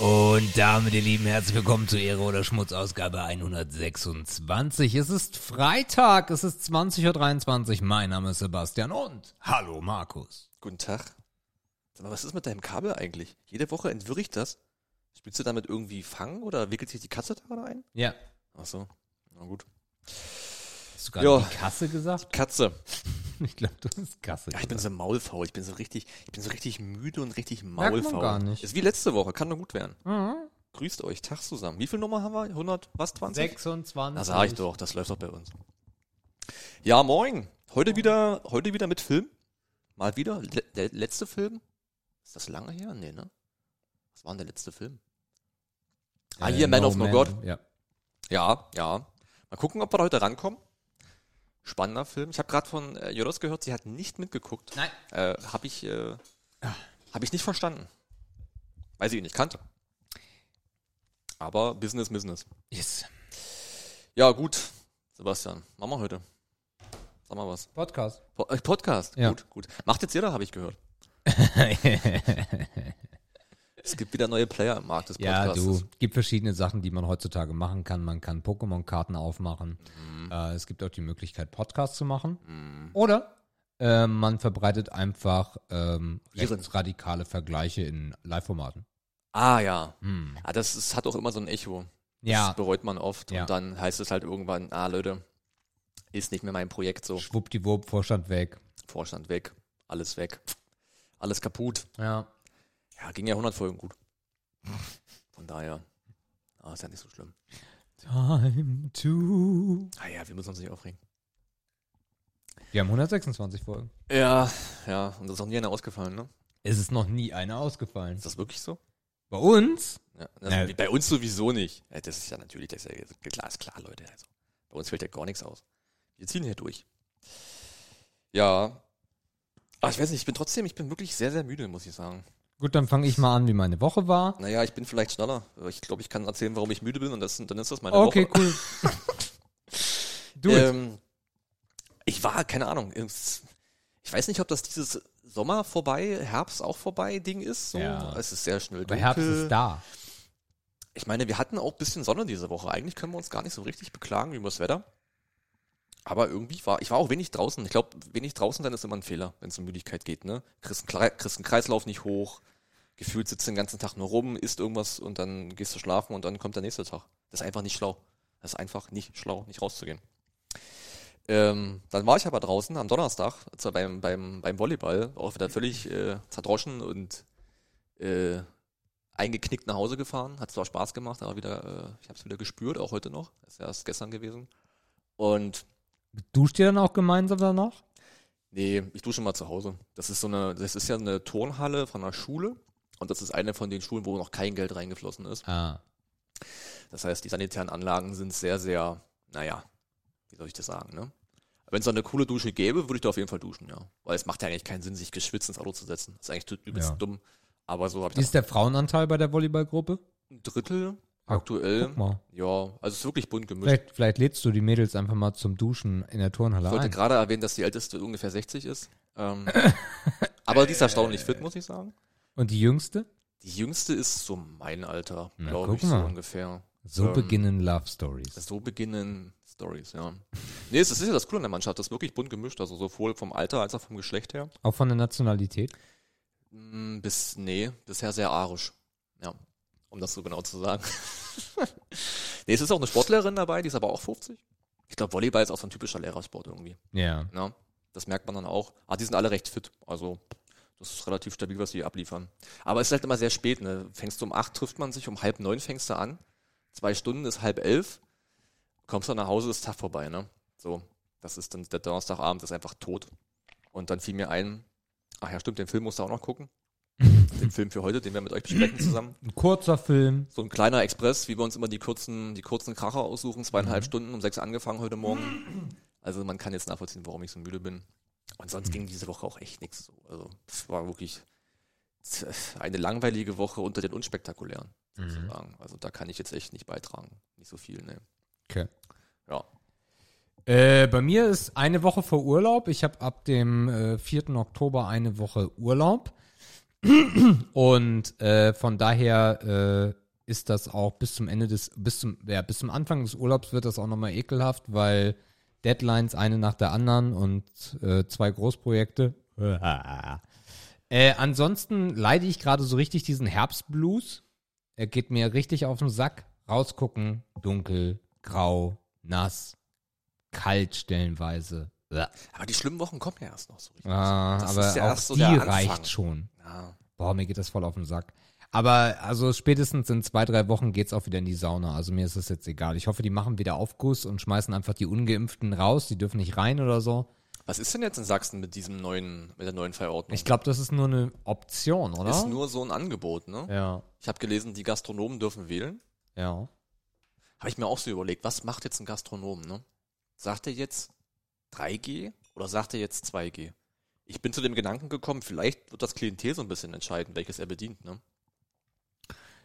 Und damit, ihr Lieben, herzlich willkommen zur Ehre oder Schmutz Ausgabe 126. Es ist Freitag, es ist 20.23 Uhr. Mein Name ist Sebastian und hallo Markus. Guten Tag. Sag mal, was ist mit deinem Kabel eigentlich? Jede Woche entwirre ich das. Spielst du damit irgendwie Fangen oder wickelt sich die Katze da gerade ein? Ja. Ach so. Na gut. Hast du gerade die Kasse gesagt? Katze. Ich glaube, du hast Kasse Ja, ich bin so maulfaul. Ich bin so richtig, ich bin so richtig müde und richtig Merkt man maulfaul. gar nicht. Ist wie letzte Woche, kann nur gut werden. Mhm. Grüßt euch, Tag zusammen. Wie viel Nummer haben wir? 100, was, 20? 26. Na sag ich doch, das läuft doch bei uns. Ja, moin. Heute wieder, heute wieder mit Film. Mal wieder. Le der letzte Film. Ist das lange her? Nee, ne? Was war denn der letzte Film? Ah, hier, Man of No God. Ja. Ja, ja. Mal gucken, ob wir da heute rankommen. Spannender Film. Ich habe gerade von äh, Jodos gehört, sie hat nicht mitgeguckt. Nein. Äh, habe ich, äh, hab ich nicht verstanden. Weil sie ihn nicht kannte. Aber Business, Business. Yes. Ja, gut. Sebastian, machen wir heute. Sag mal was. Podcast. Po äh, Podcast. Ja. Gut, gut. Macht jetzt jeder, habe ich gehört. Es gibt wieder neue Player im Markt des Ja, Podcasts. du, gibt verschiedene Sachen, die man heutzutage machen kann. Man kann Pokémon-Karten aufmachen. Mhm. Äh, es gibt auch die Möglichkeit, Podcasts zu machen. Oder äh, man verbreitet einfach ähm, rechtsradikale Vergleiche in Live-Formaten. Ah, ja. Hm. Ah, das ist, hat auch immer so ein Echo. Ja, Das bereut man oft. Ja. Und dann heißt es halt irgendwann, ah, Leute, ist nicht mehr mein Projekt so. schwuppdiwupp, Vorstand weg. Vorstand weg, alles weg, alles kaputt. Ja. Ja, ging ja 100 Folgen gut. Von daher, ah, ist ja nicht so schlimm. Time to. Ah ja, wir müssen uns nicht aufregen. Wir haben 126 Folgen. Ja, ja, und das ist auch nie einer ausgefallen, ne? Es ist noch nie eine ausgefallen. Ist das wirklich so? Bei uns? Ja, also Ja. Bei uns sowieso nicht. Ja, das ist ja natürlich, das ist ja klar, ist klar, Leute. Also, bei uns fällt ja gar nichts aus. Wir ziehen hier durch. Ja. Aber ich weiß nicht, ich bin trotzdem, ich bin wirklich sehr, sehr müde, muss ich sagen. Gut, dann fange ich mal an, wie meine Woche war. Naja, ich bin vielleicht schneller. Ich glaube, ich kann erzählen, warum ich müde bin und das, dann ist das meine Okay, Woche. cool. du, Ähm, ich war, keine Ahnung, ich weiß nicht, ob das dieses Sommer vorbei, Herbst auch vorbei Ding ist. So. Ja. Es ist sehr schnell aber dunkel. Herbst ist da. Ich meine, wir hatten auch ein bisschen Sonne diese Woche. Eigentlich können wir uns gar nicht so richtig beklagen über das Wetter. Aber irgendwie war, ich war auch wenig draußen. Ich glaube, wenig draußen sein ist immer ein Fehler, wenn es um Müdigkeit geht, ne? Kriegst einen, kriegst einen Kreislauf nicht hoch, gefühlt sitzt den ganzen Tag nur rum, isst irgendwas und dann gehst du schlafen und dann kommt der nächste Tag. Das ist einfach nicht schlau. Das ist einfach nicht schlau, nicht rauszugehen. Ähm, dann war ich aber draußen am Donnerstag, zwar beim, beim, beim Volleyball, auch wieder völlig äh, zerdroschen und äh, eingeknickt nach Hause gefahren. Hat zwar Spaß gemacht, aber wieder, äh, ich habe es wieder gespürt, auch heute noch. Das ist erst gestern gewesen. Und Duscht ihr dann auch gemeinsam danach? nee, ich dusche mal zu Hause. Das ist so eine, das ist ja eine Turnhalle von einer Schule. Und das ist eine von den Schulen, wo noch kein Geld reingeflossen ist. Ah. Das heißt, die sanitären Anlagen sind sehr, sehr, naja, wie soll ich das sagen, ne? Wenn es da eine coole Dusche gäbe, würde ich da auf jeden Fall duschen, ja. Weil es macht ja eigentlich keinen Sinn, sich geschwitzt ins Auto zu setzen. Das ist eigentlich übelst Ja. dumm. Aber so habe ich Wie ist der Frauenanteil bei der Volleyballgruppe? ein Drittel aktuell. Guck mal. Ja, also es ist wirklich bunt gemischt. Vielleicht, vielleicht lädst du die Mädels einfach mal zum Duschen in der Turnhalle Ich wollte ein. gerade erwähnen, dass die älteste ungefähr 60 ist. Ähm, aber die ist erstaunlich fit, muss ich sagen. Und die jüngste? Die jüngste ist so mein Alter, Na, glaube guck ich, so mal. ungefähr. So Ähm, beginnen Love Stories. So beginnen Stories, ja. Nee, es ist ja das Coole an der Mannschaft, das ist wirklich bunt gemischt, also sowohl vom Alter als auch vom Geschlecht her. Auch von der Nationalität? Mm, Bis, nee, bisher sehr arisch. Ja, um das so genau zu sagen. nee, es ist auch eine Sportlehrerin dabei, die ist aber auch 50. Ich glaube, Volleyball ist auch so ein typischer Lehrersport irgendwie. Ja. Ja, das merkt man dann auch. Ah, die sind alle recht fit. Also, das ist relativ stabil, was die abliefern. Aber es ist halt immer sehr spät, ne? Fängst du um acht, trifft man sich, um halb neun fängst du an. Zwei Stunden ist halb elf. Kommst du nach Hause, ist Tag vorbei, ne? So, das ist dann, der Donnerstagabend ist einfach tot. Und dann fiel mir ein, ach ja, stimmt, den Film musst du auch noch gucken. Den Film für heute, den wir mit euch besprechen zusammen. Ein kurzer Film. So ein kleiner Express, wie wir uns immer die kurzen, die kurzen Kracher aussuchen, zweieinhalb Stunden, um sechs angefangen heute Morgen. Also man kann jetzt nachvollziehen, warum ich so müde bin. Und sonst ging diese Woche auch echt nichts so. Also es war wirklich eine langweilige Woche unter den unspektakulären, sozusagen. Also da kann ich jetzt echt nicht beitragen. Nicht so viel, ne. Okay. Ja. Äh, bei mir ist eine Woche vor Urlaub. Ich habe ab dem äh, 4. Oktober eine Woche Urlaub. Und äh, von daher äh, ist das auch bis zum Ende des, bis zum, ja, bis zum Anfang des Urlaubs wird das auch nochmal ekelhaft, weil Deadlines eine nach der anderen und äh, zwei Großprojekte. äh, ansonsten leide ich gerade so richtig diesen Herbstblues. Er geht mir richtig auf den Sack. Rausgucken, dunkel, grau, nass, kalt stellenweise. Bäh. Aber die schlimmen Wochen kommen ja erst noch so richtig. Ah, Das aber ist ja auch erst so die reicht schon. Ja. Boah, mir geht das voll auf den Sack. Aber also spätestens in zwei, drei Wochen geht's auch wieder in die Sauna. Also mir ist das jetzt egal. Ich hoffe, die machen wieder Aufguss und schmeißen einfach die Ungeimpften raus. Die dürfen nicht rein oder so. Was ist denn jetzt in Sachsen mit diesem neuen, mit der neuen Verordnung? Ich glaube, das ist nur eine Option, oder? ist nur so ein Angebot, ne? ja, Ich habe gelesen, die Gastronomen dürfen wählen. ja. Habe ich mir auch so überlegt, was macht jetzt ein Gastronom, ne? Sagt er jetzt 3G oder sagt er jetzt 2G? Ich bin zu dem Gedanken gekommen, vielleicht wird das Klientel so ein bisschen entscheiden, welches er bedient, ne?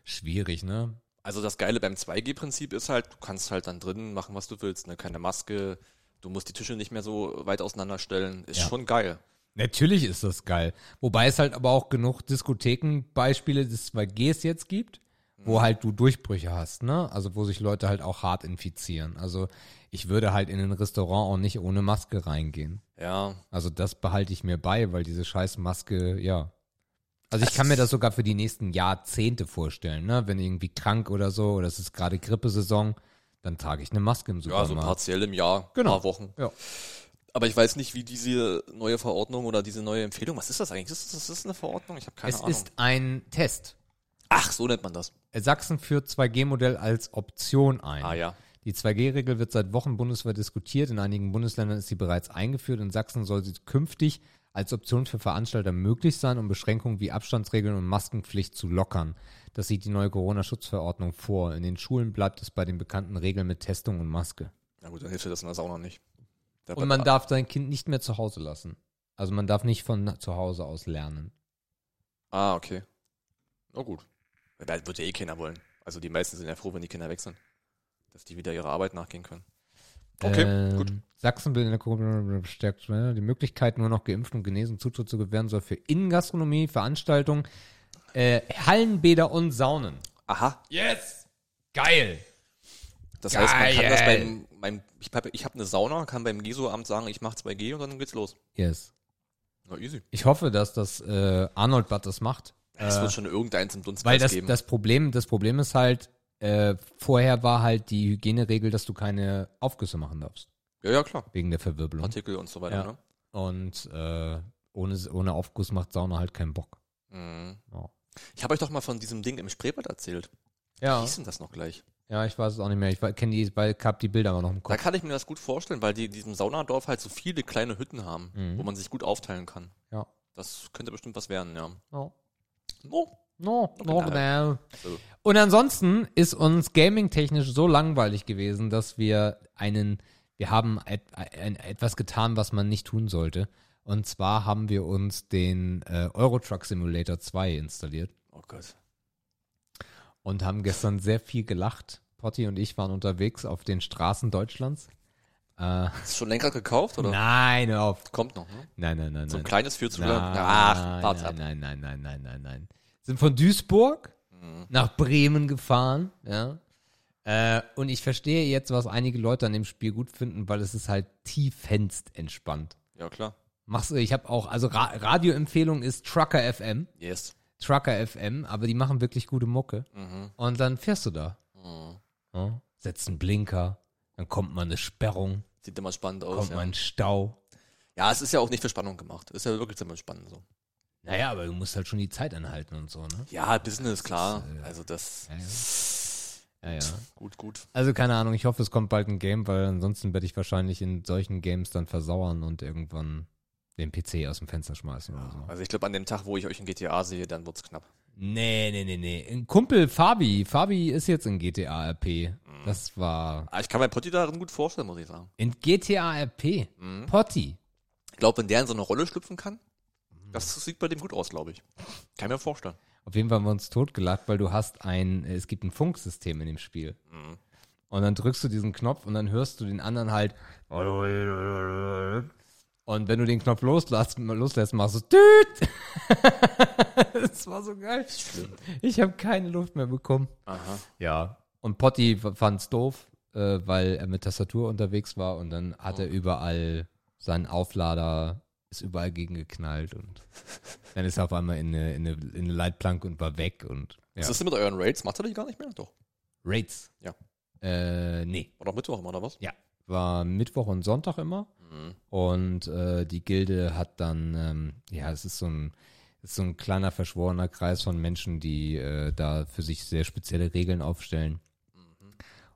Schwierig, ne? Also das Geile beim 2G-Prinzip ist halt, du kannst halt dann drinnen machen, was du willst, ne? Keine Maske, du musst die Tische nicht mehr so weit auseinanderstellen. Ist Ja. schon geil. Natürlich ist das geil. Wobei es halt aber auch genug Diskothekenbeispiele des 2Gs jetzt gibt, wo halt du Durchbrüche hast, ne? Also wo sich Leute halt auch hart infizieren. Also ich würde halt in ein Restaurant auch nicht ohne Maske reingehen. Ja, Also das behalte ich mir bei, weil diese scheiß Maske, ja. Also ich kann mir das sogar für die nächsten Jahrzehnte vorstellen, ne? Wenn irgendwie krank oder so, oder es ist gerade Grippesaison, dann trage ich eine Maske im ja, so Supermarkt. partiell im Jahr, Genau. paar Wochen. Ja. Aber ich weiß nicht, wie diese neue Verordnung oder diese neue Empfehlung, was ist das eigentlich? Ist das, ist das eine Verordnung? Ich habe keine es Ahnung. ist ein Test. Ach, so nennt man das. Sachsen führt 2G-Modell als Option ein. Ah ja. Die 2G-Regel wird seit Wochen bundesweit diskutiert. In einigen Bundesländern ist sie bereits eingeführt. In Sachsen soll sie künftig als Option für Veranstalter möglich sein, um Beschränkungen wie Abstandsregeln und Maskenpflicht zu lockern. Das sieht die neue Corona-Schutzverordnung vor. In den Schulen bleibt es bei den bekannten Regeln mit Testung und Maske. Na gut, dann hilft dir das der Sauna nicht. Da Und man darf sein Kind nicht mehr zu Hause lassen. Also man darf nicht von zu Hause aus lernen. Ah, okay. Na gut. Da wird ja eh keiner wollen. Also die meisten sind ja froh, wenn die Kinder weg sind. Dass die wieder ihrer Arbeit nachgehen können. Okay, Ähm, gut. Sachsen will in der Corona bestärkt ne? die Möglichkeit, nur noch geimpft und genesen Zutritt zu gewähren soll für Innengastronomie, Veranstaltungen, äh, Hallenbäder und Saunen. Aha. Yes! Geil! Das heißt, man kann das Geil. beim, beim ich habe ich hab eine Sauna, kann beim GESO-Amt sagen, ich mache 2G und dann geht's los. Yes. Na easy. Ich hoffe, dass das äh, Arnold Bad das macht. Es Äh, wird schon irgendeins im weil Dunstkreis das, geben. das Problem, das Problem ist halt, äh, vorher war halt die Hygieneregel, dass du keine Aufgüsse machen darfst. ja, ja, klar. Wegen der Verwirbelung. Partikel und so weiter, Ja. ne? Und äh, ohne, ohne Aufguss macht Sauna halt keinen Bock. Mhm. Ja. Ich habe euch doch mal von diesem Ding im Spreebad erzählt. Wie Ja, hieß denn das noch gleich? ja, ich weiß es auch nicht mehr. Ich kenne die, weil hab die Bilder aber noch im Da Kopf. kann ich mir das gut vorstellen, weil die in diesem Saunadorf halt so viele kleine Hütten haben, Mhm. wo man sich gut aufteilen kann. Ja. Das könnte bestimmt was werden, ja. No, Oh, no, no, genau. no. so. Und ansonsten ist uns gaming-technisch so langweilig gewesen, dass wir einen, wir haben et, ein, etwas getan, was man nicht tun sollte. Und zwar haben wir uns den äh, Euro Truck Simulator 2 installiert oh Gott. und haben gestern sehr viel gelacht. Potti und ich waren unterwegs auf den Straßen Deutschlands. Äh, Hast du schon Lenkrad gekauft, oder? nein, hör auf. Kommt noch, ne? Nein, nein, nein, So ein nein. kleines. Nein, Ach, warte nein, nein, nein, nein, nein, nein, nein. Sind von Duisburg Mhm. nach Bremen gefahren, ja. Äh, und ich verstehe jetzt, was einige Leute an dem Spiel gut finden, weil es ist halt tiefenst entspannt. Ja, klar. Machst du, ich habe auch, also Ra Radioempfehlung ist Trucker FM, Yes. Trucker FM, aber die machen wirklich gute Mucke. Mhm. Und dann fährst du da, Mhm. ja, setzt einen Blinker, dann kommt mal eine Sperrung, Sieht immer spannend aus. kommt Ja. mal ein Stau. ja, es ist ja auch nicht für Spannung gemacht. Ist ja wirklich ziemlich spannend so. Naja, aber du musst halt schon die Zeit anhalten und so, ne? Ja, Business, klar. ist, äh, Also das. Ja, ja. Gut, gut. Also keine Ahnung, ich hoffe, es kommt bald ein Game, weil ansonsten werde ich wahrscheinlich in solchen Games dann versauern und irgendwann den PC aus dem Fenster schmeißen oder so. Also ich glaube, an dem Tag, wo ich euch in GTA sehe, dann wird's knapp. Nee, nee, nee, nee. Ein Kumpel Fabi, Fabi ist jetzt in GTA RP. Das war Aber ich kann mir Potti darin gut vorstellen, muss ich sagen. in GTA RP. Potti. Ich glaube, wenn der in so eine Rolle schlüpfen kann, das sieht bei dem gut aus, glaube ich. Kann ich mir vorstellen. Auf jeden Fall haben wir uns totgelacht, weil du hast ein, es gibt ein Funksystem in dem Spiel. Und dann drückst du diesen Knopf und dann hörst du den anderen halt. Und wenn du den Knopf loslässt, loslässt machst du Tüt. das war so geil. Ich habe keine Luft mehr bekommen. Aha. Ja. Und Potti fand's doof, äh, weil er mit Tastatur unterwegs war und dann hat er überall seinen Auflader ist überall gegengeknallt und dann ist er auf einmal in eine, in eine, in eine Leitplanke und war weg und ja. Was ist denn mit euren Raids? Macht ihr die gar nicht mehr? Doch. Raids. Ja. Äh, nee. Oder Mittwoch immer, oder was? Ja. War Mittwoch und Sonntag immer. Mhm. Und äh, die Gilde hat dann, ähm, ja, es ist so ein, ist so ein kleiner verschworener Kreis von Menschen, die äh, da für sich sehr spezielle Regeln aufstellen.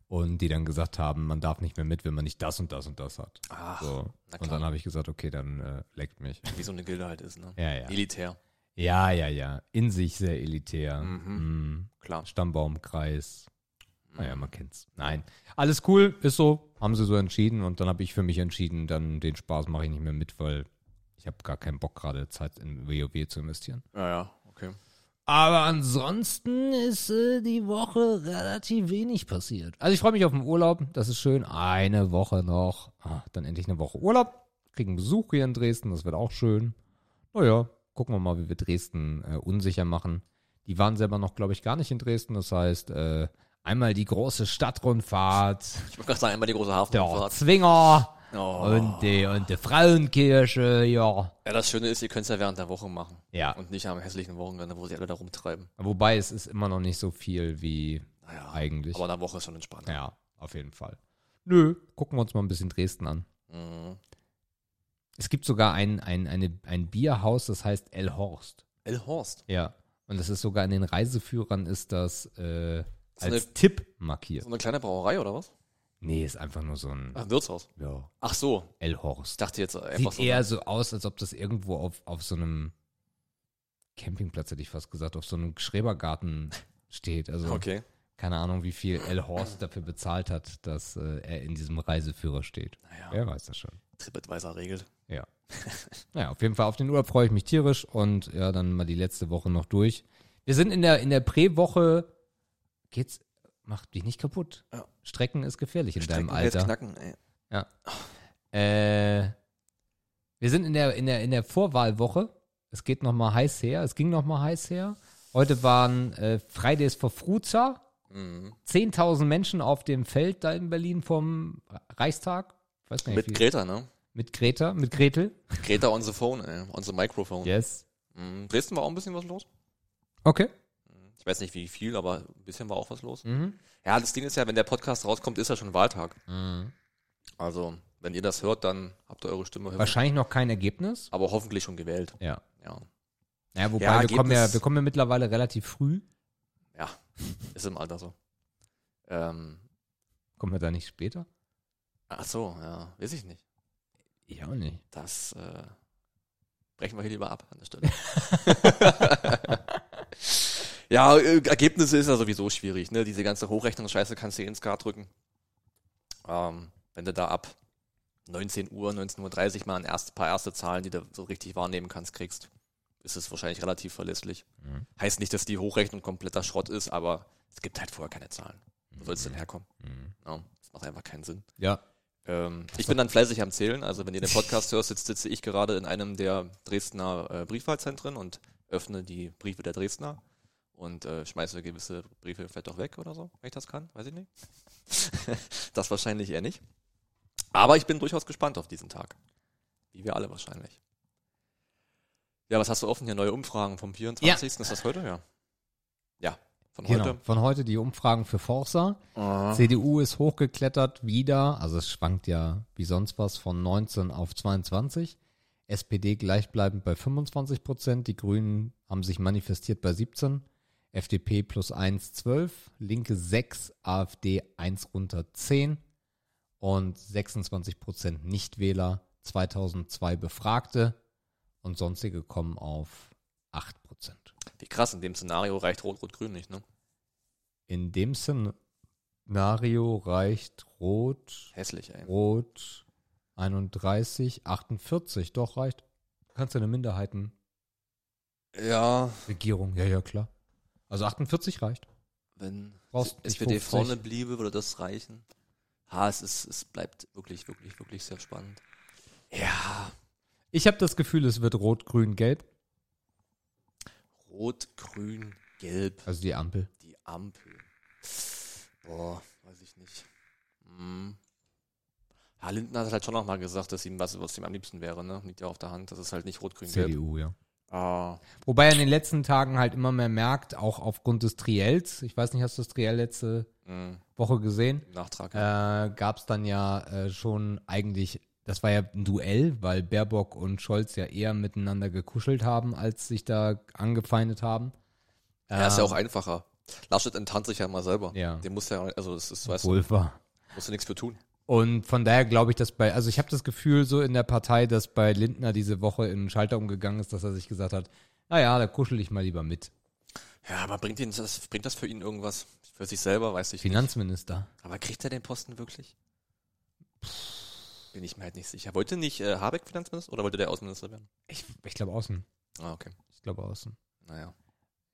Und die dann gesagt haben, man darf nicht mehr mit, wenn man nicht das und das und das hat. Ach, So. Und dann habe ich gesagt, okay, dann äh, leckt mich. Wie so eine Gilde halt ist, ne? Ja, ja. Elitär. Ja, ja, ja. In sich sehr elitär. Mhm. Mhm. Klar. Stammbaumkreis. Mhm. Naja, man kennt's. Nein. Alles cool, ist so. Haben sie so entschieden und dann habe ich für mich entschieden, dann den Spaß mache ich nicht mehr mit, weil ich habe gar keinen Bock gerade Zeit in WoW zu investieren. Ja, ja, okay. Aber ansonsten ist äh, die Woche relativ wenig passiert. Also ich freue mich auf den Urlaub, das ist schön. Eine Woche noch. Ah, dann endlich eine Woche Urlaub. Kriegen Besuch hier in Dresden, das wird auch schön. Naja, gucken wir mal, wie wir Dresden äh, unsicher machen. Die waren selber noch, glaube ich, gar nicht in Dresden. Das heißt, äh, einmal die große Stadtrundfahrt, Ich wollte gerade sagen, einmal die große der Hafenfahrt. Zwinger Oh. und, die, und die Frauenkirche, ja. Ja, das Schöne ist, ihr könnt es ja während der Woche machen. Ja, Und nicht am hässlichen Wochenende, wo sie alle da rumtreiben. wobei es ist immer noch nicht so viel wie Naja, eigentlich. aber eine Woche ist schon entspannt. Ja, auf jeden Fall. Nö, gucken wir uns mal ein bisschen Dresden an. Mhm. Es gibt sogar ein, ein, eine, ein Bierhaus, das heißt El Horst. El Horst. Ja. Und das ist sogar in den Reiseführern ist das äh, So als eine- Tipp markiert. So eine kleine Brauerei oder was? Nee, ist einfach nur so ein Ach, ein Wirtshaus. ja, Ach so. El Ich Horst. dachte jetzt einfach Sieht so. eher so aus, als ob das irgendwo auf, auf so einem Campingplatz, hätte ich fast gesagt, auf so einem Schrebergarten steht. Also Okay. keine Ahnung, wie viel El Horst dafür bezahlt hat, dass äh, er in diesem Reiseführer steht. Naja, Wer weiß das schon. TripAdvisor regelt. Ja. naja, auf jeden Fall auf den Urlaub freue ich mich tierisch und ja, dann mal die letzte Woche noch durch. Wir sind in der, in der Prä-Woche. Geht's, macht dich nicht kaputt. Ja. Strecken ist gefährlich in deinem Streckenwert Alter. knacken, ey. Äh, wir sind in der, in der, in der Vorwahlwoche. Es geht nochmal heiß her. Es ging nochmal heiß her. Heute waren äh, Fridays for Fruza. Mhm. 10.000 Menschen auf dem Feld da in Berlin vom Reichstag. Nicht, Mit wie- Greta, ne? mit Greta, mit Gretel. Greta on the phone, ey. On the microphone. Yes. Mhm. Dresden war auch ein bisschen was los. Okay. Ich weiß nicht wie viel, aber ein bisschen war auch was los. Mhm. Ja, das Ding ist ja, wenn der Podcast rauskommt, ist ja schon Wahltag. Mhm. Also, wenn ihr das hört, dann habt ihr eure Stimme. Wahrscheinlich noch kein Ergebnis. Aber hoffentlich schon gewählt. Ja. Ja. Ja, wobei Ja, wir, kommen ja, wir kommen ja mittlerweile relativ früh. Ja. ist im Alter so. Ähm, Kommen wir da nicht später? ach so, ja. Weiß ich nicht. Ich auch nicht. Das äh, brechen wir hier lieber ab an der Stelle. ja, äh, Ergebnisse ist ja sowieso schwierig, ne? Diese ganze Hochrechnungsscheiße kannst du eh ins Kart drücken. Ähm, wenn du da ab 19 Uhr, 19.30 Uhr mal ein erst, paar erste Zahlen, die du so richtig wahrnehmen kannst, kriegst, ist es wahrscheinlich relativ verlässlich. Mhm. Heißt nicht, dass die Hochrechnung kompletter Schrott ist, aber es gibt halt vorher keine Zahlen. Wo soll es denn herkommen? Mhm. Ja, das macht einfach keinen Sinn. Ja. Ähm, ich bin dann fleißig am Zählen. Also wenn ihr den Podcast hört, sitze, sitze ich gerade in einem der Dresdner äh, Briefwahlzentren und öffne die Briefe der Dresdner und äh, schmeiße gewisse Briefe vielleicht auch weg oder so, wenn ich das kann, weiß ich nicht. das wahrscheinlich eher nicht. Aber ich bin durchaus gespannt auf diesen Tag. Wie wir alle wahrscheinlich. Ja, was hast du offen hier? Neue Umfragen vom 24. Ist das heute? Ja. Ja, von Genau. heute. Von heute die Umfragen für Forza. Ah. CDU ist hochgeklettert wieder. Also es schwankt ja wie sonst was von 19 auf 22. SPD gleichbleibend bei 25 Prozent. Die Grünen haben sich manifestiert bei 17. FDP plus 1, 12. Linke 6. AfD 1 runter 10. Und 26 Prozent Nichtwähler. 2002 Befragte. Und sonstige kommen auf 8 Prozent. Wie krass, in dem Szenario reicht Rot-Rot-Grün nicht, ne? In dem Szenario reicht Rot, Hässlich, ey. Rot 31, 48, doch reicht. Kannst du eine Minderheitenregierung, Ja, ja, ja, klar. Also 48 reicht. wenn Brauchst SPD 50. vorne bliebe, würde das reichen. Ha, es ist, es bleibt wirklich, wirklich, wirklich sehr spannend. Ja, Ich habe das Gefühl, es wird Rot, Grün, Gelb. Rot, Grün, Gelb. Also die Ampel. Die Ampel. Boah, weiß ich nicht. Hm. Ja, Lindner hat halt schon nochmal gesagt, dass ihm was, was ihm am liebsten wäre, ne? Liegt ja auf der Hand. Das ist halt nicht Rot, Grün, Gelb. CDU, ja. Ah, Wobei er in den letzten Tagen halt immer mehr merkt, auch aufgrund des Triels, ich weiß nicht, hast du das Triell letzte mh, Woche gesehen? Nachtrag. Äh, Gab es dann ja äh, schon eigentlich, das war ja ein Duell, weil Baerbock und Scholz ja eher miteinander gekuschelt haben, als sich da angefeindet haben. ja, ist ja Ähm, auch einfacher. Laschet enttarnt sich ja mal selber. Ja. Dem muss ja, also das ist, weißt du, Wohl wahr. musst du nichts für tun. Und von daher glaube ich, dass bei, also ich habe das Gefühl so in der Partei, dass bei Lindner diese Woche in den Schalter umgegangen ist, dass er sich gesagt hat, naja, da kuschel ich mal lieber mit. Ja, aber bringt, ihn das, bringt das für ihn irgendwas? Für sich selber, weiß ich nicht. Finanzminister. Aber kriegt er den Posten wirklich? Bin ich mir halt nicht sicher. Wollte nicht äh, Habeck Finanzminister oder wollte der Außenminister werden? Ich, ich glaube außen. Ah, okay. Ich glaube außen. Naja.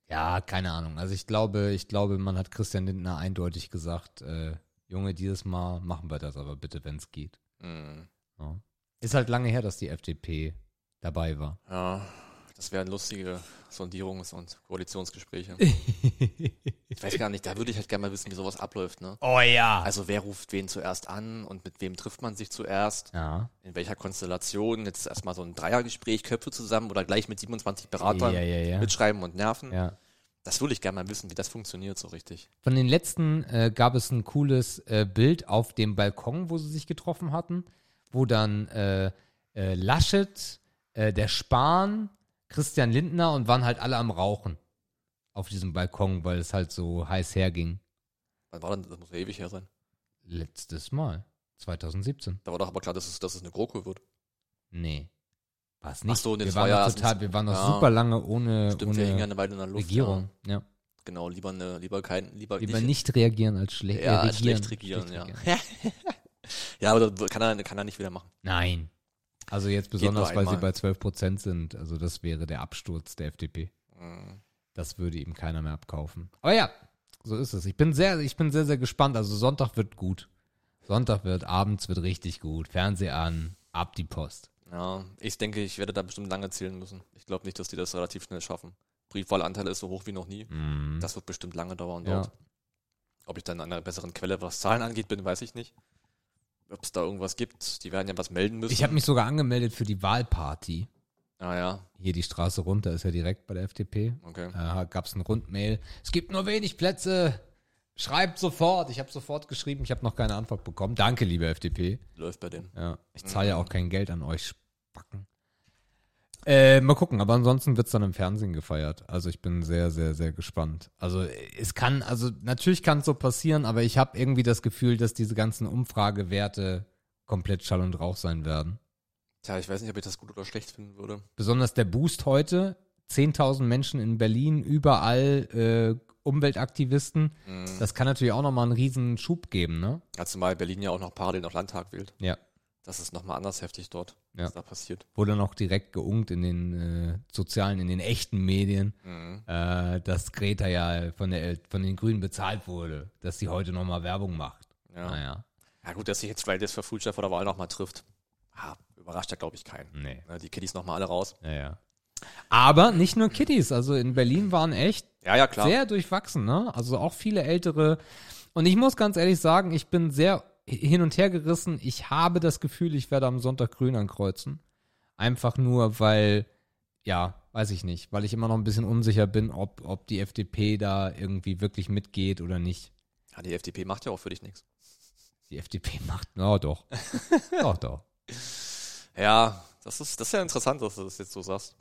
Ja, keine Ahnung. Also ich glaube, ich glaube, man hat Christian Lindner eindeutig gesagt, äh, Junge, dieses Mal machen wir das aber bitte, wenn es geht. Hm. Ja. Ist halt lange her, dass die FDP dabei war. Ja, das wären lustige Sondierungs- und Koalitionsgespräche. ich weiß gar nicht, da würde ich halt gerne mal wissen, wie sowas abläuft, ne? oh ja. Also wer ruft wen zuerst an und mit wem trifft man sich zuerst? ja. In welcher Konstellation? Jetzt erstmal so ein Dreiergespräch, Köpfe zusammen oder gleich mit 27 Beratern Ja, ja, ja. mitschreiben und nerven? ja. Das würde ich gerne mal wissen, wie das funktioniert so richtig. Von den letzten äh, gab es ein cooles äh, Bild auf dem Balkon, wo sie sich getroffen hatten, wo dann äh, äh, Laschet, äh, der Spahn, Christian Lindner und waren halt alle am Rauchen auf diesem Balkon, weil es halt so heiß herging. Wann war denn, das muss ja ewig her sein. Letztes Mal, 2017. Da war doch aber klar, dass es, dass es eine GroKo wird. Nee. War es nicht. Ach so, wir, waren noch total, wir waren noch ja. super lange ohne, Stimmt, wir hingen ohne eine Weile in der Luft. Regierung. Ja. Ja. Genau, lieber eine, lieber kein, lieber, Lieber nicht reagieren als schle ja, äh, als schlecht regieren, ja. ja, aber das kann er, kann er nicht wieder machen. Nein. Also jetzt besonders, weil sie bei 12 Prozent sind. Also das wäre der Absturz der FDP. Mhm. Das würde ihm keiner mehr abkaufen. Aber ja, so ist es. Ich bin sehr, ich bin sehr, sehr gespannt. Also Sonntag wird gut. Sonntag wird, abends wird richtig gut. Fernseher an, ab die Post. Ja, ich denke, ich werde da bestimmt lange zählen müssen. Ich glaube nicht, dass die das relativ schnell schaffen. Briefwahlanteil ist so hoch wie noch nie. Mhm. Das wird bestimmt lange dauern Ja. dort. Ob ich dann an einer besseren Quelle, was Zahlen angeht, bin, weiß ich nicht. Ob es da irgendwas gibt, die werden ja was melden müssen. Ich habe mich sogar angemeldet für die Wahlparty. Ah ja, Hier die Straße runter ist ja direkt bei der FDP. okay. Äh, Gab es ein Rundmail. Es gibt nur wenig Plätze. Schreibt sofort. Ich habe sofort geschrieben. Ich habe noch keine Antwort bekommen. Danke, liebe FDP. Läuft bei denen. Ja, ich zahle ja auch kein Geld an euch Spacken. Äh, mal gucken, aber ansonsten wird's dann im Fernsehen gefeiert. Also ich bin sehr, sehr, sehr gespannt. Also es kann, also natürlich kann es so passieren, aber ich habe irgendwie das Gefühl, dass diese ganzen Umfragewerte komplett Schall und Rauch sein werden. Tja, ich weiß nicht, ob ich das gut oder schlecht finden würde. Besonders der Boost heute, 10.000 Menschen in Berlin, überall äh, Umweltaktivisten. Mhm. Das kann natürlich auch nochmal einen riesen Schub geben, ne? Ja, zumal Berlin ja auch noch parallel noch Landtag wählt. Ja. Das ist nochmal anders heftig dort, Ja. was da passiert. Wurde noch direkt geungt in den äh, sozialen, in den echten Medien. Mhm. äh, dass Greta ja von, der, von den Grünen bezahlt wurde, dass sie heute nochmal Werbung macht. Ja. Naja, ja, gut, dass sich jetzt Fridays for Future vor der Wahl nochmal trifft. Ha, überrascht ja, glaube ich, keinen. nee. Ne, Die Kiddies nochmal alle raus. Naja. Aber nicht nur Kiddies, also in Berlin waren echt Ja, ja, sehr durchwachsen, ne? Also auch viele ältere. Und ich muss ganz ehrlich sagen, ich bin sehr hin und her gerissen. Ich habe das Gefühl, ich werde am Sonntag grün ankreuzen. Einfach nur, weil, ja, weiß ich nicht, weil ich immer noch ein bisschen unsicher bin, ob, ob die FDP da irgendwie wirklich mitgeht oder nicht. Ja, die FDP macht ja auch für dich nichts. Die FDP macht, na doch. doch, doch. Ja, das ist, das ist ja interessant, dass du das jetzt so sagst.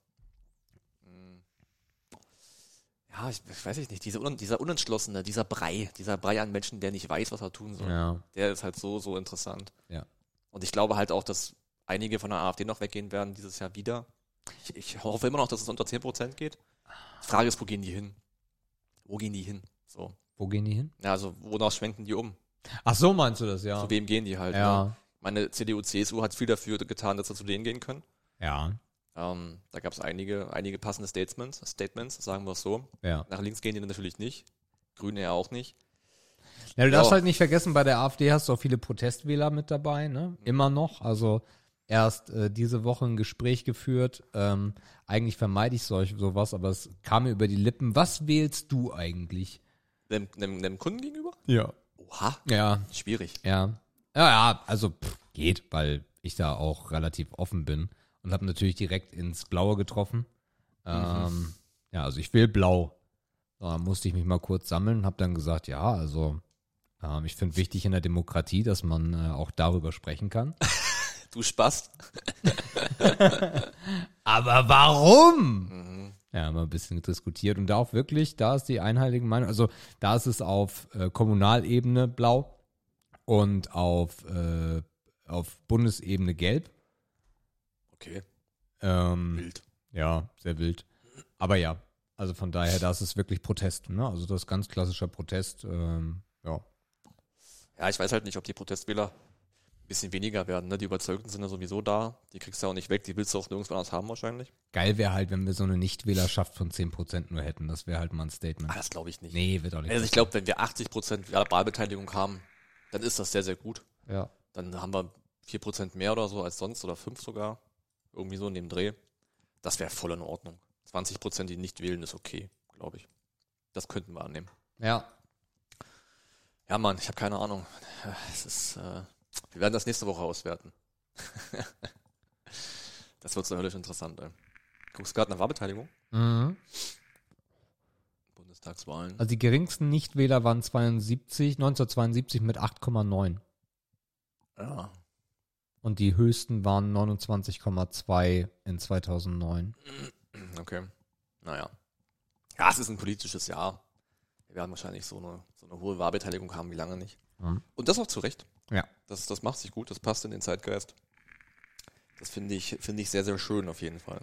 Hm. Ja, ich, ich weiß ich nicht, diese, dieser Unentschlossene, dieser Brei, dieser Brei an Menschen, der nicht weiß, was er tun soll, Ja. der ist halt so, so interessant. Ja. Und ich glaube halt auch, dass einige von der AfD noch weggehen werden dieses Jahr wieder. Ich, ich hoffe immer noch, dass es unter 10% geht. Die Frage ist, wo gehen die hin? Wo gehen die hin? So. Wo gehen die hin? Ja, also, wonach schwenken die um? Ach so meinst du das, ja. Zu wem gehen die halt? Ne? Ja. Meine CDU, CSU hat viel dafür getan, dass sie zu denen gehen können. Ja. Ähm, da gab es einige, einige passende Statements, Statements, sagen wir es so. Ja. Nach links gehen die natürlich nicht. Grüne ja auch nicht. ja du darfst Ja. halt nicht vergessen, bei der AfD hast du auch viele Protestwähler mit dabei, ne? Immer noch. Also erst äh, diese Woche ein Gespräch geführt. Ähm, eigentlich vermeide ich solch, sowas, aber es kam mir über die Lippen. Was wählst du eigentlich? Einem, einem, einem Kunden gegenüber? Ja. Oha, Ja, schwierig. ja. Ja, ja, also pff, geht, weil ich da auch relativ offen bin und habe natürlich direkt ins Blaue getroffen. Ähm, Ja, also ich will blau. Da musste ich mich mal kurz sammeln und habe dann gesagt, ja, also ähm, ich finde wichtig in der Demokratie, dass man äh, auch darüber sprechen kann. Du Spast. Aber warum? Ja, haben wir ein bisschen diskutiert und da auch wirklich, da ist die einheitliche Meinung, also da ist es auf äh, Kommunalebene blau und auf, äh, auf Bundesebene gelb. Okay, Ähm, wild. ja, sehr wild. Aber ja, also von daher, da ist es wirklich Protest, ne? Also das ist ganz klassischer Protest, ähm, ja. Ja, ich weiß halt nicht, ob die Protestwähler ein bisschen weniger werden. Ne? Die Überzeugten sind ja sowieso da. Die kriegst du auch nicht weg. Die willst du auch nirgendwo anders haben wahrscheinlich. Geil wäre halt, wenn wir so eine Nichtwählerschaft von 10% nur hätten. Das wäre halt mal ein Statement. Ah, das glaube ich nicht. Nee, wird auch nicht. Also ich glaube, wenn wir 80% Wahlbeteiligung haben, dann ist das sehr, sehr gut. ja. Dann haben wir 4% mehr oder so als sonst oder 5 sogar. Irgendwie so in dem Dreh. Das wäre voll in Ordnung. 20%, die nicht wählen, ist okay, glaube ich. Das könnten wir annehmen. ja, Ja, Mann, ich habe keine Ahnung. Es ist, äh, wir werden das nächste Woche auswerten. das wird so höllisch interessant, ey. Guckst du gerade nach Wahlbeteiligung? Mhm. Bundestagswahlen. Also die geringsten Nichtwähler waren 72, 1972 mit 8,9. Ja. Und die höchsten waren 29,2 in 2009. Okay. Naja. Ja, es ist ein politisches Jahr. Wir werden wahrscheinlich so eine, so eine hohe Wahlbeteiligung haben wie lange nicht. Mhm. Und das auch zu Recht. Ja. Das, das macht sich gut, das passt in den Zeitgeist. Das finde ich, finde ich sehr, sehr schön auf jeden Fall.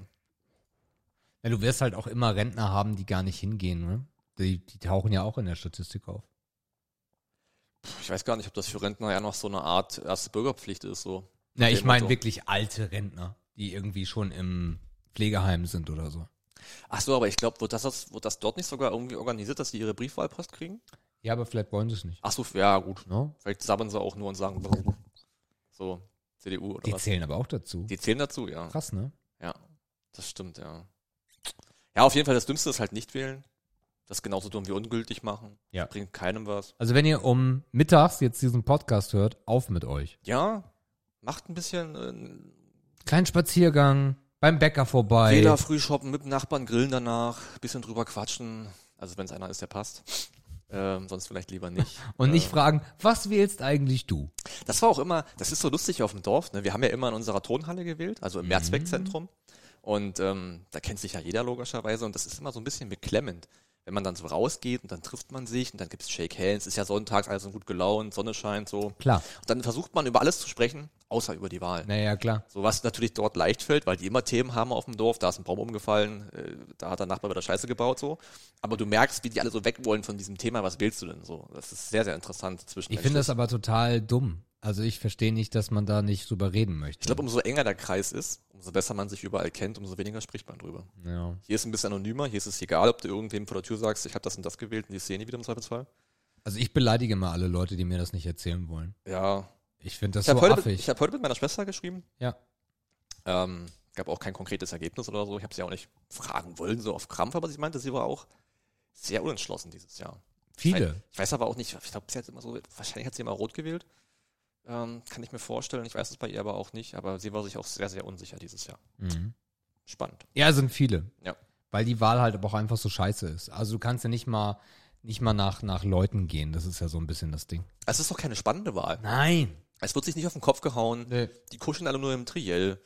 ja. Du wirst halt auch immer Rentner haben, die gar nicht hingehen, ne? Die, die tauchen ja auch in der Statistik auf. Ich weiß gar nicht, ob das für Rentner ja noch so eine Art erste Bürgerpflicht ist, so. Na, ich meine wirklich alte Rentner, die irgendwie schon im Pflegeheim sind oder so. Ach so, aber ich glaube, wird das, das, wird das dort nicht sogar irgendwie organisiert, dass sie ihre Briefwahlpost kriegen? Ja, aber vielleicht wollen sie es nicht. Ach so, ja, gut. Ne? Vielleicht sabbern sie auch nur und sagen, so, CDU oder Die was. zählen aber auch dazu. Die zählen dazu, ja. Krass, ne? Ja, das stimmt, ja. Ja, auf jeden Fall, das Dümmste ist halt nicht wählen. Das genauso dumm wie ungültig machen. Ja. Bringt keinem was. Also wenn ihr um mittags jetzt diesen Podcast hört, auf mit euch. Ja, macht ein bisschen äh, Kleinen Spaziergang, beim Bäcker vorbei. Wähler früh shoppen, mit dem Nachbarn grillen danach, bisschen drüber quatschen. Also wenn es einer ist, der passt. Ähm, sonst vielleicht lieber nicht. Und nicht Äh, fragen, was wählst eigentlich du? Das war auch immer, das ist so lustig auf dem Dorf. Ne? Wir haben ja immer in unserer Turnhalle gewählt, also im Mehrzweckzentrum. Und ähm, da kennt sich ja jeder logischerweise. Und das ist immer so ein bisschen beklemmend, wenn man dann so rausgeht und dann trifft man sich und dann gibt's Shake Hands. Ist ja sonntags, alles so gut gelaunt, Sonne scheint so. Klar. Und dann versucht man über alles zu sprechen, außer über die Wahl. Naja, klar. So was natürlich dort leicht fällt, weil die immer Themen haben auf dem Dorf. Da ist ein Baum umgefallen, äh, da hat der Nachbar wieder Scheiße gebaut so. Aber du merkst, wie die alle so weg wollen von diesem Thema. Was willst du denn so? Das ist sehr, sehr interessant zwischen. Ich finde das aber total dumm. Also ich verstehe nicht, dass man da nicht drüber reden möchte. Ich glaube, umso enger der Kreis ist, umso besser man sich überall kennt, umso weniger spricht man drüber. ja. Hier ist ein bisschen anonymer, hier ist es egal, ob du irgendwem vor der Tür sagst, ich habe das und das gewählt und die sehen die wieder im Zweifelsfall. Also ich beleidige immer alle Leute, die mir das nicht erzählen wollen. Ja. Ich finde das Ich habe so heute, mit- affig. ich hab heute mit meiner Schwester geschrieben. ja. Ähm, gab auch kein konkretes Ergebnis oder so. Ich habe sie auch nicht fragen wollen, so auf Krampf, aber sie meinte, sie war auch sehr unentschlossen dieses Jahr. Viele. Ich weiß aber auch nicht, ich glaube, sie hat immer so, wahrscheinlich hat sie immer rot gewählt. Ähm, kann ich mir vorstellen. Ich weiß es bei ihr aber auch nicht, aber sie war sich auch sehr, sehr unsicher dieses Jahr. Mhm. Spannend. Ja, sind viele. Ja. Weil die Wahl halt aber auch einfach so scheiße ist. Also du kannst ja nicht mal nicht mal nach, nach Leuten gehen. Das ist ja so ein bisschen das Ding. Es ist doch keine spannende Wahl. Nein. Es wird sich nicht auf den Kopf gehauen. Nee. Die kuscheln alle nur im Triell.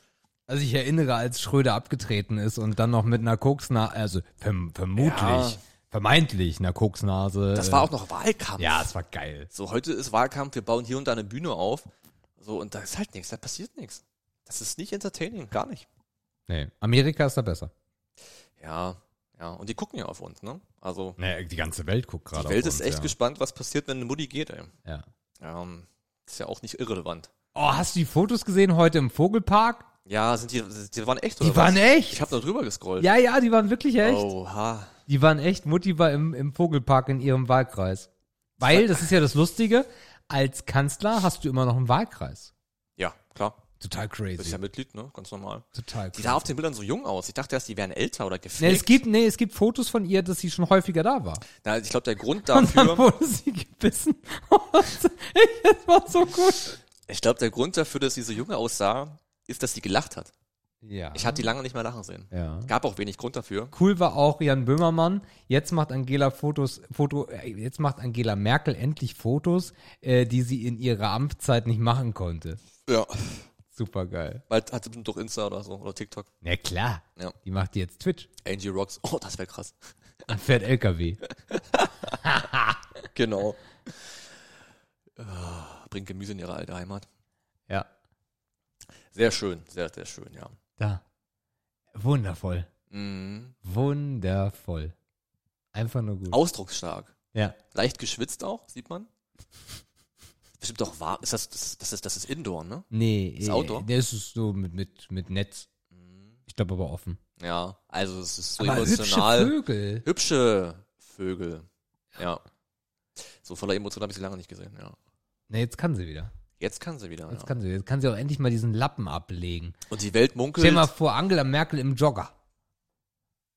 Also ich erinnere, als Schröder abgetreten ist und dann noch mit einer Koksnase, also verm vermutlich, Ja. Vermeintlich einer Koksnase. Das war auch noch Wahlkampf. Ja, es war geil. So, heute ist Wahlkampf, wir bauen hier und da eine Bühne auf. So, und da ist halt nichts, da passiert nichts. Das ist nicht entertaining, gar nicht. Nee, Amerika ist da besser. Ja, ja. Und die gucken ja auf uns, ne? Also, Nee, die ganze Welt guckt gerade die Welt auf ist uns, echt ja. gespannt, was passiert, wenn eine Mutti geht, ey. Ja. Ähm, ist ja auch nicht irrelevant. Oh, hast du die Fotos gesehen heute im Vogelpark? Ja, sind die, die waren echt, oder Die waren was? echt. Ich habe da drüber gescrollt. Ja, ja, die waren wirklich echt. Oha. Die waren echt. Mutti war im, im Vogelpark in ihrem Wahlkreis. Weil, das ist ja das Lustige, als Kanzler hast du immer noch einen Wahlkreis. Ja, klar. Total crazy. Ist ja Mitglied, ne? Ganz normal. Total Die sah auf den Bildern so jung aus. Ich dachte erst, die wären älter oder Nee, gefaked. es gibt, nee, es gibt Fotos von ihr, dass sie schon häufiger da war. Na, ich glaube, der Grund Und dann dafür, wurde sie gebissen. das war so gut. ich glaube, der Grund dafür, dass sie so jung aussah, ist, dass sie gelacht hat. Ja. Ich hatte die lange nicht mehr lachen sehen. ja. Gab auch wenig Grund dafür. Cool war auch Jan Böhmermann. Jetzt macht Angela Fotos, Foto, äh, jetzt macht Angela Merkel endlich Fotos, äh, die sie in ihrer Amtszeit nicht machen konnte. Ja. Super geil. Bald hat sie bestimmt doch Insta oder so, oder TikTok. Na klar. Ja. Die macht jetzt Twitch Angie Rocks. Oh, das wäre krass. und fährt LKW. Genau. Bringt Gemüse in ihre alte Heimat. Ja. Sehr schön, sehr, sehr schön, ja. Da. Wundervoll. Mhm. Wundervoll. Einfach nur gut. Ausdrucksstark. Ja. Leicht geschwitzt auch, sieht man. Bestimmt auch warm. Ist das, das, das, ist, das ist Indoor, ne? Nee, Ist äh, Outdoor? Das ist so mit, mit, mit Netz. Ich glaube aber offen. Ja, also es ist so aber emotional. hübsche Vögel. Hübsche Vögel. Ja. So voller Emotionen habe ich sie lange nicht gesehen, ja. Na, jetzt kann sie wieder. Jetzt kann sie wieder. Jetzt Ja. kann sie. Jetzt kann sie auch endlich mal diesen Lappen ablegen. Und die Welt Stell munkelt. dir mal vor, Angela Merkel im Jogger.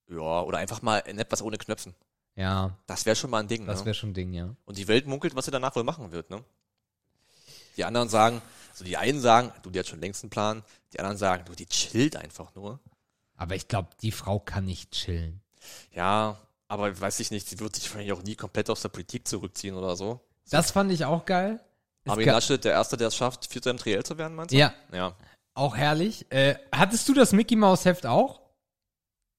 Ja, oder einfach mal in etwas ohne Knöpfen. Ja, Das wäre schon mal ein Ding, das ne? wäre schon ein Ding, ja. Und die Welt munkelt, was sie danach wohl machen wird, ne? Die anderen sagen, also die einen sagen, du, die hat schon längst einen Plan. Die anderen sagen, du, die chillt einfach nur. Aber ich glaube, die Frau kann nicht chillen. Ja, aber weiß ich nicht, sie wird sich wahrscheinlich auch nie komplett aus der Politik zurückziehen oder so. Das fand ich auch geil. Armin Laschet, der Erste, der es schafft, Vierter im Triell zu werden, meinst du? Ja, Ja. auch herrlich. Äh, hattest du das Mickey Mouse Heft auch?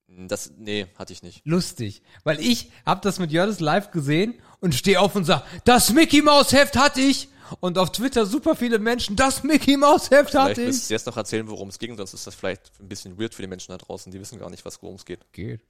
Das, nee, hatte ich nicht. Lustig, weil ich hab das mit Jördes live gesehen und stehe auf und sag, das Mickey Mouse Heft hatte ich. Und auf Twitter super viele Menschen, das Mickey Mouse Heft Vielleicht hatte ich. du jetzt noch erzählen, worum es ging, sonst ist das vielleicht ein bisschen weird für die Menschen da draußen. Die wissen gar nicht, was worum es geht. Geht.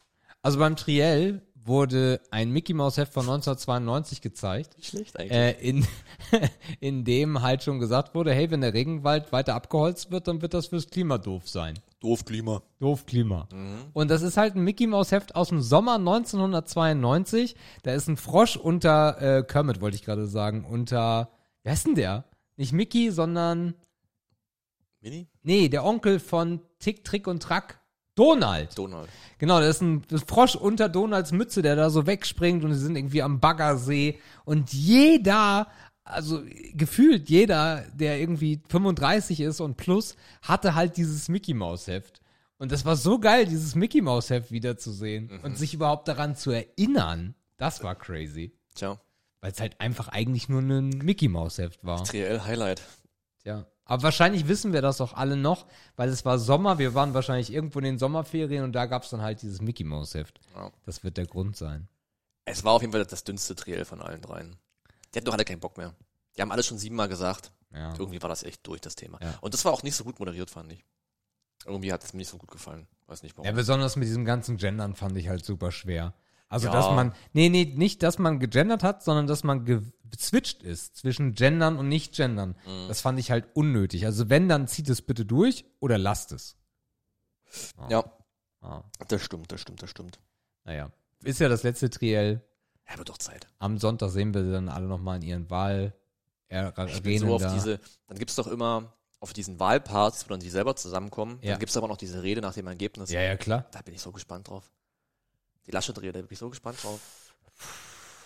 Also beim Triell wurde ein Mickey Mouse Heft von 1992 gezeigt. Schlecht eigentlich. äh, in, in dem halt schon gesagt wurde, hey, wenn der Regenwald weiter abgeholzt wird, dann wird das fürs Klima doof sein. Doof Klima. Doof Klima. Und das ist halt ein Mickey Mouse Heft aus dem Sommer 1992. Da ist ein Frosch unter äh, Kermit, wollte ich gerade sagen, unter, wer ist denn der? Nicht Mickey, sondern, Mini? nee, der Onkel von Tick, Trick und Track. Donald. Donald. Genau, da ist ein das Frosch unter Donalds Mütze, der da so wegspringt und sie sind irgendwie am Baggersee und jeder, also gefühlt jeder, der irgendwie 35 ist und plus, hatte halt dieses Mickey Maus Heft. Und das war so geil, dieses Mickey Maus Heft wiederzusehen und sich überhaupt daran zu erinnern. Das war crazy. Tja, Weil es halt einfach eigentlich nur ein Mickey Maus Heft war. Triell Highlight. Ja. Aber wahrscheinlich wissen wir das auch alle noch, weil es war Sommer, wir waren wahrscheinlich irgendwo in den Sommerferien und da gab es dann halt dieses Mickey Mouse Heft. Ja. Das wird der Grund sein. Es war auf jeden Fall das dünnste Triell von allen dreien. Die hatten doch alle keinen Bock mehr. Die haben alle schon siebenmal gesagt. Ja. Irgendwie war das echt durch, das Thema. Ja. Und das war auch nicht so gut moderiert, fand ich. Irgendwie hat es mir nicht so gut gefallen. Weiß nicht warum. ja, besonders mit diesem ganzen Gendern fand ich halt super schwer. Also, dass man, nee, nee, nicht, dass man gegendert hat, sondern dass man gezwitscht ist zwischen Gendern und Nicht-Gendern. Mhm. Das fand ich halt unnötig. Also, wenn, dann zieht es bitte durch oder lasst es. ja, Ah, das stimmt, das stimmt, das stimmt. naja. Ist ja das letzte Triell. Ja, wird doch Zeit. Am Sonntag sehen wir sie dann alle nochmal in ihren Wahl. Ich bin so auf diese, dann gibt's doch immer auf diesen Wahlparts, wo dann die selber zusammenkommen, Ja. dann gibt's aber noch diese Rede nach dem Ergebnis. Ja, ja, klar. Da bin ich so gespannt drauf. Die Laschet-Rede, da bin ich so gespannt drauf.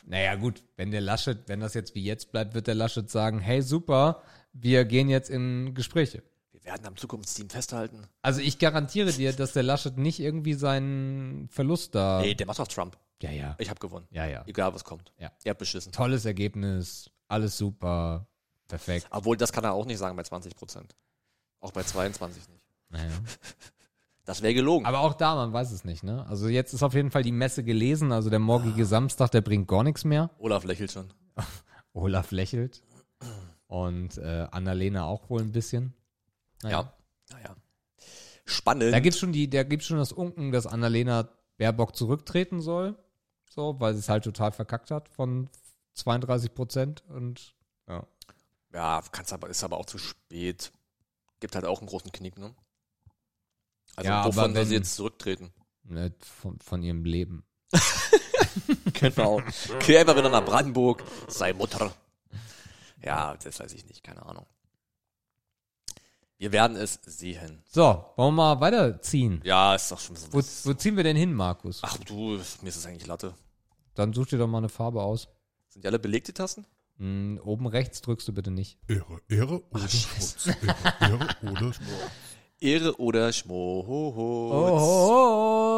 Naja, gut, wenn der Laschet, wenn das jetzt wie jetzt bleibt, wird der Laschet sagen, hey, super, wir gehen jetzt in Gespräche. Wir werden am Zukunftsteam festhalten. Also ich garantiere dir, dass der Laschet nicht irgendwie seinen Verlust da. Nee, der macht auf Trump. Ja, ja. Ich habe gewonnen. Ja, ja. Egal, was kommt. Ja. Er hat beschissen. Tolles Ergebnis, alles super, perfekt. Obwohl, das kann er auch nicht sagen bei 20 Prozent. Auch bei 22 nicht. Naja. Das wäre gelogen. Aber auch da, man weiß es nicht, ne? Also jetzt ist auf jeden Fall die Messe gelesen, also der morgige Samstag, der bringt gar nichts mehr. Olaf lächelt schon. Olaf lächelt. Und äh, Annalena auch wohl ein bisschen. Ja. Naja. Spannend. Da gibt's schon die, da gibt's schon das Unken, dass Annalena Baerbock zurücktreten soll. So, weil sie es halt total verkackt hat von 32 Prozent und ja. ja, kannst aber, ist aber auch zu spät. Gibt halt auch einen großen Knick, ne? Also Ja, wovon soll sie jetzt zurücktreten? Ne, von, von ihrem Leben. Genau. Geh einfach wieder nach Brandenburg, sei Mutter. Ja, das weiß ich nicht, keine Ahnung. Wir werden es sehen. So, wollen wir mal weiterziehen? Ja, ist doch schon so. Wo, wo ziehen wir denn hin, Markus? Ach du, mir ist es eigentlich Latte. Dann such dir doch mal eine Farbe aus. Sind die alle belegt, die Tassen? Hm, oben rechts drückst du bitte nicht. Ehre, Ehre oder Schmutz. Ehre, Ehre oder Schmutz. Ehre oder Schmutz.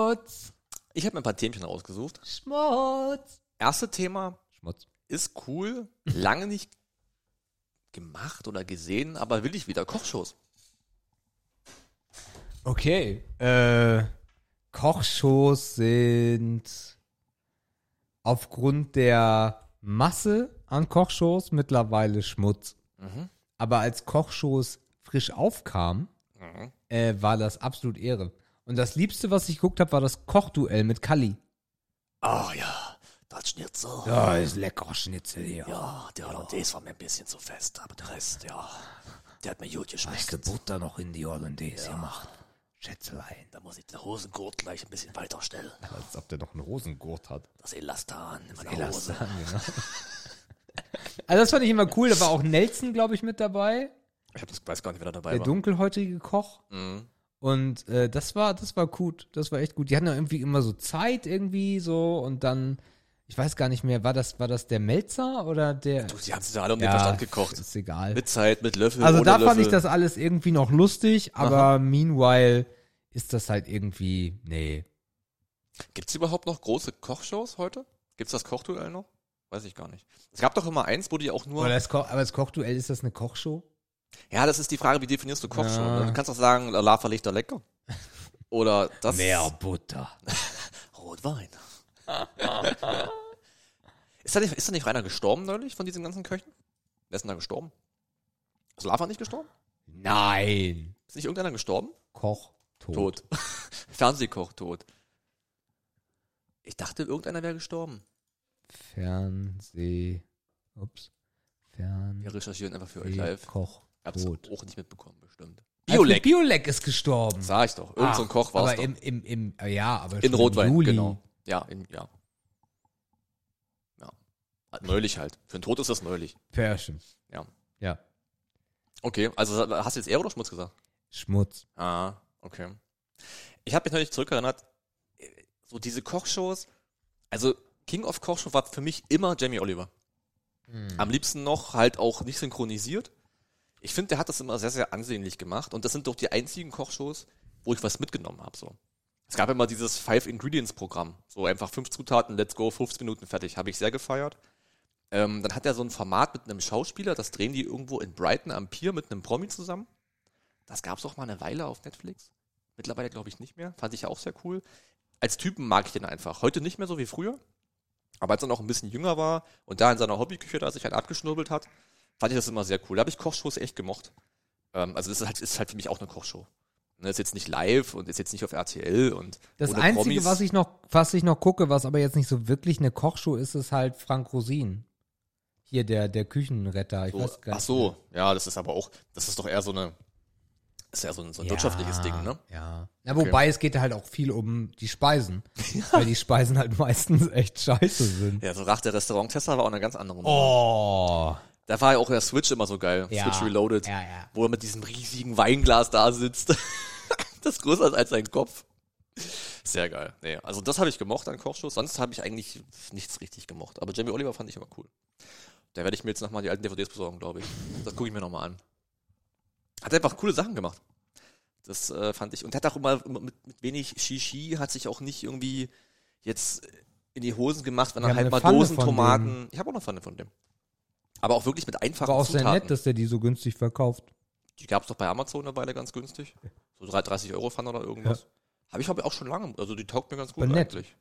Schmutz. Ich habe mir ein paar Themchen rausgesucht. Schmutz. Erste Thema Schmutz. ist cool, lange nicht gemacht oder gesehen, aber will ich wieder Kochshows. Okay. Äh, Kochshows sind aufgrund der Masse an Kochshows mittlerweile Schmutz. Mhm. Aber als Kochshows frisch aufkamen, Mhm. äh, war das absolut Ehre. Und das Liebste, was ich geguckt habe, war das Kochduell mit Kalli. Ah ja, das Schnitzel. Ja, ist lecker Schnitzel hier. Ja, der Hollandaise war mir ein bisschen zu fest, aber der Rest, ja, der hat mir gut geschmeckt. Butter noch in die Hollandaise gemacht. Schätzelein. Da muss ich den Hosengurt gleich ein bisschen weiter stellen. Als ob der noch einen Rosengurt hat. Das Elastan in meiner Elastan, Hose. genau. Also das fand ich immer cool. Da war auch Nelson, glaube ich, mit dabei. Ich hab das, weiß gar nicht, wer da dabei Der war. dunkelhäutige Koch. Mhm. Und äh, das war, das war gut. Das war echt gut. Die hatten ja irgendwie immer so Zeit irgendwie so und dann, ich weiß gar nicht mehr, war das, war das der Melzer oder der? Du, die haben sich ja alle um den Verstand gekocht. Ist egal. Mit Zeit, mit Löffel, also da Löffel. fand ich das alles irgendwie noch lustig, aber meanwhile ist das halt irgendwie, nee. Gibt's überhaupt noch große Kochshows heute? Gibt's das Kochduell noch? Weiß ich gar nicht. Es gab doch immer eins, wo die auch nur. Aber das, Ko aber das Kochduell, ist das eine Kochshow? Ja, das ist die Frage, wie definierst du Kochshow? Ja. Ne? Du kannst doch sagen, Lava liegt da lecker. Oder das. Butter. Rotwein. ist, da nicht, ist da nicht einer gestorben neulich von diesen ganzen Köchen? Wer ist denn da gestorben? Ist Lava nicht gestorben? Nein. Ist nicht irgendeiner gestorben? Koch tot. Tot. Fernsehkoch tot. Ich dachte, irgendeiner wäre gestorben. Fernseh. Ups. Fern. Wir recherchieren einfach für euch live. Koch Hab's tot. auch nicht mitbekommen, bestimmt. Biolek. Biolek. Biolek ist gestorben. Sag ich doch. Irgend so ein Koch war es aber doch. im, im, im, ja, aber In schon Rotwein, im Juli. genau. Ja, in, ja. Ja. Halt Neulich halt. Für einen Tod ist das neulich. Perschen. Ja. Ja. Okay, also hast du jetzt Ehre oder Schmutz gesagt? Schmutz. Ah, okay. Ich habe mich neulich zurückerinnert, so diese Kochshows, also King of Kochshow war für mich immer Jamie Oliver. Am liebsten noch halt auch nicht synchronisiert. Ich finde, der hat das immer sehr, sehr ansehnlich gemacht und das sind doch die einzigen Kochshows, wo ich was mitgenommen habe. So. Es gab immer dieses Five Ingredients Programm, so einfach fünf Zutaten, let's go, 15 Minuten fertig, habe ich sehr gefeiert. Ähm, dann hat er so ein Format mit einem Schauspieler, das drehen die irgendwo in Brighton am Pier mit einem Promi zusammen. Das gab es auch mal eine Weile auf Netflix. Mittlerweile glaube ich nicht mehr. Fand ich auch sehr cool. Als Typen mag ich den einfach. Heute nicht mehr so wie früher. Aber als er noch ein bisschen jünger war und da in seiner Hobbyküche da sich halt abgeschnurbelt hat, fand ich das immer sehr cool. Da habe ich Kochshows echt gemocht. Ähm, also das ist halt, ist halt für mich auch eine Kochshow. Ne, ist jetzt nicht live und ist jetzt nicht auf RTL und Das Einzige, Promis. was ich noch, was ich noch gucke, was aber jetzt nicht so wirklich eine Kochshow ist, ist halt Frank Rosin. Hier der, der Küchenretter. Ich so, weiß gar ach so, ja, das ist aber auch, das ist doch eher so eine, ist ja so ein, so ein Ja, wirtschaftliches Ding, ne? Ja. Na, wobei es geht halt auch viel um die Speisen. Weil die Speisen halt meistens echt scheiße sind. Ja, so Rach der Restaurant-Tester war auch eine ganz andere Nummer. Oh. Da war ja auch der Switch immer so geil. Ja. Switch Reloaded. Ja, ja. Wo er mit diesem riesigen Weinglas da sitzt. das ist größer als sein Kopf. Sehr geil. Nee, also das habe ich gemocht an Kochshows. Sonst habe ich eigentlich nichts richtig gemocht. Aber Jamie Oliver fand ich immer cool. Da werde ich mir jetzt nochmal die alten DVDs besorgen, glaube ich. Das gucke ich mir nochmal an. Hat einfach coole Sachen gemacht. Das äh, fand ich. Und hat auch immer mit, mit wenig Shishi, hat sich auch nicht irgendwie jetzt in die Hosen gemacht, wenn er halt mal Dosen Tomaten. Ich habe auch noch Pfanne von dem. Aber auch wirklich mit einfachen Aber auch sehr Zutaten. nett, dass der die so günstig verkauft. Die gab es doch bei Amazon eine Weile ganz günstig. So 30 Euro Pfanne oder irgendwas. Habe ich aber auch schon lange. Also die taugt mir ganz gut Aber nett. eigentlich.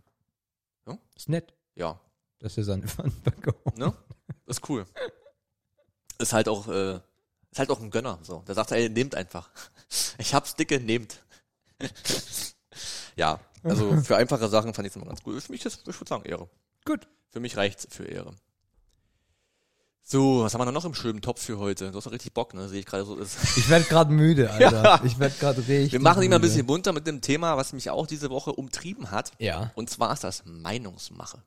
Ist nett, Ja. dass er seine Pfanne verkauft. Ne? Ist cool. Ist halt auch, äh, ist halt auch ein Gönner. So. Der sagt, ey, nehmt einfach. Ich hab's dicke, nehmt. ja, also für einfache Sachen fand ich es immer ganz gut. Für mich ist, ich würde sagen, Ehre. Gut. Für mich reicht's für Ehre. So, was haben wir noch im schönen Topf für heute? Du hast doch richtig Bock, ne? Sehe ich gerade so ist. Ich werde gerade müde, Alter. Ich werde gerade richtig Wir machen ihn mal ein bisschen bunter mit dem Thema, was mich auch diese Woche umtrieben hat. Ja. Und zwar ist das Meinungsmache.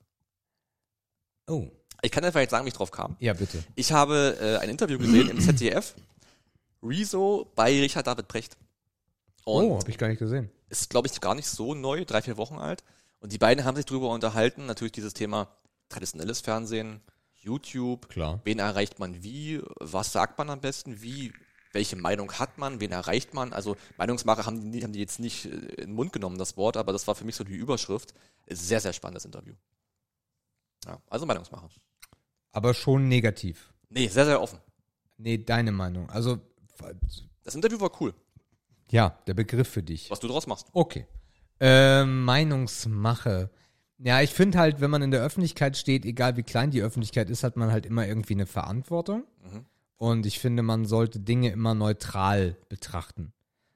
Oh. Ich kann dir vielleicht sagen, wie ich drauf kam. Ja, bitte. Ich habe äh, ein Interview gesehen im ZDF Rezo bei Richard David Precht. Und oh, habe ich gar nicht gesehen. ist, glaube ich, gar nicht so neu, drei, vier Wochen alt. Und die beiden haben sich darüber unterhalten, natürlich dieses Thema traditionelles Fernsehen, YouTube, Klar. wen erreicht man wie, was sagt man am besten, wie, welche Meinung hat man, wen erreicht man. Also Meinungsmacher haben die, haben die jetzt nicht äh, in den Mund genommen, das Wort, aber das war für mich so die Überschrift. Sehr, sehr spannendes Interview. Ja, also Meinungsmacher. Aber schon negativ. Nee, sehr, sehr offen. Nee, deine Meinung. Also, Das Interview war cool, ja, der Begriff für dich. was du draus machst. Okay. Ähm, Meinungsmache. Ja, ich finde halt, wenn man in der Öffentlichkeit steht, egal wie klein die Öffentlichkeit ist, hat man halt immer irgendwie eine Verantwortung. Mhm. Und ich finde, man sollte Dinge immer neutral betrachten.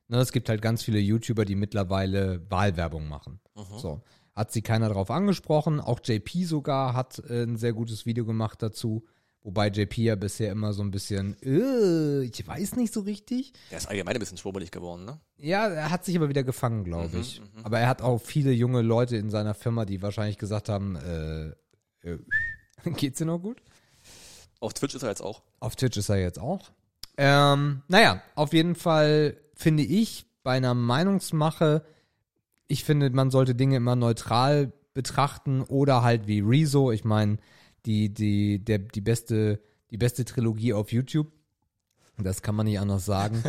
Ne, es gibt halt ganz viele YouTuber, die mittlerweile Wahlwerbung machen. Mhm. So. Hat sie keiner drauf angesprochen. Auch JP sogar hat äh, ein sehr gutes Video gemacht dazu. Wobei JP ja bisher immer so ein bisschen, äh, ich weiß nicht so richtig. Der ist allgemein ein bisschen schwurbelig geworden, ne? Ja, er hat sich aber wieder gefangen, glaube Mhm, ich. Aber er hat auch viele junge Leute in seiner Firma, die wahrscheinlich gesagt haben, äh, äh geht's dir noch gut? Auf Twitch ist er jetzt auch. Auf Twitch ist er jetzt auch. Ähm, naja, auf jeden Fall finde ich bei einer Meinungsmache, ich finde, man sollte Dinge immer neutral betrachten oder halt wie Rezo, ich meine, die, die, der, die beste, die beste Trilogie auf YouTube. Das kann man nicht anders sagen.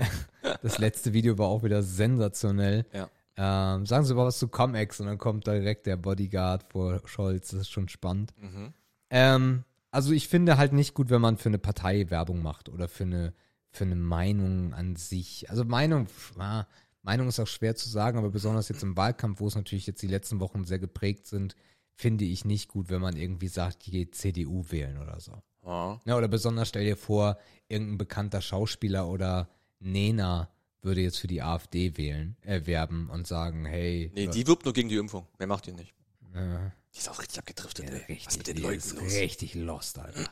das letzte Video war auch wieder sensationell. Ja. Ähm, sagen Sie mal was zu Comex und dann kommt direkt der Bodyguard vor Scholz. Das ist schon spannend. Mhm. Ähm, also ich finde halt nicht gut, wenn man für eine Partei Werbung macht oder für eine, für eine Meinung an sich. Also Meinung, ah, Meinung ist auch schwer zu sagen, aber besonders jetzt im Wahlkampf, wo es natürlich jetzt die letzten Wochen sehr geprägt sind, finde ich nicht gut, wenn man irgendwie sagt, gehe CDU wählen oder so. Ja. Ja, oder besonders stell dir vor, irgendein bekannter Schauspieler oder Nena würde jetzt für die AfD wählen, äh, werben und sagen, hey, Nee, die wirbt nur gegen die Impfung. Mehr macht die nicht. äh, Die ist auch richtig abgedriftet, ja, ey. richtig, Was mit den die Leuten los? richtig lost, Alter.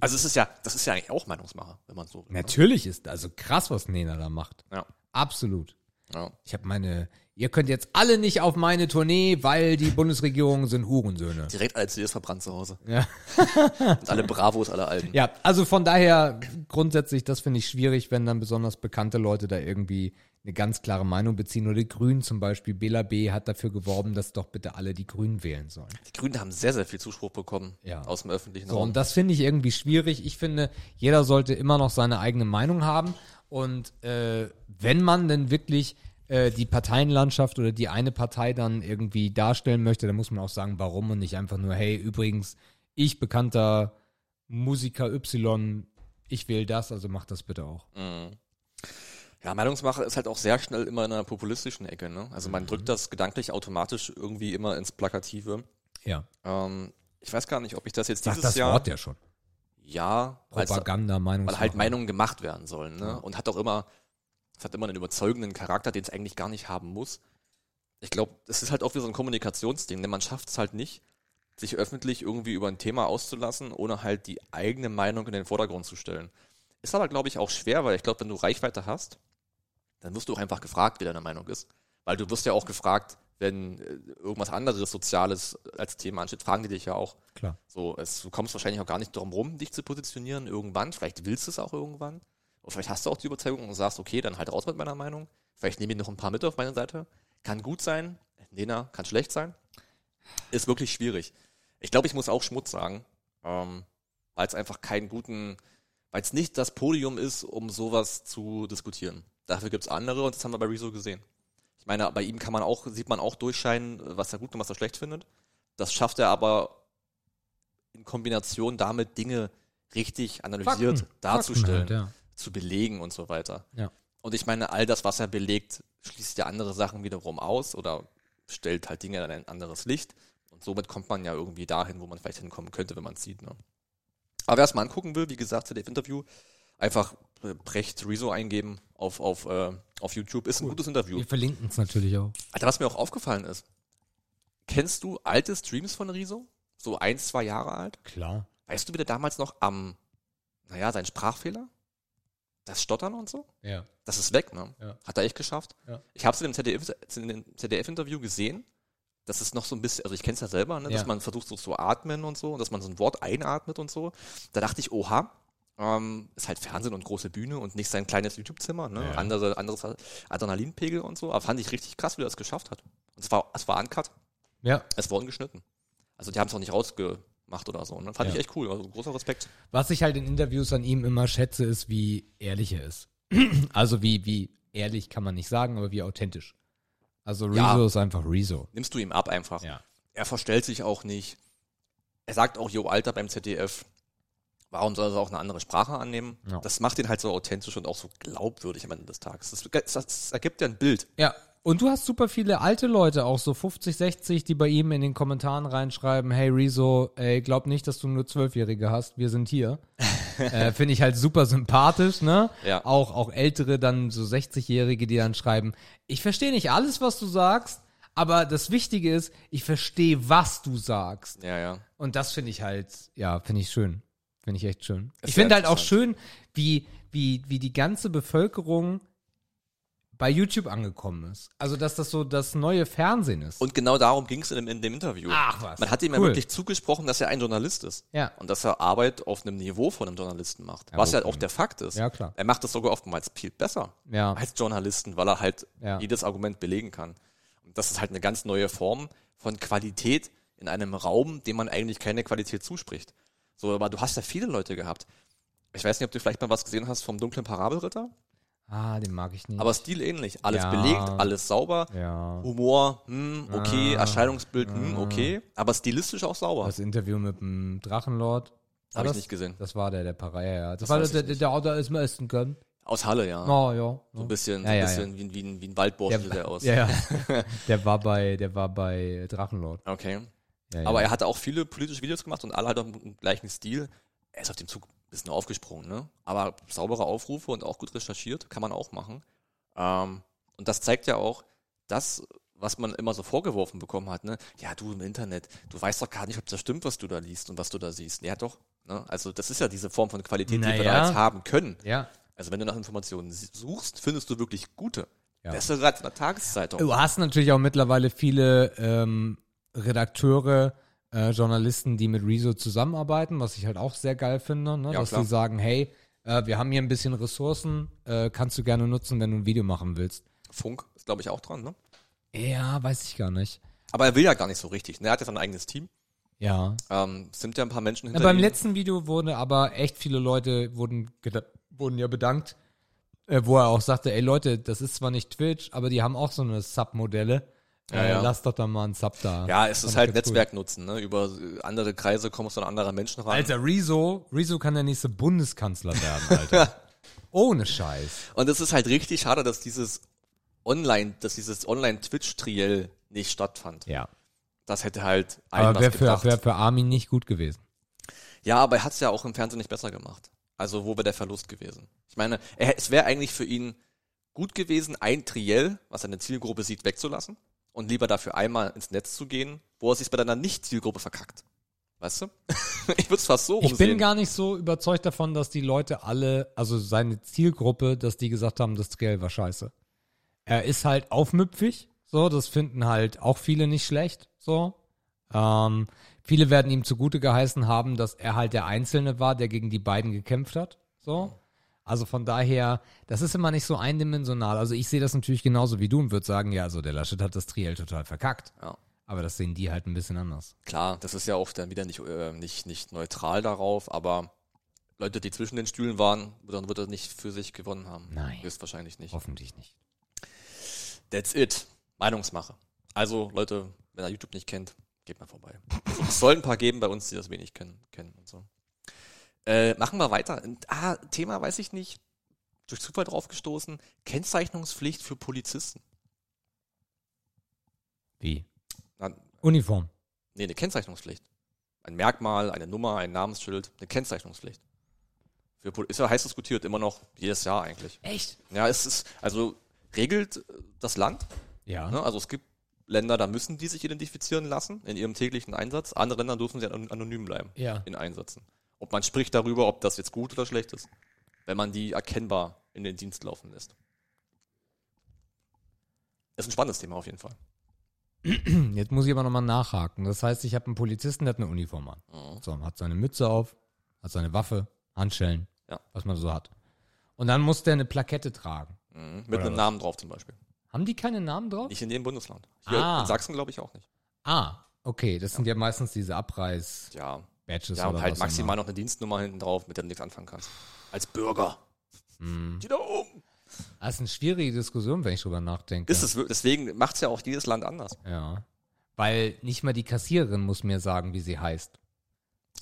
Also es ist ja, das ist ja eigentlich auch Meinungsmacher, wenn man so. ne? Natürlich ist also krass, was Nena da macht. Ja. Absolut. ja. Ich habe meine, ihr könnt jetzt alle nicht auf meine Tournee, weil die Bundesregierung sind Hurensöhne. Direkt alle CDs verbrannt zu Hause. Ja. Und alle Bravos, alle Alten. ja, also von daher grundsätzlich, das finde ich schwierig, wenn dann besonders bekannte Leute da irgendwie eine ganz klare Meinung beziehen. Oder die Grünen zum Beispiel. Bela B. hat dafür geworben, dass doch bitte alle die Grünen wählen sollen. Die Grünen haben sehr, sehr viel Zuspruch bekommen Ja. aus dem öffentlichen So, Raum. und das finde ich irgendwie schwierig. Ich finde, jeder sollte immer noch seine eigene Meinung haben. Und äh, wenn man denn wirklich äh, die Parteienlandschaft oder die eine Partei dann irgendwie darstellen möchte, dann muss man auch sagen, warum und nicht einfach nur, hey, übrigens, ich bekannter Musiker Y, ich wähle das, also mach das bitte auch. Mhm. Ja, Meinungsmache ist halt auch sehr schnell immer in einer populistischen Ecke. Ne? Also Mhm. man drückt das gedanklich automatisch irgendwie immer ins Plakative. Ja, Ähm, ich weiß gar nicht, ob ich das jetzt sag dieses das Jahr. Wort ja schon. Ja, Propaganda, Meinungsmache. weil halt Meinungen gemacht werden sollen. Ne? Und hat auch immer, es hat immer einen überzeugenden Charakter, den es eigentlich gar nicht haben muss. Ich glaube, es ist halt auch wie so ein Kommunikationsding, denn man schafft es halt nicht, sich öffentlich irgendwie über ein Thema auszulassen, ohne halt die eigene Meinung in den Vordergrund zu stellen. Ist aber, glaube ich, auch schwer, weil ich glaube, wenn du Reichweite hast, dann wirst du auch einfach gefragt, wie deine Meinung ist. Weil du wirst ja auch gefragt, wenn äh, irgendwas anderes Soziales als Thema ansteht, fragen die dich ja auch. Klar. So, es, du kommst wahrscheinlich auch gar nicht darum rum, dich zu positionieren irgendwann. Vielleicht willst du es auch irgendwann. Oder vielleicht hast du auch die Überzeugung und sagst, okay, dann halt raus mit meiner Meinung. Vielleicht nehme ich noch ein paar mit auf meine Seite. Kann gut sein. Nena, kann schlecht sein. Ist wirklich schwierig. Ich glaube, ich muss auch Schmutz sagen, ähm, weil es einfach keinen guten, weil es nicht das Podium ist, um sowas zu diskutieren. Dafür gibt's andere und das haben wir bei Rezo gesehen. Ich meine, bei ihm kann man auch, sieht man auch durchscheinen, was er gut und was er schlecht findet. Das schafft er aber in Kombination damit Dinge richtig analysiert Fakten. darzustellen, Fakten halt, zu belegen und so weiter. Ja. Und ich meine, all das, was er belegt, schließt ja andere Sachen wiederum aus oder stellt halt Dinge in ein anderes Licht. Und somit kommt man ja irgendwie dahin, wo man vielleicht hinkommen könnte, wenn man es sieht. Ne? Aber wer es mal angucken will, wie gesagt, ZDF-Interview, einfach äh, Brecht Rezo eingeben auf, auf, äh, auf YouTube. Ist ein gutes Interview. Wir verlinken es natürlich auch. Alter, was mir auch aufgefallen ist, kennst du alte Streams von Rezo? So ein, zwei Jahre alt? Klar. Weißt du, wie der damals noch am, naja, sein Sprachfehler? Das Stottern und so? Ja. Das ist weg, ne? Ja. Hat er echt geschafft. Ja. Ich habe es in dem ZDF in dem ZDF-Interview gesehen. Das ist noch so ein bisschen, also ich kenne es ja selber, ne, dass man versucht so zu atmen und so, und dass man so ein Wort einatmet und so. Da dachte ich, oha, Ähm, ist halt Fernsehen und große Bühne und nicht sein kleines YouTube-Zimmer, ne? Andere, anderes Adrenalinpegel und so. Aber fand ich richtig krass, wie er das geschafft hat. Und es war, es war uncut, Ja. es wurde ungeschnitten. Also die haben es auch nicht rausgemacht oder so. Ne? Fand Ja. ich echt cool. Also großer Respekt. Was ich halt in Interviews an ihm immer schätze, ist, wie ehrlich er ist. also wie, wie ehrlich kann man nicht sagen, aber wie authentisch. Also Rezo Ja. ist einfach Rezo. Nimmst du ihm ab einfach. Ja. Er verstellt sich auch nicht. Er sagt auch, jo, Alter, beim ZDF. Warum soll er auch eine andere Sprache annehmen? Ja. Das macht ihn halt so authentisch und auch so glaubwürdig am Ende des Tages. Das, das, das ergibt ja ein Bild. Ja. Und du hast super viele alte Leute, auch so 50, 60, die bei ihm in den Kommentaren reinschreiben, hey Rezo, ey, glaub nicht, dass du nur Zwölfjährige hast, wir sind hier. äh, Finde ich halt super sympathisch, ne? Ja. Auch, auch ältere, dann so 60-Jährige, die dann schreiben, ich verstehe nicht alles, was du sagst, aber das Wichtige ist, ich verstehe, was du sagst. Ja, ja. Und das finde ich halt, ja, finde ich schön. Finde ich echt schön. Ist ich finde halt auch schön, wie, wie, wie die ganze Bevölkerung bei YouTube angekommen ist. Also, dass das so das neue Fernsehen ist. Und genau darum ging es in, dem- in dem Interview. Ach was. Man hat ihm ja Cool. wirklich zugesprochen, dass er ein Journalist ist. Ja. Und dass er Arbeit auf einem Niveau von einem Journalisten macht. Ja, was ja auch der Fakt ist. Ja, klar. Er macht das sogar oftmals viel besser Ja. als Journalisten, weil er halt Ja. jedes Argument belegen kann. Und das ist halt eine ganz neue Form von Qualität in einem Raum, dem man eigentlich keine Qualität zuspricht. So, aber du hast ja viele Leute gehabt. Ich weiß nicht, ob du vielleicht mal was gesehen hast vom dunklen Parabelritter, Ah, den mag ich nicht. aber stilähnlich. Alles Ja. belegt, alles sauber. ja. Humor, hm, okay, Ah. Erscheinungsbild, hm, okay, aber stilistisch auch sauber. Das Interview mit dem Drachenlord. Habe ich nicht gesehen. Das war der, der Pariah, ja. Das, Das war der, der, der Auto ist mir essen können. Aus Halle, ja. Oh, ja. So ein bisschen, Ja, so ein ja, bisschen Wie, ein- wie, ein, wie ein Waldbursche sieht der aus. Ja, ja. der war bei, der war bei Drachenlord. Okay. Ja, ja. Aber er hatte auch viele politische Videos gemacht und alle halt auch im gleichen Stil. Er ist auf dem Zug bisschen aufgesprungen, ne? Aber saubere Aufrufe und auch gut recherchiert, kann man auch machen. Ähm, und das zeigt ja auch, das, was man immer so vorgeworfen bekommen hat, ne? Ja, du im Internet, du weißt doch gar nicht, ob das stimmt, was du da liest und was du da siehst. Ja, doch. Ne? Also das ist ja diese Form von Qualität, die wir da jetzt haben können. ja. Also wenn du nach Informationen suchst, findest du wirklich gute. Ja. Bessere als in der Tageszeitung. Du hast natürlich auch mittlerweile viele ähm, Redakteure, äh, Journalisten, die mit Rezo zusammenarbeiten, was ich halt auch sehr geil finde, ne? Ja, dass klar. die sagen, hey, äh, wir haben hier ein bisschen Ressourcen, äh, kannst du gerne nutzen, wenn du ein Video machen willst. Funk ist, glaube ich, auch dran, ne? Ja, weiß ich gar nicht. Aber er will ja gar nicht so richtig. Ne? Er hat ja sein eigenes Team. Ja. Ähm, es sind ja ein paar Menschen ja hinter beim ihm. letzten Video wurde aber echt viele Leute wurden, wurden ja bedankt, äh, wo er auch sagte, ey Leute, das ist zwar nicht Twitch, aber die haben auch so eine Sub-Modelle. Ja, äh, ja. Lasst doch da mal einen Sub da. Ja, es ist halt ganz cool. Netzwerk nutzen. Ne? Über andere Kreise kommst du an andere Menschen ran. Alter, Rezo, Rezo kann der nächste Bundeskanzler werden, Alter. Ohne Scheiß. Und es ist halt richtig schade, dass dieses Online, dass dieses Online-Twitch-Triell nicht stattfand. Ja. Das hätte halt allen Aber wäre für, wär für Armin nicht gut gewesen. Ja, aber er hat es ja auch im Fernsehen nicht besser gemacht. Also wo wäre der Verlust gewesen? Ich meine, er, es wäre eigentlich für ihn gut gewesen, ein Triell, was seine Zielgruppe sieht, wegzulassen und lieber dafür einmal ins Netz zu gehen, wo er sich bei deiner Nicht-Zielgruppe verkackt. Weißt du? ich würde es fast so Ich rumsehen. bin gar nicht so überzeugt davon, dass die Leute alle, also seine Zielgruppe, dass die gesagt haben, das Scale war scheiße. Er ist halt aufmüpfig, so, das finden halt auch viele nicht schlecht, so. Ähm, viele werden ihm zugute geheißen haben, dass er halt der Einzelne war, der gegen die beiden gekämpft hat, so. Also von daher, das ist immer nicht so eindimensional. Also ich sehe das natürlich genauso wie du und würde sagen, ja, also der Laschet hat das Triell total verkackt. Ja. Aber das sehen die halt ein bisschen anders. Klar, das ist ja auch dann wieder nicht, äh, nicht, nicht neutral darauf, aber Leute, die zwischen den Stühlen waren, dann wird er nicht für sich gewonnen haben. Nein. Höchstwahrscheinlich nicht. Hoffentlich nicht. That's it. Meinungsmache. Also, Leute, wenn ihr YouTube nicht kennt, geht mal vorbei. es soll ein paar geben bei uns, die das wenig kennen, kennen und so. Äh, machen wir weiter. Ah, Thema weiß ich nicht. Durch Zufall drauf gestoßen. Kennzeichnungspflicht für Polizisten. Wie? Na, Uniform. nee, eine Kennzeichnungspflicht. Ein Merkmal, eine Nummer, ein Namensschild, eine Kennzeichnungspflicht. Für Pol ist ja heiß diskutiert, immer noch jedes Jahr eigentlich. Echt? Ja, es ist, also regelt das Land, Ja. Ne? Also es gibt Länder, da müssen die sich identifizieren lassen in ihrem täglichen Einsatz. Andere Länder dürfen sie an- anonym bleiben Ja. in Einsätzen. Ob man spricht darüber, ob das jetzt gut oder schlecht ist, wenn man die erkennbar in den Dienst laufen lässt. Ist ein spannendes Thema auf jeden Fall. Jetzt muss ich aber nochmal nachhaken. Das heißt, ich habe einen Polizisten, der hat eine Uniform an. Mhm. So, hat seine Mütze auf, hat seine Waffe, Handschellen, Ja. was man so hat. Und dann muss der eine Plakette tragen. Mhm. Mit einem was? Namen drauf zum Beispiel. Haben die keine Namen drauf? Nicht in dem Bundesland. Hier Ah. in Sachsen glaube ich auch nicht. Ah, okay, das sind ja meistens diese Abreiß-Badges Ja. Oder Ja, und halt maximal noch eine Dienstnummer hinten drauf, mit der du nichts anfangen kannst. Als Bürger. Mhm. Die da oben. Das ist eine schwierige Diskussion, wenn ich drüber nachdenke. Ist es, deswegen macht es ja auch jedes Land anders. Ja. Weil nicht mal die Kassiererin muss mir sagen, wie sie heißt.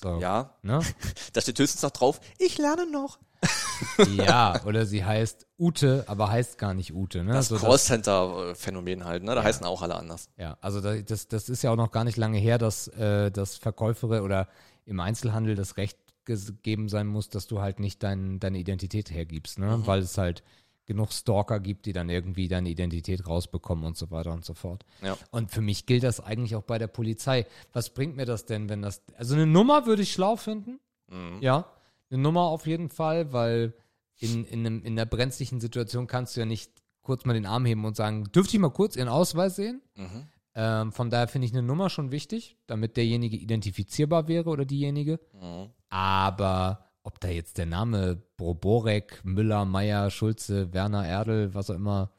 So, Ja, Ne? da steht höchstens noch drauf, ich lerne noch. ja, oder sie heißt Ute, aber heißt gar nicht Ute. Ne? Das So, Callcenter-Phänomen halt, ne? Da Ja. heißen auch alle anders. Ja, also da, das, das ist ja auch noch gar nicht lange her, dass, äh, dass Verkäufere oder im Einzelhandel das Recht gegeben sein muss, dass du halt nicht dein, deine Identität hergibst, ne? Mhm. Weil es halt genug Stalker gibt, die dann irgendwie deine Identität rausbekommen und so weiter und so fort. Ja. Und für mich gilt das eigentlich auch bei der Polizei. Was bringt mir das denn, wenn das. Also eine Nummer würde ich schlau finden. Mhm. Ja. Eine Nummer auf jeden Fall, weil in, in, einem, in einer brenzlichen Situation kannst du ja nicht kurz mal den Arm heben und sagen, dürfte ich mal kurz Ihren Ausweis sehen? Mhm. Ähm, von daher finde ich eine Nummer schon wichtig, damit derjenige identifizierbar wäre oder diejenige. Mhm. Aber ob da jetzt der Name Broborek, Müller, Meier, Schulze, Werner, Erdl, was auch immer,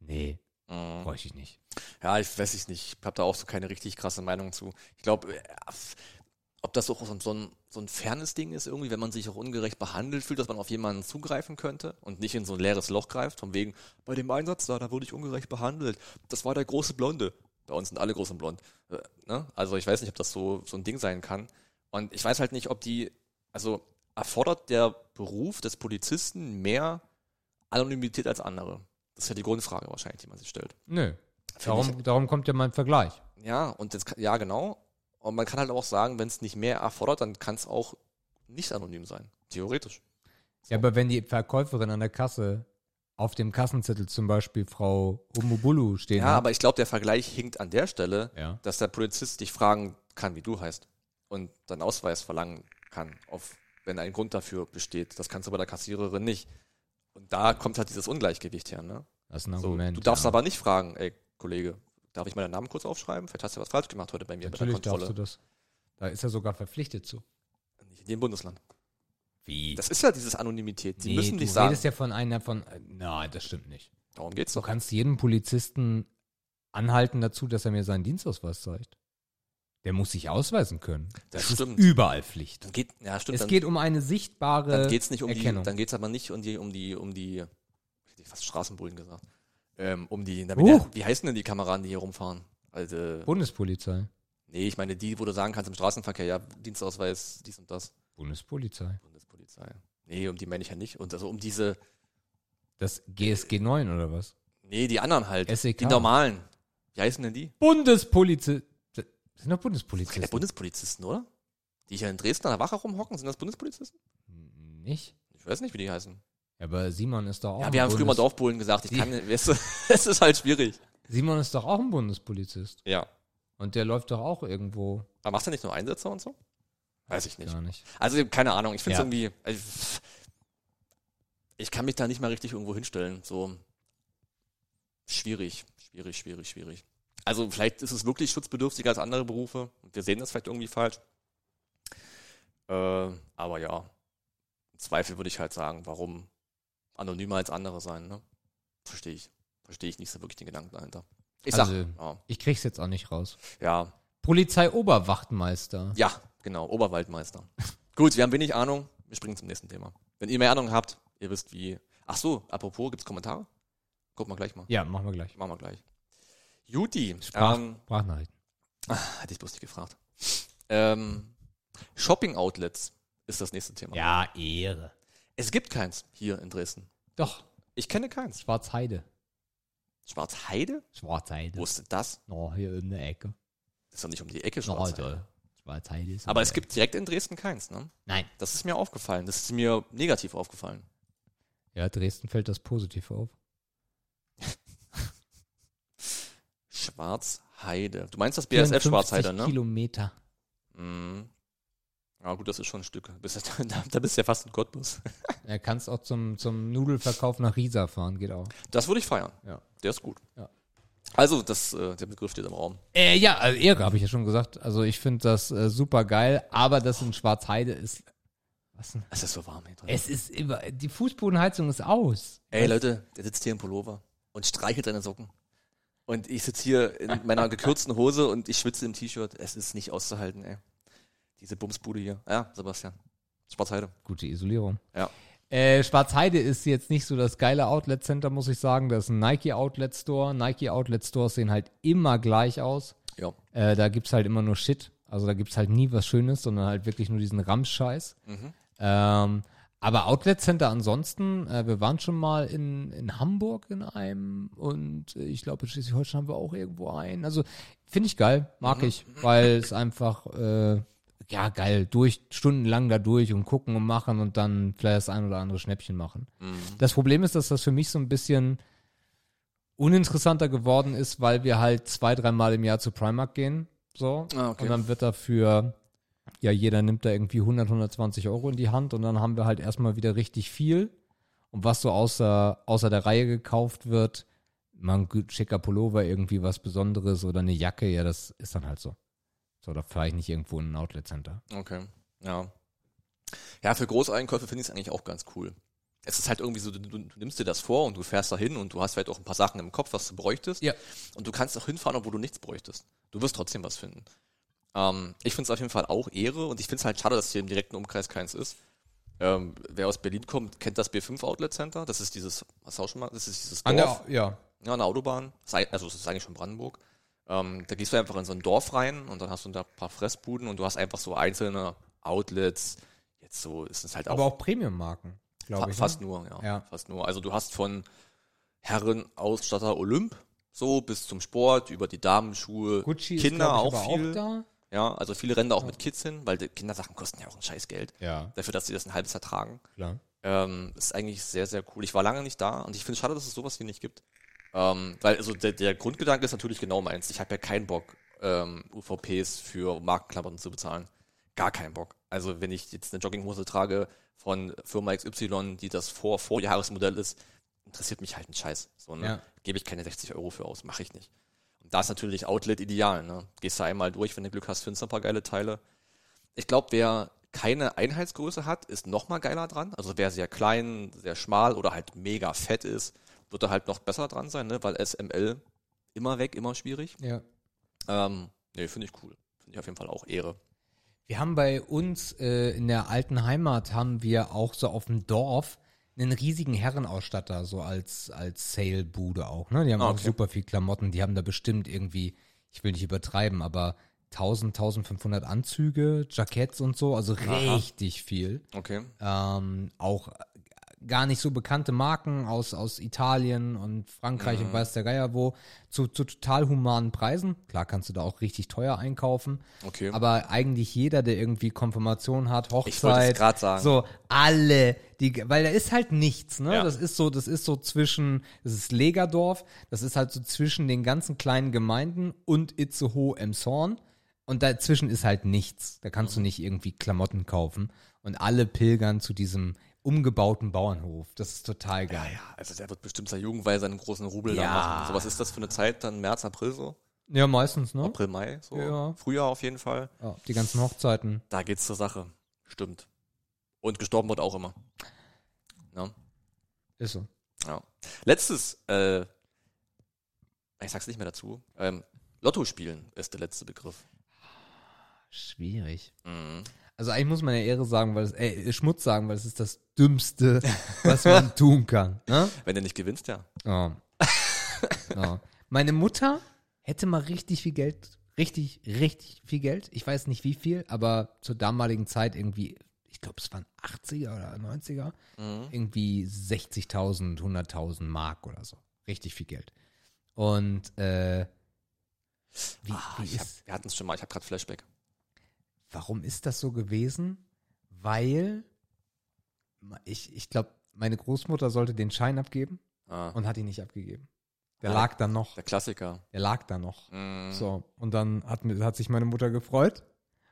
nee, Mhm. bräuchte ich nicht. Ja, ich weiß ich nicht. Ich habe da auch so keine richtig krasse Meinung zu. Ich glaube, ob das auch so ein, so, ein, so ein fernes Ding ist, irgendwie, wenn man sich auch ungerecht behandelt fühlt, dass man auf jemanden zugreifen könnte und nicht in so ein leeres Loch greift, von wegen, bei dem Einsatz da, da wurde ich ungerecht behandelt. Das war der große Blonde. Bei uns sind alle groß und blond. Äh, ne? Also ich weiß nicht, ob das so, so ein Ding sein kann. Und ich weiß halt nicht, ob die, also erfordert der Beruf des Polizisten mehr Anonymität als andere? Das ist ja die Grundfrage wahrscheinlich, die man sich stellt. Nö. Darum, darum kommt ja mein Vergleich. Ja, und kann, ja, genau. Und man kann halt auch sagen, wenn es nicht mehr erfordert, dann kann es auch nicht anonym sein. Theoretisch. Ja, aber wenn die Verkäuferin an der Kasse auf dem Kassenzettel zum Beispiel Frau Umubulu stehen Ja, hat, aber ich glaube, der Vergleich hinkt an der Stelle, ja. dass der Polizist dich fragen kann, wie du heißt. Und deinen Ausweis verlangen kann, auf, wenn ein Grund dafür besteht. Das kannst du bei der Kassiererin nicht. Und da kommt halt dieses Ungleichgewicht her, ne? das ist ein So, Argument. du darfst ja. aber nicht fragen, ey, Kollege, darf ich meinen Namen kurz aufschreiben? Vielleicht hast du was falsch gemacht heute bei mir Natürlich bei der darfst du Kontrolle. das. Da ist er sogar verpflichtet zu. Nicht in dem Bundesland. Wie? Das ist ja dieses Anonymität. Die nee, müssen du nicht sagen. redest ja von einer von. äh, Nein, das stimmt nicht. Darum geht's Du doch. kannst jeden Polizisten anhalten dazu, dass er mir seinen Dienstausweis zeigt. Der muss sich ausweisen können. Das ist stimmt. überall Pflicht. Geht, ja, stimmt. Es dann, geht um eine sichtbare dann geht's nicht um Erkennung. die, dann geht's aber nicht um die, um die, um die, ich hätte fast Straßenbullen gesagt, ähm, um die, Uh. wie heißen denn die Kameraden, die hier rumfahren? Also, Bundespolizei. nee, ich meine die, wo du sagen kannst im Straßenverkehr, ja, Dienstausweis, dies und das, Bundespolizei. Bundespolizei. Nee, um die meine ich ja nicht. Und also um diese, Das GSG 9 oder was? nee, die anderen halt, SEK. die normalen. Wie heißen denn die? Bundespolizei. Das sind doch Bundespolizisten. Bundespolizisten, oder? Die hier in Dresden an der Wache rumhocken, sind das Bundespolizisten? Nicht? Ich weiß nicht, wie die heißen. Ja, aber Simon ist doch auch Ja, wir haben früher mal Dorfbullen gesagt, ich kann, weißt du, es ist halt schwierig. Simon ist doch auch ein Bundespolizist. Ja. Und der läuft doch auch irgendwo. Aber macht er nicht nur Einsätze und so? Weiß ich nicht. Nicht. Also, keine Ahnung, ich finde es Ja. irgendwie. Also, ich kann mich da nicht mal richtig irgendwo hinstellen. So schwierig, schwierig, schwierig, schwierig. Also, vielleicht ist es wirklich schutzbedürftiger als andere Berufe wir sehen das vielleicht irgendwie falsch. Äh, aber ja, im Zweifel würde ich halt sagen, warum anonymer als andere sein, ne? Verstehe ich. Verstehe ich nicht so wirklich den Gedanken dahinter. Ich sag, Also- ja, Ich krieg's jetzt auch nicht raus. ja, Polizeioberwachtmeister. ja, genau, Oberwaldmeister. Gut, wir haben wenig Ahnung. Wir springen zum nächsten Thema. Wenn ihr mehr Ahnung habt, ihr wisst wie. Ach so, apropos, gibt's Kommentare? Gucken wir gleich mal. Ja, machen wir gleich. Machen wir gleich. Juti, Sprach, ähm, Sprachnachrichten. hatte ich bloß nicht gefragt. Ähm, Shopping-Outlets ist das nächste Thema. Ja, Ehre. Es gibt keins hier in Dresden. Doch, Ich kenne keins. Schwarzheide. Schwarzheide? Schwarzheide. Wo ist denn das? Oh, hier in der Ecke. Das ist doch nicht um die Ecke No, Schwarzheide. Alter. Schwarzheide ist. in Aber es gibt direkt in Dresden keins, ne? Nein. Das ist mir aufgefallen. Das ist mir negativ aufgefallen. Ja, Dresden fällt das positiv auf. Schwarzheide. Du meinst das BSF 54 Schwarzheide, ne? Kilometer. Mhm. Ja, gut, das ist schon ein Stück. Da bist du ja fast ein Cottbus. Er kannst auch zum, zum Nudelverkauf nach Riesa fahren, geht auch. Das würde ich feiern. Ja. Der ist gut. Ja. Also, das, äh, der Begriff steht im Raum. Äh, ja, also Ehre habe ich ja schon gesagt. Also ich finde das äh, super geil, aber das in Schwarzheide ist Was denn? Es ist so warm hier drin. Es ist immer, die Fußbodenheizung ist aus. Ey Leute, der sitzt hier im Pullover und streichelt seine Socken. Und ich sitze hier in meiner gekürzten Hose und ich schwitze im T-Shirt. Es ist nicht auszuhalten, ey. Diese Bumsbude hier. Ja, Sebastian. Schwarzheide. Gute Isolierung. Ja. Äh, Schwarzheide ist jetzt nicht so das geile Outlet Center, muss ich sagen. Das ist ein Nike Outlet Store. Nike Outlet Stores sehen halt immer gleich aus. Ja. Äh, da gibt's halt immer nur Shit. Also da gibt's halt nie was Schönes, sondern halt wirklich nur diesen Ramscheiß. Mhm. Ähm, aber Outlet Center ansonsten, äh, wir waren schon mal in, in Hamburg in einem und äh, ich glaube in Schleswig-Holstein haben wir auch irgendwo einen. Also finde ich geil, mag Mhm. ich, weil es einfach, äh, ja geil, durch, stundenlang da durch und gucken und machen und dann vielleicht das ein oder andere Schnäppchen machen. Mhm. Das Problem ist, dass das für mich so ein bisschen uninteressanter geworden ist, weil wir halt zwei, dreimal im Jahr zu Primark gehen. So. Ah, okay. Und dann wird dafür, ja, jeder nimmt da irgendwie 100, 120 Euro in die Hand und dann haben wir halt erstmal wieder richtig viel. Und was so außer, außer der Reihe gekauft wird, mal ein schicker Pullover, irgendwie was Besonderes oder eine Jacke, ja, das ist dann halt so. So, da fahre ich nicht irgendwo in ein Outlet Center. Okay. Ja. Ja, für Großeinkäufe finde ich es eigentlich auch ganz cool. Es ist halt irgendwie so, du, du, nimmst dir das vor und du fährst dahin und du hast vielleicht auch ein paar Sachen im Kopf, was du bräuchtest. Ja. Und du kannst auch hinfahren, obwohl du nichts bräuchtest. Du wirst trotzdem was finden. Ähm, ich finde es auf jeden Fall auch Ehre und ich finde es halt schade, dass hier im direkten Umkreis keins ist. Ähm, wer aus Berlin kommt, kennt das B5 Outlet Center. Das ist dieses, was auch schon mal, das ist dieses Dorf. ja. Ja, an der Autobahn. Also es ist eigentlich schon Brandenburg. Ähm, da gehst du einfach in so ein Dorf rein und dann hast du da ein paar Fressbuden und du hast einfach so einzelne Outlets. Jetzt so ist es halt auch, Aber auch Premium-Marken, fa glaube ich. fast ne? nur, ja, Ja. Fast nur. Also du hast von Herrenausstatter Olymp so bis zum Sport, über die Damenschuhe, Gucci Kinder ist, auch ich, aber viel. auch da. Ja, also viele rennen da auch mit Kids hin, weil die Kindersachen kosten ja auch ein scheiß Geld. Ja, Dafür, dass sie das ein halbes Jahr tragen. klar. Ähm, ist eigentlich sehr, sehr cool. Ich war lange nicht da und ich finde es schade, dass es sowas hier nicht gibt. Ähm, weil also der, der Grundgedanke ist natürlich genau meins. Ich habe ja keinen Bock, ähm, UVPs für Markenklamotten zu bezahlen. Gar keinen Bock. Also wenn ich jetzt eine Jogginghose trage von Firma XY, die das vor Vorjahresmodell ist, interessiert mich halt ein Scheiß. So, ne? Ja. Gebe ich keine 60 Euro für aus, mache ich nicht. Und da ist natürlich Outlet ideal. Ne? Gehst du einmal durch, wenn du Glück hast, findest du ein paar geile Teile. Ich glaube, wer keine Einheitsgröße hat, ist noch mal geiler dran. Also wer sehr klein, sehr schmal oder halt mega fett ist, wird da halt noch besser dran sein, ne? weil SML immer weg, immer schwierig. Ja. Ähm, nee, finde ich cool. Finde ich auf jeden Fall auch Ehre. Wir haben bei uns äh, in der alten Heimat haben wir auch so auf dem Dorf einen riesigen Herrenausstatter, so als, als Sale-Bude auch, ne? Die haben Ah, auch okay. super viel Klamotten, die haben da bestimmt irgendwie, ich will nicht übertreiben, aber 1000, 1500 Anzüge, Jacketts und so, also Aha. richtig viel. Okay. Ähm, auch gar nicht so bekannte Marken aus, aus Italien und Frankreich Mhm. und weiß der Geier wo, zu, zu total humanen Preisen. Klar kannst du da auch richtig teuer einkaufen. Okay. Aber eigentlich jeder, der irgendwie Konfirmation hat, Ich Hochzeit, gerade sagen. so alle, die, weil da ist halt nichts, ne? Ja. Das ist so, das ist so zwischen, das ist Legerdorf, das ist halt so zwischen den ganzen kleinen Gemeinden und Itzehoe Emshorn. Und dazwischen ist halt nichts. Da kannst du Mhm. nicht irgendwie Klamotten kaufen. Und alle pilgern zu diesem umgebauten Bauernhof. Das ist total Ja, geil. ja, also der wird bestimmt seine Jugendweise seinen großen Rubel Ja. da machen. So, was ist das für eine Zeit dann? März, April so? Ja, meistens, ne? April, Mai so? Ja. Frühjahr auf jeden Fall. Ja, die ganzen Hochzeiten. Da geht's zur Sache. Stimmt. Und gestorben wird auch immer. Ja. Ist so. Ja. Letztes, äh, ich sag's nicht mehr dazu. Ähm, Lotto spielen ist der letzte Begriff. Schwierig. Mhm. Also eigentlich muss man ja Ehre sagen, weil es, äh, Schmutz sagen, weil es ist das Dümmste, was man tun kann. Ne? Wenn du nicht gewinnst, ja. Ja. ja. Meine Mutter hätte mal richtig viel Geld, richtig, richtig viel Geld. Ich weiß nicht wie viel, aber zur damaligen Zeit irgendwie, ich glaube, es waren 80er oder 90er, Mhm. irgendwie 60.000, 100.000 Mark oder so. Richtig viel Geld. Und äh, wie, Ah, wie hab, wir hatten es schon mal, ich habe gerade Flashback. Warum ist das so gewesen? Weil ich, ich glaube, meine Großmutter sollte den Schein abgeben Ah, und hat ihn nicht abgegeben. Der Ah, lag da noch. der Klassiker. Der lag da noch. Mhm. So, und dann hat, hat sich meine Mutter gefreut,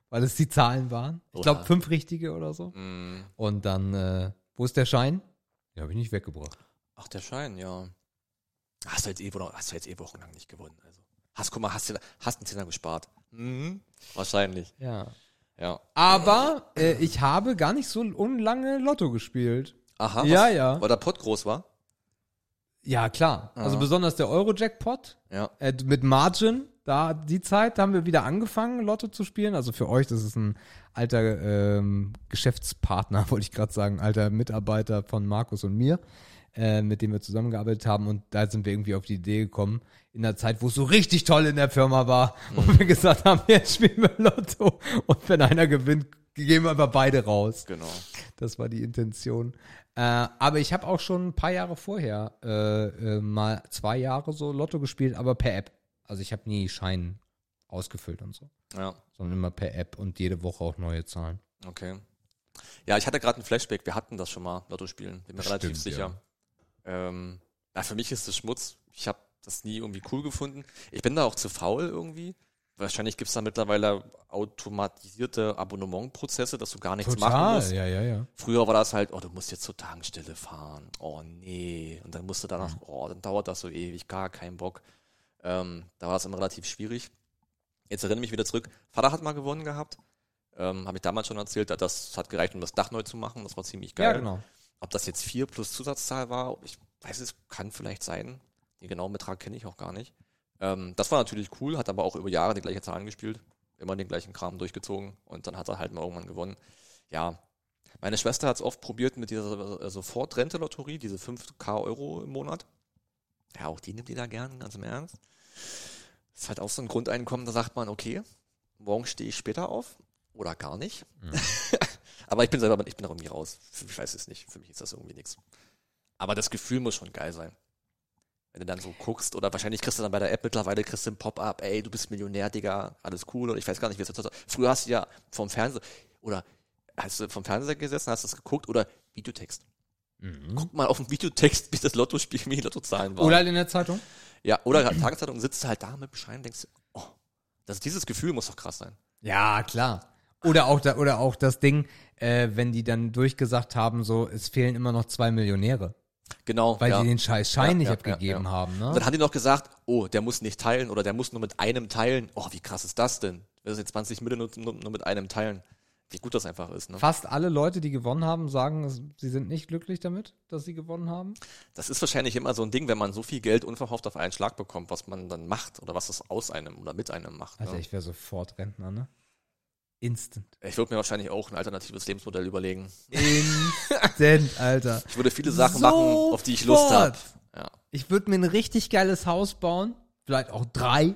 weil es die Zahlen waren. Ich glaube, fünf richtige oder so. Mhm. Und dann, äh, wo ist der Schein? Den habe ich nicht weggebracht. Ach, der Schein, ja. Hast du jetzt eh, hast du jetzt eh wochenlang nicht gewonnen. Also. Hast, guck mal, hast, du- hast einen Zehner gespart. Mhm. Wahrscheinlich. Ja. Ja. Aber äh, ich habe gar nicht so unlange Lotto gespielt. Aha. Ja, was, ja. Weil der Pott groß war. Ja, klar. Also Aha. besonders der Euro-Jackpot Ja. äh, mit Margin. Da die Zeit da haben wir wieder angefangen, Lotto zu spielen. Also für euch, das ist ein alter ähm, Geschäftspartner, wollte ich gerade sagen, alter Mitarbeiter von Markus und mir, äh, mit dem wir zusammengearbeitet haben. Und da sind wir irgendwie auf die Idee gekommen, in der Zeit, wo es so richtig toll in der Firma war, wo wir gesagt haben, jetzt spielen wir Lotto. Und wenn einer gewinnt, gehen wir einfach beide raus. Genau. Das war die Intention. Äh, aber ich habe auch schon ein paar Jahre vorher äh, äh, mal zwei Jahre so Lotto gespielt, aber per App. Also ich habe nie Schein ausgefüllt und so, Ja. sondern immer per App und jede Woche auch neue Zahlen. Okay. Ja, ich hatte gerade ein Flashback. Wir hatten das schon mal, Lotto spielen. Bin mir Stimmt, relativ sicher. Ähm, ja, für mich ist das Schmutz. Ich habe das nie irgendwie cool gefunden. Ich bin da auch zu faul irgendwie. Wahrscheinlich gibt's da mittlerweile automatisierte Abonnementprozesse, dass du gar nichts machen musst. ja, ja, ja. Früher war das halt, oh, du musst jetzt zur Tankstelle fahren. Oh nee. Und dann musst du danach, Mhm. oh, dann dauert das so ewig, gar kein Bock. Ähm, da war es immer relativ schwierig. Jetzt erinnere ich mich wieder zurück. Vater hat mal gewonnen gehabt. Ähm, Habe ich damals schon erzählt. Das hat gereicht, um das Dach neu zu machen. Das war ziemlich geil. Ja, genau. Ob das jetzt vier plus Zusatzzahl war, ich weiß es, kann vielleicht sein. Den genauen Betrag kenne ich auch gar nicht. Ähm, das war natürlich cool, hat aber auch über Jahre die gleiche Zahlen gespielt. Immer den gleichen Kram durchgezogen und dann hat er halt mal irgendwann gewonnen. Ja, meine Schwester hat es oft probiert mit dieser äh, Sofortrente-Lotterie, diese 5k Euro im Monat. Ja, auch die nimmt die da gern, ganz im Ernst. ist halt auch so ein Grundeinkommen, da sagt man, okay, morgen stehe ich später auf oder gar nicht. Aber ich bin selber, ich bin da irgendwie raus. Ich weiß es nicht. Für mich ist das irgendwie nichts. Aber das Gefühl muss schon geil sein. Wenn du dann so guckst, oder wahrscheinlich kriegst du dann bei der App mittlerweile kriegst du ein Pop-up, ey, du bist Millionär, Digga, alles cool. Und ich weiß gar nicht, wie es jetzt Früher hast du ja vom Fernseher, oder hast du vom Fernseher gesessen, hast das geguckt, oder Videotext. Guck mal auf den Videotext, wie das Lottospiel, wie die Lottozahlen waren. Oder halt in der Zeitung? ja, oder Tageszeitung sitzt du halt da mit dem Schein und denkst, oh, das, dieses Gefühl muss doch krass sein. Ja, klar. Oder auch, da, oder auch das Ding, äh, wenn die dann durchgesagt haben, so, es fehlen immer noch zwei Millionäre, Genau. weil ja. die den scheiß Schein Ja, nicht ja, abgegeben haben. Ne? Und dann haben die noch gesagt, oh, der muss nicht teilen oder der muss nur mit einem teilen. Oh, wie krass ist das denn? Wir sind 20 Mille nur, nur, mit einem teilen. Wie gut das einfach ist, ne? Fast alle Leute, die gewonnen haben, sagen, sie sind nicht glücklich damit, dass sie gewonnen haben. Das ist wahrscheinlich immer so ein Ding, wenn man so viel Geld unverhofft auf einen Schlag bekommt, was man dann macht oder was das aus einem oder mit einem macht. Alter, Ne? ich wäre sofort Rentner, ne? Instant. Ich würde mir wahrscheinlich auch ein alternatives Lebensmodell überlegen. Instant, Alter. Ich würde viele Sachen machen, auf die ich Lust habe. Ja. Ich würde mir ein richtig geiles Haus bauen. Vielleicht auch drei.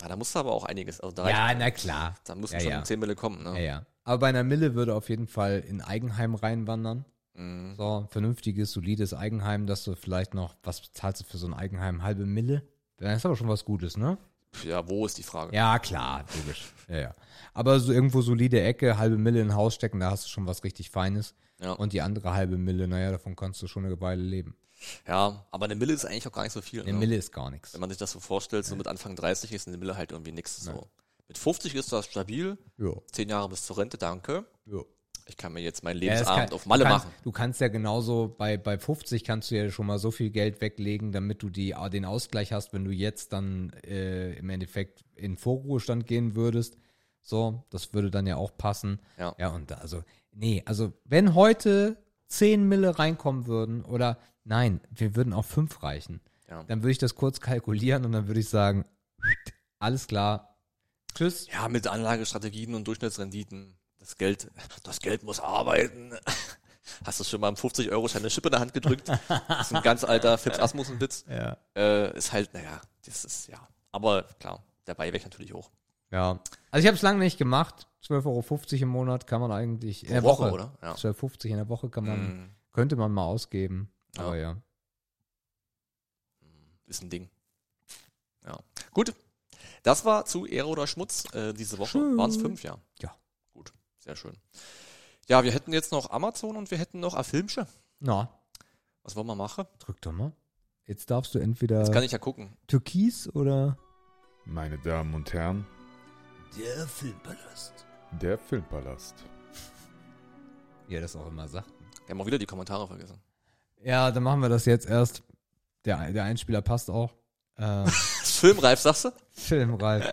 ja, da musst du aber auch einiges. Also da, Ja, na klar. da mussten ja, schon ja. 10 Mille kommen. Ne? Ja, ja. Aber bei einer Mille würde auf jeden Fall in Eigenheim reinwandern. Mhm. So, ein vernünftiges, solides Eigenheim, dass du vielleicht noch, was bezahlst du für so ein Eigenheim? Halbe Mille? Das ist aber schon was Gutes, ne? Ja, wo ist die Frage? Ja, klar, logisch. Ja, ja. Aber so irgendwo solide Ecke, halbe Mille in ein Haus stecken, da hast du schon was richtig Feines. Ja. Und die andere halbe Mille, naja, davon kannst du schon eine Weile leben. Ja, aber eine Mille ist eigentlich auch gar nicht so viel. Eine ne? Mille ist gar nichts. Wenn man sich das so vorstellt, so mit Anfang 30 ist eine Mille halt irgendwie nix. So. Mit 50 ist das stabil, Ja, 10 Jahre bis zur Rente, danke. ja. Ich kann mir jetzt meinen Ja, Lebensabend kann- auf Malle du kannst, machen. Du kannst ja genauso, bei, bei 50 kannst du ja schon mal so viel Geld weglegen, damit du die, den Ausgleich hast, wenn du jetzt dann äh, im Endeffekt in Vorruhestand gehen würdest. So, das würde dann ja auch passen. Ja. Ja, und also, nee, also wenn heute 10 Mille reinkommen würden, oder nein, wir würden auch 5 reichen, Ja. dann würde ich das kurz kalkulieren und dann würde ich sagen, alles klar, tschüss. Ja, mit Anlagestrategien und Durchschnittsrenditen. Das Geld, das Geld muss arbeiten. Hast du schon mal einen 50-Euro-Schein eine Schippe in der Hand gedrückt? Das ist ein ganz alter Fips Asmussen-Witz. Ja. Äh, ist halt, naja, das ist, ja. Aber klar, der Beiweg natürlich hoch. Ja. Also ich habe es lange nicht gemacht. 12,50 Euro im Monat kann man eigentlich in der Woche, Woche, oder? Ja. 12,50 in der Woche kann man, Mm, könnte man mal ausgeben. Ja. Aber ja. ist ein Ding. Ja. Gut. Das war zu Ehre oder Schmutz äh, diese Woche. Waren es fünf, ja. Ja. Sehr schön. Ja, wir hätten jetzt noch Amazon und wir hätten noch ein Filmchen. Na, Was wollen wir machen? drück doch mal. Jetzt darfst du entweder Das kann ich ja gucken. Türkis oder Meine Damen und Herren, der Filmpalast. der Filmpalast. Wie er das auch immer sagt. Wir haben auch wieder die Kommentare vergessen. Ja, dann machen wir das jetzt erst. Der, der Einspieler passt auch. Ähm, Filmreif, sagst du? Filmreif.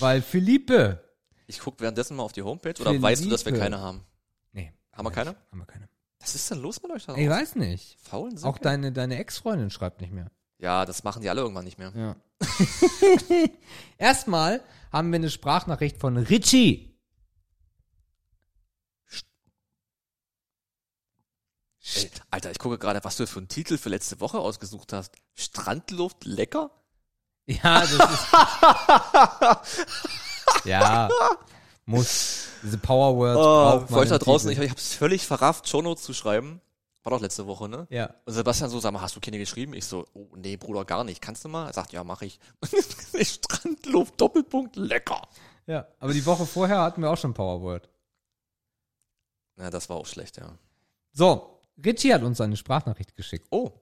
Weil Philippe, Ich guck währenddessen mal auf die Homepage oder Philippe. weißt du, dass wir keine haben? Nee. Haben wir keine? Haben wir keine. Was ist denn los mit euch da? Ich weiß nicht. Faulen Auch deine, deine Ex-Freundin schreibt nicht mehr. Ja, das machen die alle irgendwann nicht mehr. Ja. Erstmal haben wir eine Sprachnachricht von Richie. Ey, Alter, ich gucke gerade, was du für einen Titel für letzte Woche ausgesucht hast. Strandluft lecker? Ja, das ist. ja. Muss. Diese Power Words Oh, für euch da draußen, ich, Titel. ich hab's völlig verrafft, Shownotes zu schreiben. War doch letzte Woche, ne? Ja. Und Sebastian so, sag mal, hast du keine geschrieben? Ich so, oh nee, Bruder, gar nicht. Kannst du mal? Er sagt, ja, mach ich. Strandluft, Doppelpunkt, lecker. Ja. Aber die Woche vorher hatten wir auch schon Power Word. Na, das war auch schlecht, ja. So. Richie hat uns eine Sprachnachricht geschickt. Oh,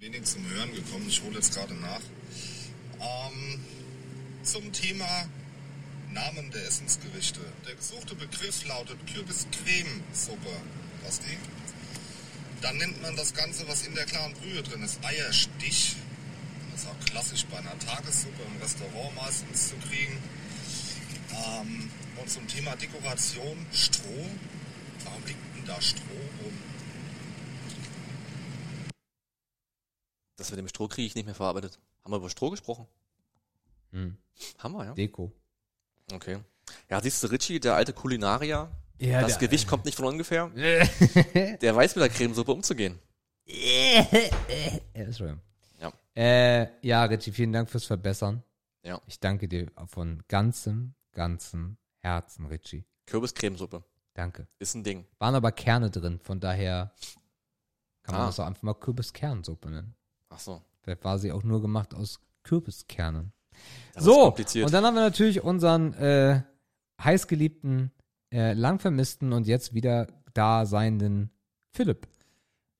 wenig zum Hören gekommen. Ich hole jetzt gerade nach. Ähm, zum Thema Namen der Essensgerichte. Der gesuchte Begriff lautet Kürbis-Creme-Suppe. Was die? Dann nennt man das Ganze, was in der klaren Brühe drin ist, Eierstich. Das ist auch klassisch bei einer Tagessuppe im Restaurant meistens zu kriegen. Ähm, und zum Thema Dekoration Stroh. Warum liegt denn da Stroh rum? Das mit dem Stroh kriege ich nicht mehr verarbeitet. Haben wir über Stroh gesprochen? Hm. Haben wir, ja. Deko. Okay. Ja, siehst du, Richie, der alte Kulinarier, Ja, das Gewicht kommt nicht von ungefähr. Der weiß mit der Cremesuppe umzugehen. Ja. Äh, ja, Richie, vielen Dank fürs Verbessern. Ja. Ich danke dir von ganzem, ganzem Herzen, Richie. Kürbis-Cremesuppe. Danke. Ist ein Ding. Waren aber Kerne drin, von daher kann man Ah. das auch einfach mal Kürbiskernsuppe nennen. Ach so. Vielleicht war sie auch nur gemacht aus Kürbiskernen. Das so, kompliziert. und dann haben wir natürlich unseren äh, heißgeliebten, äh, lang vermissten und jetzt wieder da seienden Philipp.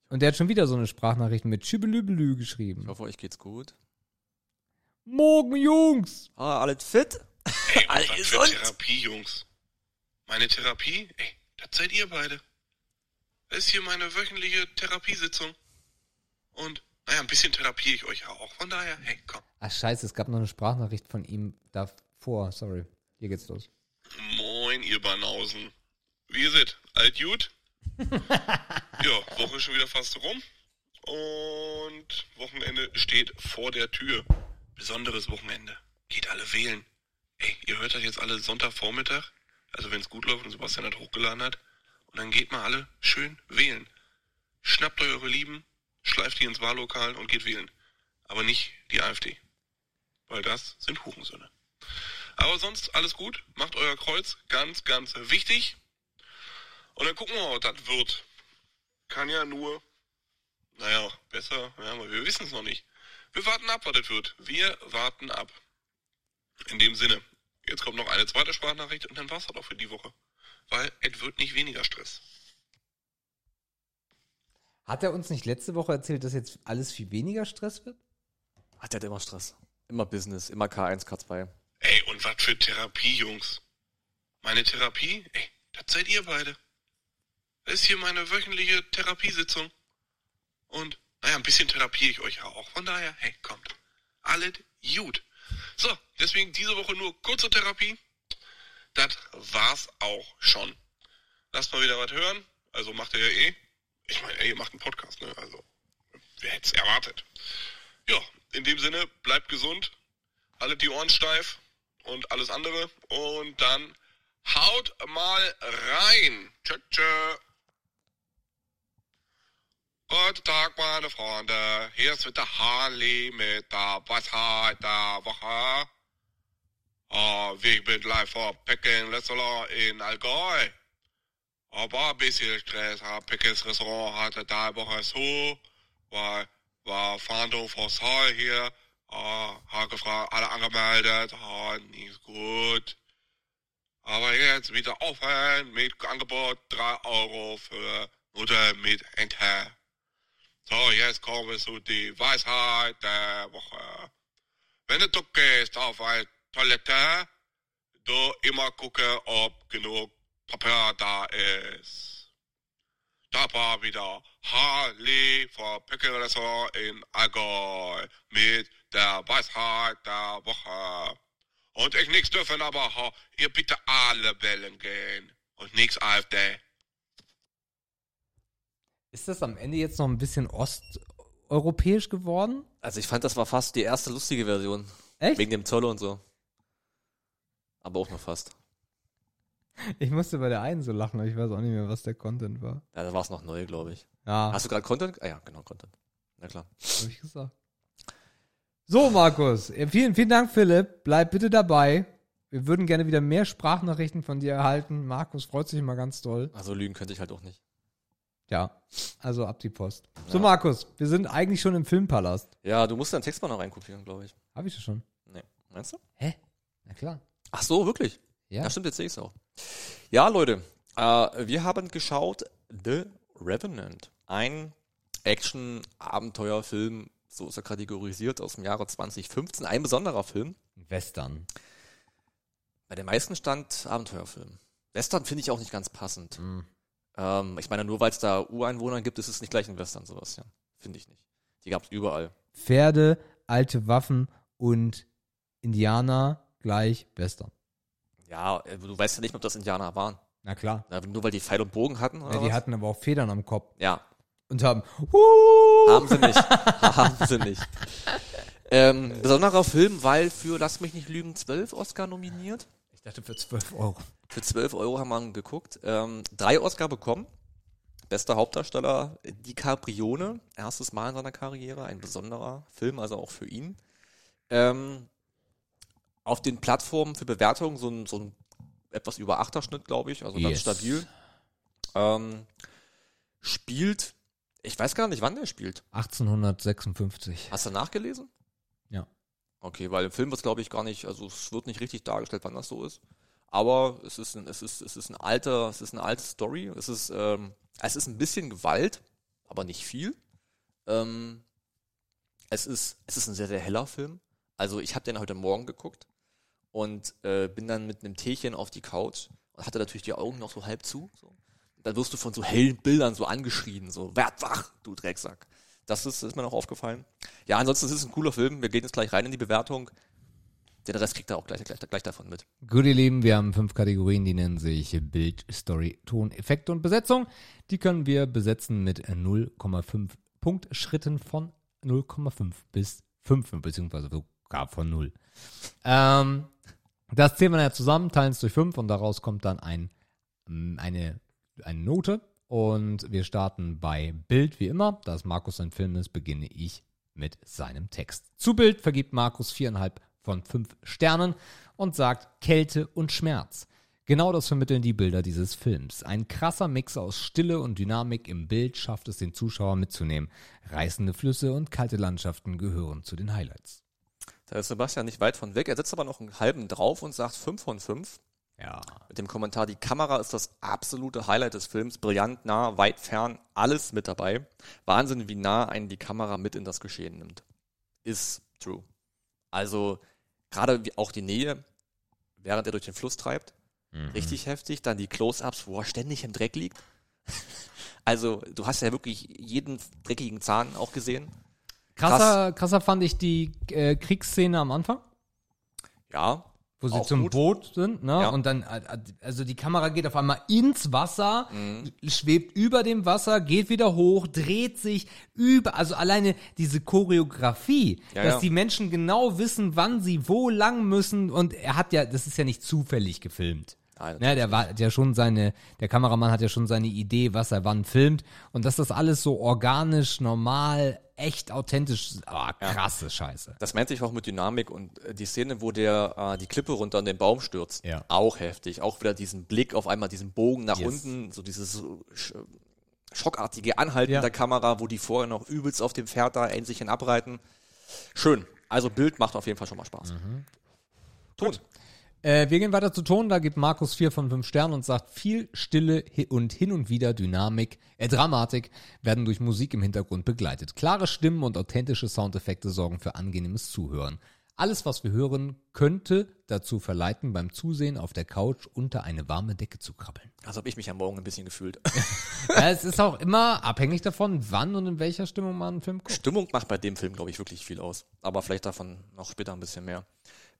Und der hat schon wieder so eine Sprachnachricht mit Schübelübelü ich geschrieben. hoffe, euch geht's gut. Morgen, Jungs! Ah, alles fit? Ey, Alle und was gesund. für Therapie, Jungs. Meine Therapie? Ey, das seid ihr beide. Das ist hier meine wöchentliche Therapiesitzung. Und, naja, ein bisschen therapiere ich euch auch. Von daher, hey, komm. Ach scheiße, es gab noch eine Sprachnachricht von ihm davor. Sorry. Hier geht's los. Moin, ihr Banausen. Wie ihr seid? Alt gut? ja, Woche ist schon wieder fast rum. Und Wochenende steht vor der Tür. Besonderes Wochenende. Geht alle wählen. Ey, ihr hört das jetzt alle Sonntagvormittag. Also wenn es gut läuft und Sebastian das hochgeladen hat. Und dann geht mal alle schön wählen. Schnappt euch eure Lieben, schleift die ins Wahllokal und geht wählen. Aber nicht die AfD. Weil das sind Hurensöhne. Aber sonst alles gut. Macht euer Kreuz. Ganz, ganz wichtig. Und dann gucken wir mal, was das wird. Kann ja nur, naja, besser, ja, aber wir wissen es noch nicht. Wir warten ab, was das wird. Wir warten ab. In dem Sinne. Jetzt kommt noch eine zweite Sprachnachricht und dann war's das auch für die Woche. Weil es wird nicht weniger Stress. Hat er uns nicht letzte Woche erzählt, dass jetzt alles viel weniger Stress wird? Hat der hat immer Stress. Immer Business, immer K1, K2. Ey, und was für Therapie, Jungs. Meine Therapie? Ey, das seid ihr beide. Das ist hier meine wöchentliche Therapiesitzung. Und, naja, ein bisschen therapiere ich euch ja auch. Von daher, hey, kommt. Alles gut. So, deswegen diese Woche nur kurze Therapie. Das war's auch schon. Lasst mal wieder was hören. Also macht ihr ja eh. Ich meine, ey, ihr macht einen Podcast, ne? Also, wer hätte es erwartet? Ja, in dem Sinne, bleibt gesund alle die Ohren steif und alles andere. Und dann haut mal rein. Tschö, tschö. Guten Tag, meine Freunde. Hier ist wieder Harley mit der Weisheit der Woche. Ah, wir bin live vor Peking Restaurant in Allgäu. Aber ein bisschen Stress. Ah, Pekings Restaurant hatte da Woche zu, weil war Fahndung vor Saal hier. Ah, hat gefragt, alle angemeldet, ah, nicht gut. Aber jetzt wieder aufhören mit Angebot 3 Euro für Nudeln mit Ente. So, jetzt kommen wir zu die Weisheit der Woche. Wenn du gehst auf eine Toilette, du immer gucken, ob genug Papier da ist. da war wieder Harley vor Pöckelressort in Allgäu mit der Weisheit der Woche. Und ich nix dürfen, aber ha, ihr bitte alle Wellen gehen. Und nix AfD. Ist das am Ende jetzt noch ein bisschen osteuropäisch geworden? Also ich fand, das war fast die erste lustige Version. Echt? Wegen dem Zoll und so. Aber auch nur fast. Ich musste bei der einen so lachen, aber ich weiß auch nicht mehr, was der Content war. Ja, da war es noch neu, glaube ich. Ja, Hast du gerade Content? Ah ja, genau, Content. Na klar. hab ich gesagt. So, Markus. Vielen, vielen Dank, Philipp. Bleib bitte dabei. Wir würden gerne wieder mehr Sprachnachrichten von dir erhalten. Markus freut sich immer ganz doll. Also lügen könnte ich halt auch nicht. Ja, also ab die Post. So, Ja. Markus, wir sind eigentlich schon im Filmpalast. Ja, du musst deinen Text mal noch reinkopieren, glaube ich. Habe ich das schon? Nee. Meinst du? Hä? Na klar. Ach so, wirklich? Ja. Ja, stimmt, jetzt sehe ich es auch. Ja, Leute, äh, wir haben geschaut The Revenant. Ein Action-Abenteuerfilm, so ist er kategorisiert, aus dem Jahre 2015. Ein besonderer Film. Western. Bei den meisten stand Abenteuerfilm. Western finde ich auch nicht ganz passend. Mhm. Ähm, ich meine, nur weil es da Ureinwohner gibt, ist es nicht gleich ein Western, sowas, ja. Finde ich nicht. Die gab es überall. Pferde, alte Waffen und Indianer gleich Western. Ja, äh, du weißt ja nicht, ob das Indianer waren. Na klar. Na, Nur weil die Pfeil und Bogen hatten, oder Ja, die was? hatten aber auch Federn am Kopf Ja, und haben. Huh! Haben sie nicht. Haben sie nicht. Ähm, besonderer Film, weil für, lass mich nicht lügen, 12 Oscar nominiert. Ich dachte für 12 Euro. Für 12 Euro haben wir geguckt. Ähm, drei Oscar bekommen. Bester Hauptdarsteller DiCaprione. Erstes Mal in seiner Karriere. Ein besonderer Film, also auch für ihn. Ähm, auf den Plattformen für Bewertungen so ein, so ein etwas über Achterschnitt, glaube ich. Also ganz Yes. stabil. Ähm, spielt, ich weiß gar nicht, wann der spielt. 1856. Hast du nachgelesen? Ja. Okay, weil im Film wird es, glaube ich, gar nicht, also es wird nicht richtig dargestellt, wann das so ist. Aber es ist ein, es ist, es ist ein alter, es ist eine alte Story. Es ist, ähm, es ist ein bisschen Gewalt, aber nicht viel. Ähm, es ist, es ist ein sehr, sehr heller Film. Also ich habe den heute Morgen geguckt und äh, bin dann mit einem Teechen auf die Couch und hatte natürlich die Augen noch so halb zu. So. Dann wirst du von so hellen Bildern so angeschrien, so werd wach, du Drecksack. Das ist, ist mir noch aufgefallen. Ja, ansonsten ist es ein cooler Film. Wir gehen jetzt gleich rein in die Bewertung. Den Rest kriegt er auch gleich, gleich, gleich davon mit. Gut, ihr Lieben, wir haben fünf Kategorien, die nennen sich Bild, Story, Ton, Effekte und Besetzung. Die können wir besetzen mit 0,5 Punktschritten von 0,5 bis 5, beziehungsweise sogar von 0. Ähm, das zählen wir dann ja zusammen, teilen es durch 5 und daraus kommt dann ein, mm, eine, eine Note. Und wir starten bei Bild wie immer. Da es Markus ein Film ist, beginne ich mit seinem Text. Zu Bild vergibt Markus viereinhalb von fünf Sternen und sagt Kälte und Schmerz. Genau das vermitteln die Bilder dieses Films. Ein krasser Mix aus Stille und Dynamik im Bild schafft es den Zuschauer mitzunehmen. Reißende Flüsse und kalte Landschaften gehören zu den Highlights. Da ist Sebastian nicht weit von weg. Er setzt aber noch einen halben drauf und sagt 5 von 5. Ja. Mit dem Kommentar, die Kamera ist das absolute Highlight des Films. Brillant, nah, weit, fern, alles mit dabei. Wahnsinn, wie nah einen die Kamera mit in das Geschehen nimmt. Ist true. Also, gerade auch die Nähe, während er durch den Fluss treibt, richtig heftig. Dann die Close-Ups, wo er ständig im Dreck liegt. also, du hast ja wirklich jeden dreckigen Zahn auch gesehen. Krasser, krasser fand ich die äh, Kriegsszene am Anfang. Ja, wo sie zum gut. Boot sind, ne? Ja. Und dann, also die Kamera geht auf einmal ins Wasser, Mhm. schwebt über dem Wasser, geht wieder hoch, dreht sich über, also alleine diese Choreografie, Ja, dass ja. die Menschen genau wissen, wann sie wo lang müssen und er hat ja, das ist ja nicht zufällig gefilmt. Nein, Ne, der war hat ja schon seine, der Kameramann hat ja schon seine Idee, was er wann filmt und dass das alles so organisch, normal, echt authentisch, ah, krasse Scheiße. Das meinte ich auch mit Dynamik und äh, die Szene, wo der äh, die Klippe runter an den Baum stürzt, Ja. auch heftig. Auch wieder diesen Blick auf einmal, diesen Bogen nach Yes. unten, so dieses so sch schockartige Anhalten Ja. der Kamera, wo die vorher noch übelst auf dem Pferd da endlich hin abreiten. Schön. Also Bild macht auf jeden Fall schon mal Spaß. Mhm. Ton. Äh, wir gehen weiter zu Ton, da gibt Markus 4 von 5 Sternen und sagt, viel Stille und hin und wieder Dynamik, äh, Dramatik werden durch Musik im Hintergrund begleitet. Klare Stimmen und authentische Soundeffekte sorgen für angenehmes Zuhören. Alles, was wir hören, könnte dazu verleiten, beim Zusehen auf der Couch unter eine warme Decke zu krabbeln. Also habe ich mich am Morgen ein bisschen gefühlt. Ja, es ist auch immer abhängig davon, wann und in welcher Stimmung man einen Film guckt. Stimmung macht bei dem Film, glaube ich, wirklich viel aus. Aber vielleicht davon noch später ein bisschen mehr.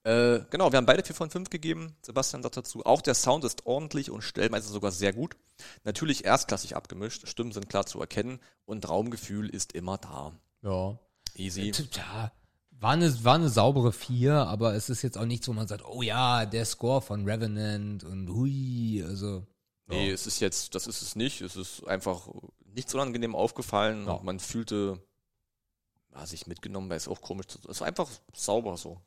Äh, genau, wir haben beide 4 von 5 gegeben. Sebastian sagt dazu, auch der Sound ist ordentlich und stellenweise sogar sehr gut. Natürlich erstklassig abgemischt, Stimmen sind klar zu erkennen und Raumgefühl ist immer da. Ja. Easy. Ja, war eine, war eine saubere 4, aber es ist jetzt auch nichts, wo man sagt, oh ja, der Score von Revenant und hui, also. Nee, es ist jetzt, das ist es nicht. Es ist einfach nichts unangenehm aufgefallen Ja. und man fühlte, war sich mitgenommen, weil es auch komisch zu, es war einfach sauber so.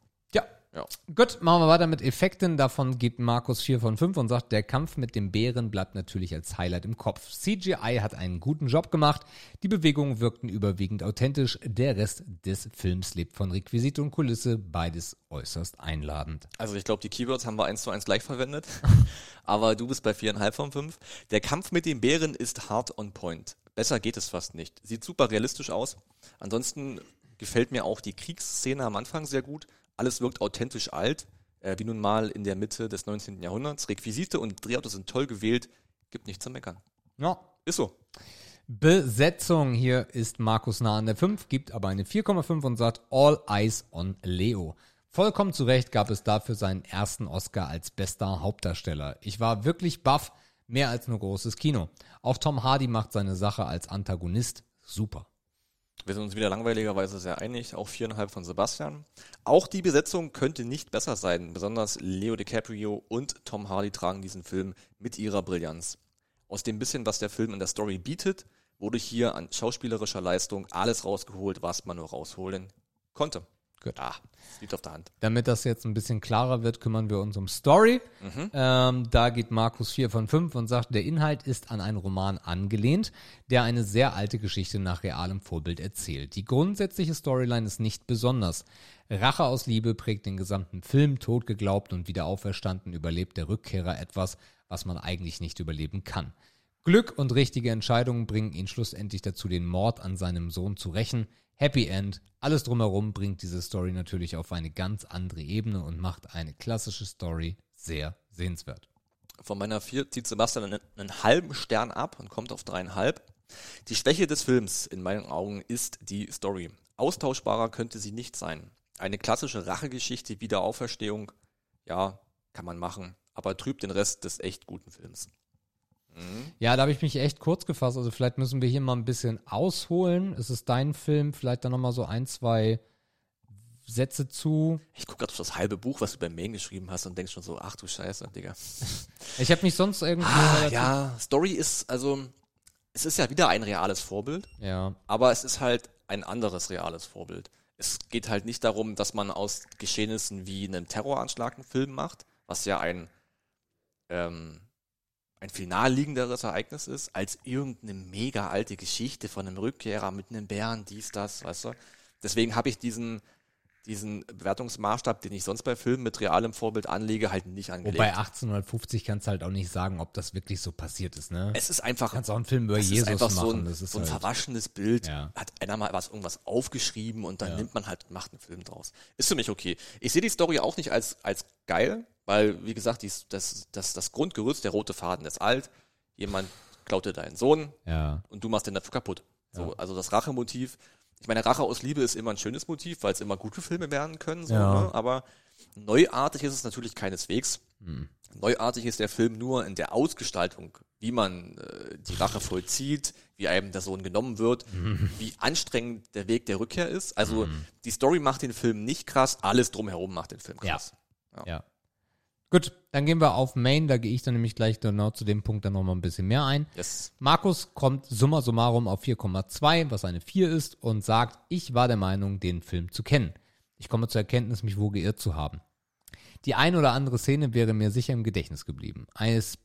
Ja. Gut, machen wir weiter mit Effekten. Davon gibt Markus 4 von 5 und sagt, der Kampf mit dem Bären bleibt natürlich als Highlight im Kopf. CGI hat einen guten Job gemacht. Die Bewegungen wirkten überwiegend authentisch. Der Rest des Films lebt von Requisite und Kulisse. Beides äußerst einladend. Also ich glaube, die Keywords haben wir eins zu eins gleich verwendet. Aber du bist bei viereinhalb von fünf. Der Kampf mit dem Bären ist hard on point. Besser geht es fast nicht. Sieht super realistisch aus. Ansonsten gefällt mir auch die Kriegsszene am Anfang sehr gut. Alles wirkt authentisch alt, äh, wie nun mal in der Mitte des 19. Jahrhunderts. Requisite und Drehautos sind toll gewählt. Gibt nichts zu meckern. Ja, Ist so. Besetzung hier ist Markus nah an der 5, gibt aber eine 4,5 und sagt All Eyes on Leo. Vollkommen zu Recht gab es dafür seinen ersten Oscar als bester Hauptdarsteller. Ich war wirklich baff, mehr als nur großes Kino. Auch Tom Hardy macht seine Sache als Antagonist super. Wir sind uns wieder langweiligerweise sehr einig, auch viereinhalb von Sebastian. Auch die Besetzung könnte nicht besser sein. Besonders Leo DiCaprio und Tom Hardy tragen diesen Film mit ihrer Brillanz. Aus dem bisschen, was der Film in der Story bietet, wurde hier an schauspielerischer Leistung alles rausgeholt, was man nur rausholen konnte. Gut. Ah, das liegt auf der Hand. Damit das jetzt ein bisschen klarer wird, kümmern wir uns um Story. Ähm, da geht Markus 4 von 5 und sagt, der Inhalt ist an einen Roman angelehnt, der eine sehr alte Geschichte nach realem Vorbild erzählt. Die grundsätzliche Storyline ist nicht besonders. Rache aus Liebe prägt den gesamten Film, tot geglaubt und wieder auferstanden überlebt der Rückkehrer etwas, was man eigentlich nicht überleben kann. Glück und richtige Entscheidungen bringen ihn schlussendlich dazu, den Mord an seinem Sohn zu rächen. Happy End. Alles drumherum bringt diese Story natürlich auf eine ganz andere Ebene und macht eine klassische Story sehr sehenswert. Von meiner vier zieht Sebastian einen, einen halben Stern ab und kommt auf dreieinhalb. Die Schwäche des Films in meinen Augen ist die Story. Austauschbarer könnte sie nicht sein. Eine klassische Rachegeschichte, Wiederauferstehung, ja, kann man machen, aber trübt den Rest des echt guten Films. Ja, da habe ich mich echt kurz gefasst. Also vielleicht müssen wir hier mal ein bisschen ausholen. Es ist dein Film, vielleicht dann nochmal so ein, zwei Sätze zu. Ich gucke gerade auf das halbe Buch, was du bei Main geschrieben hast und denkst schon so, ach du Scheiße, Digga. Ich habe mich sonst irgendwie. Ah, ja, Story ist, also, es ist ja wieder ein reales Vorbild, Ja. aber es ist halt ein anderes reales Vorbild. Es geht halt nicht darum, dass man aus Geschehnissen wie einem Terroranschlag einen Film macht, was ja ein, ähm, ein viel naheliegenderes Ereignis ist, als irgendeine mega alte Geschichte von einem Rückkehrer mit einem Bären, dies, das, weißt du. Deswegen habe ich diesen, diesen Bewertungsmaßstab, den ich sonst bei Filmen mit realem Vorbild anlege, halt nicht angelegt. Wobei 1850 kannst du halt auch nicht sagen, ob das wirklich so passiert ist, ne? es ist einfach, kannst auch einen Film über es Jesus machen. so ein, das ist so ein halt, verwaschenes Bild. Ja. Hat einer mal was irgendwas aufgeschrieben und dann Ja. nimmt man halt, macht einen Film draus. Ist für mich okay. Ich sehe die Story auch nicht als, als geil, weil, wie gesagt, dies, das, das, das Grundgerüst, der rote Faden ist alt. Jemand klaut dir deinen Sohn ja. und du machst den dafür kaputt. So, Also das Rachemotiv. Ich meine, Rache aus Liebe ist immer ein schönes Motiv, weil es immer gute Filme werden können. So, Ja. ne? Aber neuartig ist es natürlich keineswegs. Hm. Neuartig ist der Film nur in der Ausgestaltung, wie man äh, die Rache vollzieht, wie einem der Sohn genommen wird, Mhm. wie anstrengend der Weg der Rückkehr ist. Also die Story macht den Film nicht krass, alles drumherum macht den Film Ja. krass. Ja. Gut, dann gehen wir auf Main, da gehe ich dann nämlich gleich genau zu dem Punkt dann nochmal ein bisschen mehr ein. Yes. Markus kommt summa summarum auf 4,2, was eine 4 ist, und sagt, ich war der Meinung, den Film zu kennen. Ich komme zur Erkenntnis, mich wo geirrt zu haben. Die ein oder andere Szene wäre mir sicher im Gedächtnis geblieben.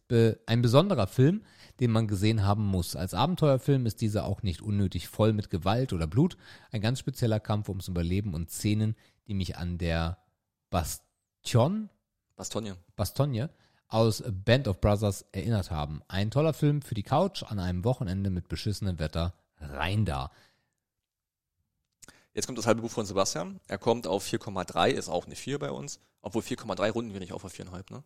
Be, ein besonderer Film, den man gesehen haben muss. Als Abenteuerfilm ist dieser auch nicht unnötig voll mit Gewalt oder Blut. Ein ganz spezieller Kampf ums Überleben und Szenen, die mich an der Bastion, Bastogne. Bastogne aus Band of Brothers erinnert haben. Ein toller Film für die Couch an einem Wochenende mit beschissenem Wetter. Rein da. Jetzt kommt das halbe Buch von Sebastian. Er kommt auf 4,3, ist auch eine 4 bei uns. Obwohl 4,3 runden wir nicht auf auf 4,5, ne?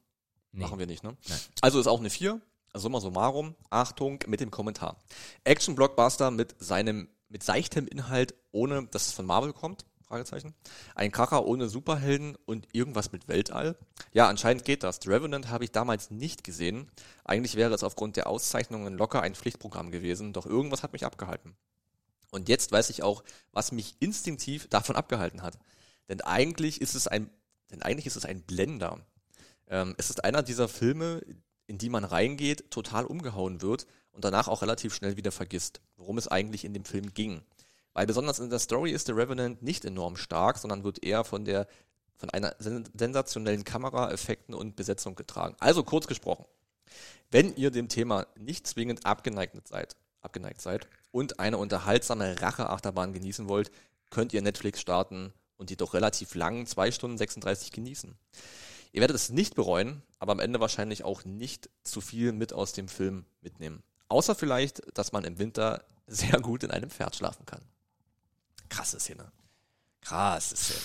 Nee. Machen wir nicht, ne? Nein. Also ist auch eine 4. Also summa summarum, Achtung mit dem Kommentar. Action-Blockbuster mit seinem, mit seichtem Inhalt, ohne dass es von Marvel kommt. Fragezeichen. Ein Kracher ohne Superhelden und irgendwas mit Weltall. Ja, anscheinend geht das. The Revenant habe ich damals nicht gesehen. Eigentlich wäre es aufgrund der Auszeichnungen locker ein Pflichtprogramm gewesen, doch irgendwas hat mich abgehalten. Und jetzt weiß ich auch, was mich instinktiv davon abgehalten hat. Denn eigentlich ist es ein, denn eigentlich ist es ein Blender. Ähm, es ist einer dieser Filme, in die man reingeht, total umgehauen wird und danach auch relativ schnell wieder vergisst, worum es eigentlich in dem Film ging. Weil besonders in der Story ist The Revenant nicht enorm stark, sondern wird eher von der von einer sen sensationellen Kamera, Effekten und Besetzung getragen. Also kurz gesprochen, wenn ihr dem Thema nicht zwingend abgeneigt seid, abgeneigt seid und eine unterhaltsame Racheachterbahn genießen wollt, könnt ihr Netflix starten und die doch relativ langen 2 Stunden 36 genießen. Ihr werdet es nicht bereuen, aber am Ende wahrscheinlich auch nicht zu viel mit aus dem Film mitnehmen. Außer vielleicht, dass man im Winter sehr gut in einem Pferd schlafen kann. Krasse Szene. Krasse Szene.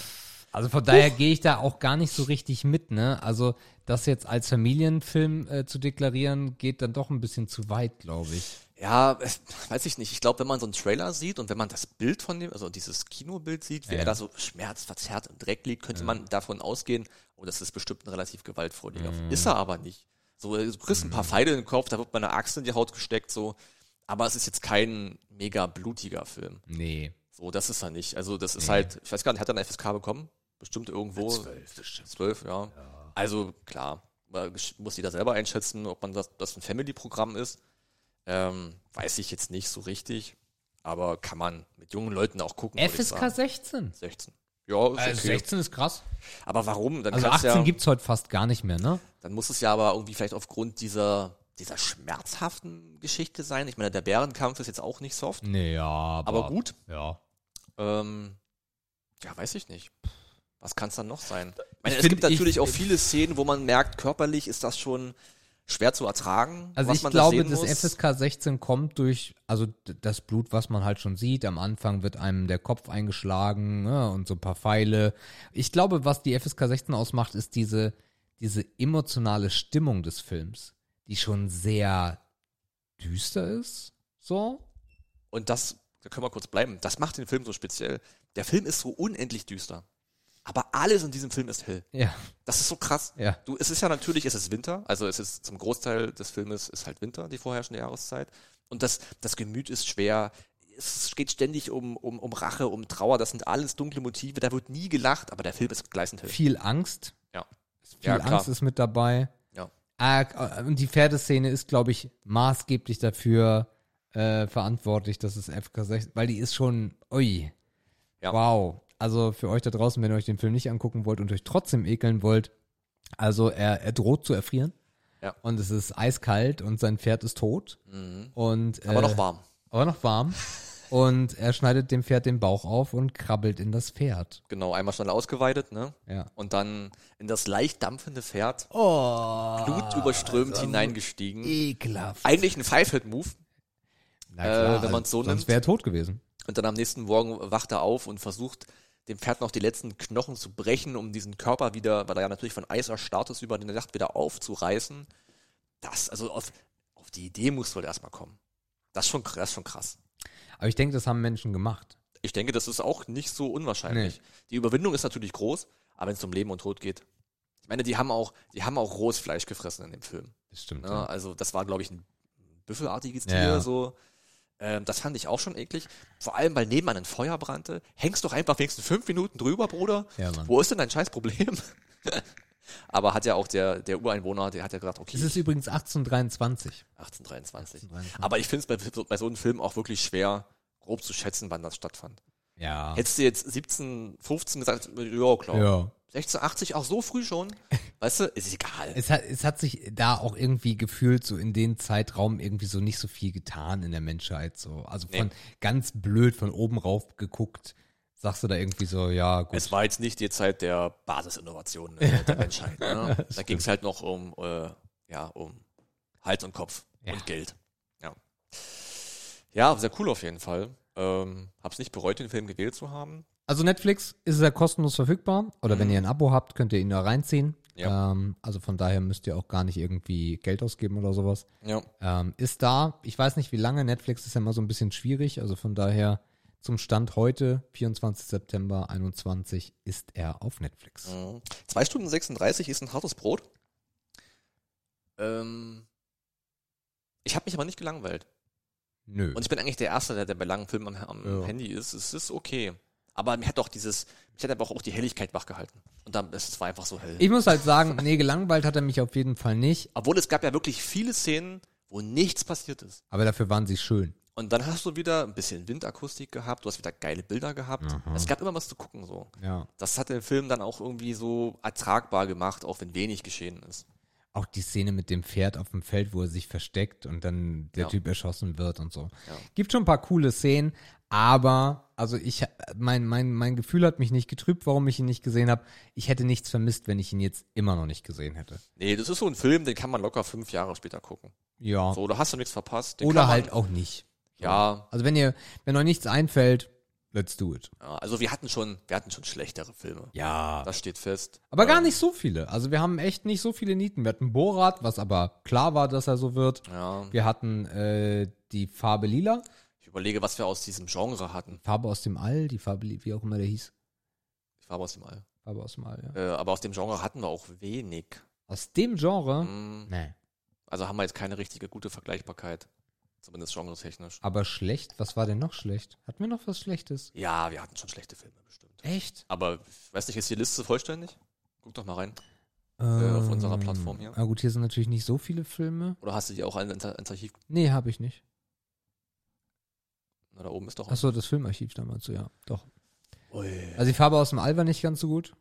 Also von daher gehe ich da auch gar nicht so richtig mit, ne? Also das jetzt als Familienfilm äh, zu deklarieren, geht dann doch ein bisschen zu weit, glaube ich. Ja, es- weiß ich nicht. Ich glaube, wenn man so einen Trailer sieht und wenn man das Bild von dem, also dieses Kinobild sieht, wie Ja. er da so schmerzverzerrt im Dreck liegt, könnte man davon ausgehen, oh, das ist bestimmt ein relativ gewaltfreudiger Film. Ist er aber nicht. So, du kriegst ein paar Pfeile in den Kopf, da wird mal eine Axt in die Haut gesteckt, so. Aber es ist jetzt kein mega blutiger Film. Nee. So, das ist er nicht. Also, das ist halt, ich weiß gar nicht, hat er eine FSK bekommen? Bestimmt irgendwo. Zwölf, bestimmt. Zwölf, ja. Also, klar, man muss jeder selber einschätzen, ob man das, das ein Family-Programm ist. Ähm, weiß ich jetzt nicht so richtig, aber kann man mit jungen Leuten auch gucken. FSK sagen. 16. 16. Ja, ist okay. Also 16 ist krass. Aber warum? Dann, Also kann's 18 ja, gibt's heute fast gar nicht mehr, ne? dann muss es ja aber irgendwie vielleicht aufgrund dieser, dieser schmerzhaften Geschichte sein. Ich meine, der Bärenkampf ist jetzt auch nicht soft, Nee, ja, aber, aber gut. Ja. Ähm, ja, weiß ich nicht. Was kann es dann noch sein? Ich meine, Ich es gibt natürlich ich- auch viele Szenen, wo man merkt, körperlich ist das schon schwer zu ertragen. Also ich glaube, das muss. FSK 16 kommt durch, also das Blut, was man halt schon sieht. Am Anfang wird einem der Kopf eingeschlagen ne, und so ein paar Pfeile. Ich glaube, was die FSK 16 ausmacht, ist diese, diese emotionale Stimmung des Films, die schon sehr düster ist. So. Und das, da können wir kurz bleiben, das macht den Film so speziell. Der Film ist so unendlich düster. Aber alles in diesem Film ist hell. Ja. Das ist so krass. Ja. Du, es ist ja natürlich, es ist Winter, also es ist zum Großteil des Filmes ist halt Winter, die vorherrschende Jahreszeit. Und das, das Gemüt ist schwer. Es geht ständig um, um, um Rache, um Trauer. Das sind alles dunkle Motive. Da wird nie gelacht, aber der Film ist gleißend hell. Viel Angst. Ja. Viel Ja. Angst ist mit dabei. Ja. Ah, und die Pferdeszene ist, glaube ich, maßgeblich dafür äh, verantwortlich, dass es FK 16, weil die ist schon, ui, Ja. wow. Also für euch da draußen, wenn ihr euch den Film nicht angucken wollt und euch trotzdem ekeln wollt, also er, er droht zu erfrieren. Ja. Und es ist eiskalt und sein Pferd ist tot. Mhm. Und, Aber äh, noch warm. Aber noch warm. und er schneidet dem Pferd den Bauch auf und krabbelt in das Pferd. Genau, einmal schnell ausgeweidet, ne? Ja. Und dann in das leicht dampfende Pferd, Oh. blutüberströmt hineingestiegen. Ekelhaft. Eigentlich ein Five-Hit-Move. Na äh, wenn man's so sonst nimmt. wäre er tot gewesen. Und dann am nächsten Morgen wacht er auf und versucht, dem Pferd noch die letzten Knochen zu brechen, um diesen Körper wieder, weil er ja natürlich von Eis erstarrt ist, über die Nacht wieder aufzureißen. Das, also auf, auf die Idee muss wohl erstmal kommen. Das ist schon, das ist schon krass. Aber ich denke, das haben Menschen gemacht. Ich denke, das ist auch nicht so unwahrscheinlich. Die Überwindung ist natürlich groß, aber wenn es um Leben und Tod geht. Ich meine, die haben auch, die haben auch rohes Fleisch gefressen in dem Film. Das stimmt. Ne? Also das war, glaube ich, ein büffelartiges Ja, Tier, ja. so. Ähm, das fand ich auch schon eklig. Vor allem, weil nebenan ein Feuer brannte. Hängst doch einfach wenigstens fünf Minuten drüber, Bruder. Ja. Wo ist denn dein scheiß Problem? Aber hat ja auch der, der Ureinwohner, der hat ja gesagt, okay, Es ist übrigens 1823. 1823. 1823. Aber ich finde es bei, so- bei so einem Film auch wirklich schwer, grob zu schätzen, wann das stattfand. Ja. Hättest du jetzt 17, 15 gesagt, ja, klar. ja. 1680 auch so früh schon? Weißt du, ist egal. Es hat, es hat sich da auch irgendwie gefühlt, so in den Zeitraum irgendwie so nicht so viel getan in der Menschheit. So. Also von Nee. ganz blöd von oben rauf geguckt, sagst du da irgendwie so, ja, gut. Es war jetzt nicht die Zeit der Basisinnovation äh, der Menschheit. Ne? Da ging es halt noch um, äh, ja, um Hals und Kopf Ja. und Geld. Ja. ja, sehr cool auf jeden Fall. Ähm, hab's nicht bereut, den Film gewählt zu haben. Also Netflix ist ja kostenlos verfügbar. Oder wenn ihr ein Abo habt, könnt ihr ihn da reinziehen. Ja. Ähm, also von daher müsst ihr auch gar nicht irgendwie Geld ausgeben oder sowas. Ja. Ähm, ist da. Ich weiß nicht, wie lange. Netflix ist ja immer so ein bisschen schwierig. Also von daher zum Stand heute, 24. September 21, ist er auf Netflix. Mhm. 2 Stunden 36 ist ein hartes Brot. Ähm, ich habe mich aber nicht gelangweilt. Nö. Und ich bin eigentlich der Erste, der, der bei langen Filmen am, am Ja. Handy ist. Es ist okay. Aber mir hat auch dieses, mich hat aber auch, die Helligkeit wachgehalten. Und dann, es war einfach so hell. Ich muss halt sagen, nee, gelangweilt hat er mich auf jeden Fall nicht. Obwohl es gab ja wirklich viele Szenen, wo nichts passiert ist. Aber dafür waren sie schön. Und dann hast du wieder ein bisschen Windakustik gehabt, du hast wieder geile Bilder gehabt. Es gab immer was zu gucken so. Ja. Das hat den Film dann auch irgendwie so ertragbar gemacht, auch wenn wenig geschehen ist. Auch die Szene mit dem Pferd auf dem Feld, wo er sich versteckt und dann der Ja. Typ erschossen wird und so. Ja. Gibt schon ein paar coole Szenen, aber also ich mein mein mein Gefühl hat mich nicht getrübt, warum ich ihn nicht gesehen habe. Ich hätte nichts vermisst, wenn ich ihn jetzt immer noch nicht gesehen hätte. Nee, das ist so ein Film, den kann man locker fünf Jahre später gucken. Ja. So, da hast du nichts verpasst. Den Oder man- halt auch nicht. Ja, Also wenn ihr wenn euch nichts einfällt, let's do it. ja, also wir hatten schon, wir hatten schon schlechtere Filme. Ja. Das steht fest. Aber gar Ähm, nicht so viele. Also wir haben echt nicht so viele Nieten. Wir hatten Borat, was aber klar war, dass er so wird. Ja, Wir hatten äh, die Farbe Lila, ich überlege, was wir aus diesem Genre hatten. Farbe aus dem All, die Farbe, wie auch immer der hieß. Die Farbe aus dem All. Farbe aus dem All, ja. Äh, aber aus dem Genre hatten wir auch wenig. Aus dem Genre? Mm, Nee. Also haben wir jetzt keine richtige gute Vergleichbarkeit. Zumindest genretechnisch. Aber schlecht? Was war denn noch schlecht? Hatten wir noch was Schlechtes? Ja, wir hatten schon schlechte Filme bestimmt. Echt? Aber weiß nicht, ist die Liste vollständig? Guck doch mal rein. auf unserer Plattform hier. Na gut, hier sind natürlich nicht so viele Filme. Oder hast du die auch ins Archiv? Nee, habe ich nicht. Na, da oben ist doch. Achso, das Filmarchiv damals ja. Doch. Ui. Also die Farbe aus dem All war nicht ganz so gut.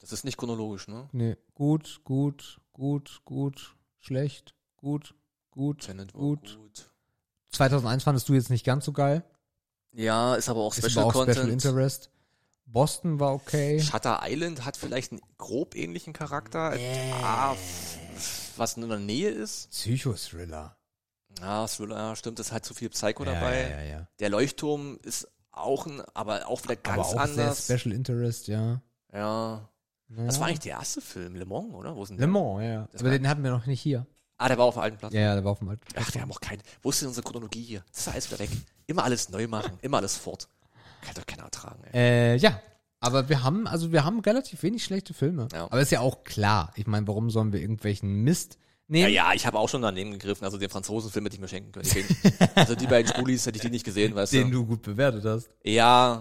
Das ist nicht chronologisch, ne? Nee. Gut, gut, gut, gut, schlecht, gut, gut, Tenet gut. gut. 2001 fandest du jetzt nicht ganz so geil. Ja, ist aber auch Ist Special aber auch Content. Special Interest. Boston war okay. Shutter Island hat vielleicht einen grob ähnlichen Charakter. Ah, f- was in der Nähe ist. Psychothriller. Ja, Thriller, stimmt, ist halt zu viel Psycho Ja, dabei. ja, ja. Der Leuchtturm ist auch ein, aber auch wieder Aber ganz auch anders. sehr Special Interest, ja. Ja. Das war eigentlich der erste Film, Le Mans, oder? Wo ist denn Le? Mans, ja. Das Aber den hatten wir noch nicht hier. Ah, der war auf der alten Platte. Ja, der war auf dem alten. Ach, wir haben auch keinen. Wo ist denn unsere Chronologie hier? Das ist alles wieder weg. Immer alles neu machen, immer alles fort. Kann doch keiner ertragen, ey. Äh, ja. Aber wir haben, also wir haben relativ wenig schlechte Filme. Ja. Aber ist ja auch klar. Ich meine, warum sollen wir irgendwelchen Mist nehmen? ja, ich habe auch schon daneben gegriffen. Also den Franzosenfilm hätte ich mir schenken können. Den, also die beiden Spulis hätte ich die nicht gesehen, weißt Den du. du gut bewertet hast. Ja,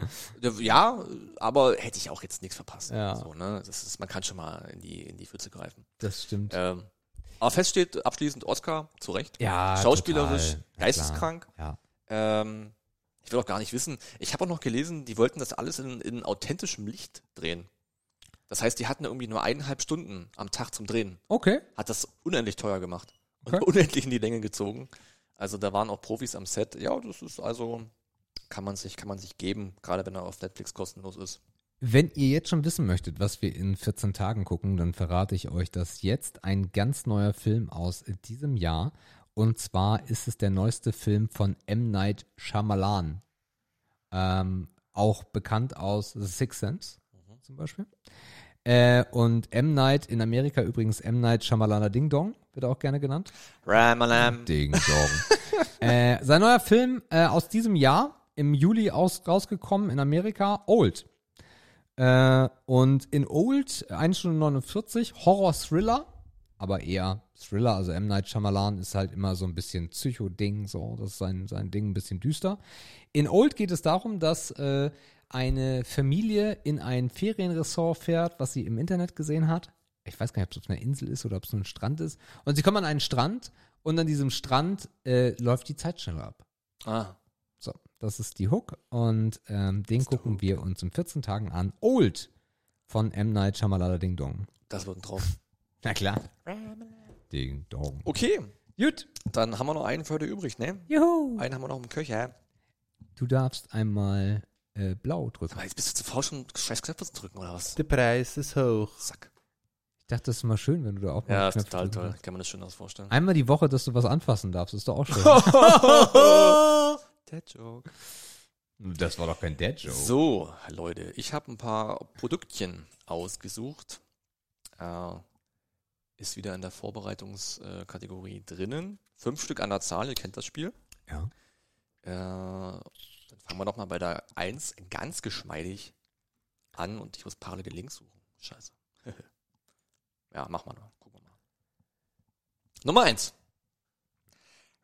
ja, aber hätte ich auch jetzt nichts verpasst. Ja. So, ne? das ist, man kann schon mal in die, in die Pfütze greifen. Das stimmt. Ähm, aber fest steht abschließend Oscar, zu Recht. ja, Schauspielerisch, total. Ja, geisteskrank. klar. Ähm, ich will auch gar nicht wissen. Ich habe auch noch gelesen, die wollten das alles in, in authentischem Licht drehen. Das heißt, die hatten irgendwie nur eineinhalb Stunden am Tag zum Drehen. Okay. Hat das unendlich teuer gemacht. Und Okay. unendlich in die Länge gezogen. Also da waren auch Profis am Set. Ja, das ist also, kann man sich, kann man sich geben, gerade wenn er auf Netflix kostenlos ist. Wenn ihr jetzt schon wissen möchtet, was wir in 14 Tagen gucken, dann verrate ich euch, dass jetzt ein ganz neuer Film aus diesem Jahr und zwar ist es der neueste Film von M. Night Shyamalan. Ähm, auch bekannt aus The Sixth Sense zum Beispiel. Äh, und M. Night in Amerika übrigens M. Night Shyamalana Ding Dong, wird auch gerne genannt. Ramalam. Ding Dong. äh, sein neuer Film äh, aus diesem Jahr, im Juli aus, rausgekommen in Amerika, Old. Äh, und in Old, 1 Stunde 49, Horror-Thriller, aber eher Thriller, also M. Night Shyamalan ist halt immer so ein bisschen Psycho-Ding, so, das ist sein, sein Ding ein bisschen düster. In Old geht es darum, dass äh, eine Familie in ein Ferienressort fährt, was sie im Internet gesehen hat. Ich weiß gar nicht, ob es auf einer Insel ist oder ob es nur ein Strand ist. Und sie kommen an einen Strand und an diesem Strand äh, läuft die Zeit schneller ab. Ah, So, das ist die Hook und ähm, den gucken wir uns in 14 Tagen an. Old von M. Night Shyamalan Ding Dong. das wird ein Traum. Na klar. Ding Dong. Okay, Gut. dann haben wir noch einen für heute übrig, ne? Juhu. Einen haben wir noch im Köcher. Du darfst einmal äh, blau drücken. Aber jetzt bist du zu faul, schon scheiß Knöpfe zu drücken, oder was? Der Preis ist hoch. Zack. Ich dachte, das ist mal schön, wenn du da auch mal Ja, ist total toll. kannst. Kann man das schön aus vorstellen. Einmal die Woche, dass du was anfassen darfst, ist doch auch schön. Der Joke. Das war doch kein Dad-Joke. So, Leute, ich habe ein paar Produktchen ausgesucht. Äh, ist wieder in der Vorbereitungskategorie drinnen. Fünf Stück an der Zahl, ihr kennt das Spiel. Ja. Äh, dann fangen wir doch mal bei der 1 ganz geschmeidig an und ich muss parallel den Link suchen. Scheiße. ja, mach mal noch. Gucken wir mal. Nummer 1.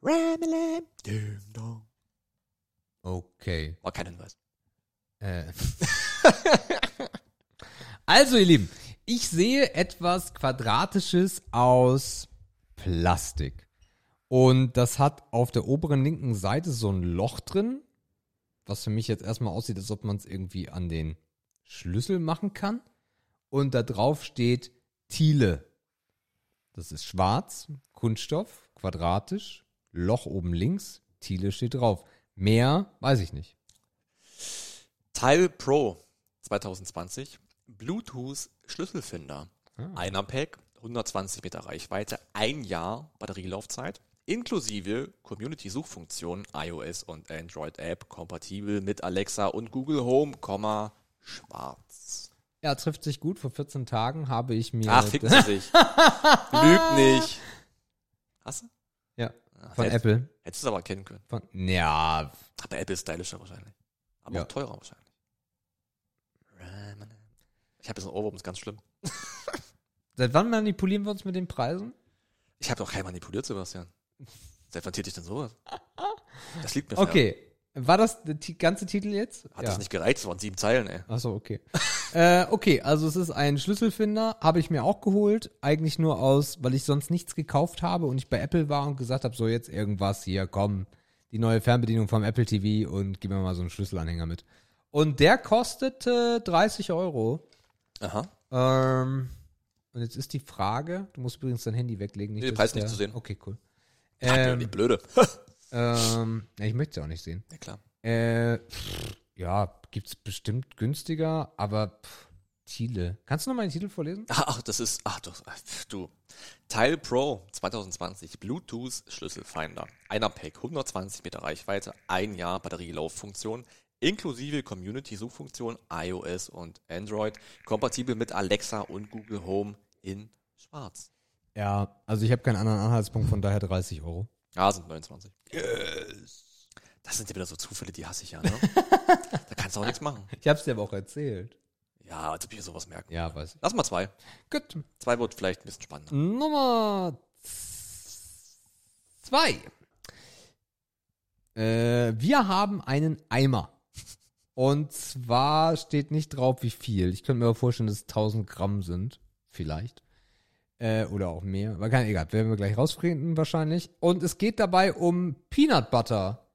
Ramelam, Ding Dong. Okay. War kein Hinweis. Äh. also, ihr Lieben, ich sehe etwas Quadratisches aus Plastik. Und das hat auf der oberen linken Seite so ein Loch drin, was für mich jetzt erstmal aussieht, als ob man es irgendwie an den Schlüssel machen kann. Und da drauf steht Thiele. Das ist schwarz, Kunststoff, quadratisch, Loch oben links, Thiele steht drauf. Mehr weiß ich nicht. Tile Pro 2020. Bluetooth Schlüsselfinder. Einer Pack, 120 Meter Reichweite, ein Jahr Batterielaufzeit, inklusive Community-Suchfunktion, iOS und Android App, kompatibel mit Alexa und Google Home, schwarz. Ja, trifft sich gut. Vor 14 Tagen habe ich mir. Ach, ficken sie sich. Lügt nicht. Hast du? ja, Ach, von hätt- Apple. Hättest du es aber erkennen können. Von, ja, Aber Apple ist stylischer wahrscheinlich. Aber Ja. auch teurer wahrscheinlich. Ich habe jetzt einen Ohrwurm, ist ganz schlimm. seit wann manipulieren wir uns mit den Preisen? Ich habe doch keinen manipuliert, Sebastian. Seit wann täte ich denn sowas? Das liegt mir fern. Okay. War das der ganze Titel jetzt? Hat das nicht gereicht? Das waren sieben Zeilen, ey. Achso, okay. äh, okay, also es ist ein Schlüsselfinder, habe ich mir auch geholt. Eigentlich nur aus, weil ich sonst nichts gekauft habe und ich bei Apple war und gesagt habe, so jetzt irgendwas hier, komm, die neue Fernbedienung vom Apple TV und gib mir mal so einen Schlüsselanhänger mit. Und der kostete 30 Euro. Aha. Ähm, und jetzt ist die Frage, du musst übrigens dein Handy weglegen. Nee, dass Preis ich nicht zu sehen. Okay, cool. Ja, Ähm, die blöde. ähm, ja, ich möchte es auch nicht sehen. ja, klar. Äh, pff, ja, gibt's bestimmt günstiger, aber pff, Thiele. Kannst du noch mal den Titel vorlesen? Ach, das ist, ach du, du. Tile Pro 2020 Bluetooth Schlüsselfinder. Einer Pack, 120 Meter Reichweite, ein Jahr Batterielauffunktion, inklusive Community-Suchfunktion, iOS und Android, kompatibel mit Alexa und Google Home in schwarz. Ja, also ich habe keinen anderen Anhaltspunkt, von daher 30 Euro. Ja, sind 29. Das sind ja wieder so Zufälle, die hasse ich ja, ne? da kannst du auch nichts machen. Ich habe es dir aber auch erzählt. Ja, als ob ich mir sowas merken. Ja, weiß ich. Lass mal zwei. Gut. Zwei wird vielleicht ein bisschen spannender. Nummer zwei. Äh, wir haben einen Eimer. Und zwar steht nicht drauf, wie viel. Ich könnte mir aber vorstellen, dass es 1000 Gramm sind. Vielleicht. Äh, oder auch mehr. Aber kein egal. Werden wir gleich rausfinden wahrscheinlich. Und es geht dabei um Peanut Butter.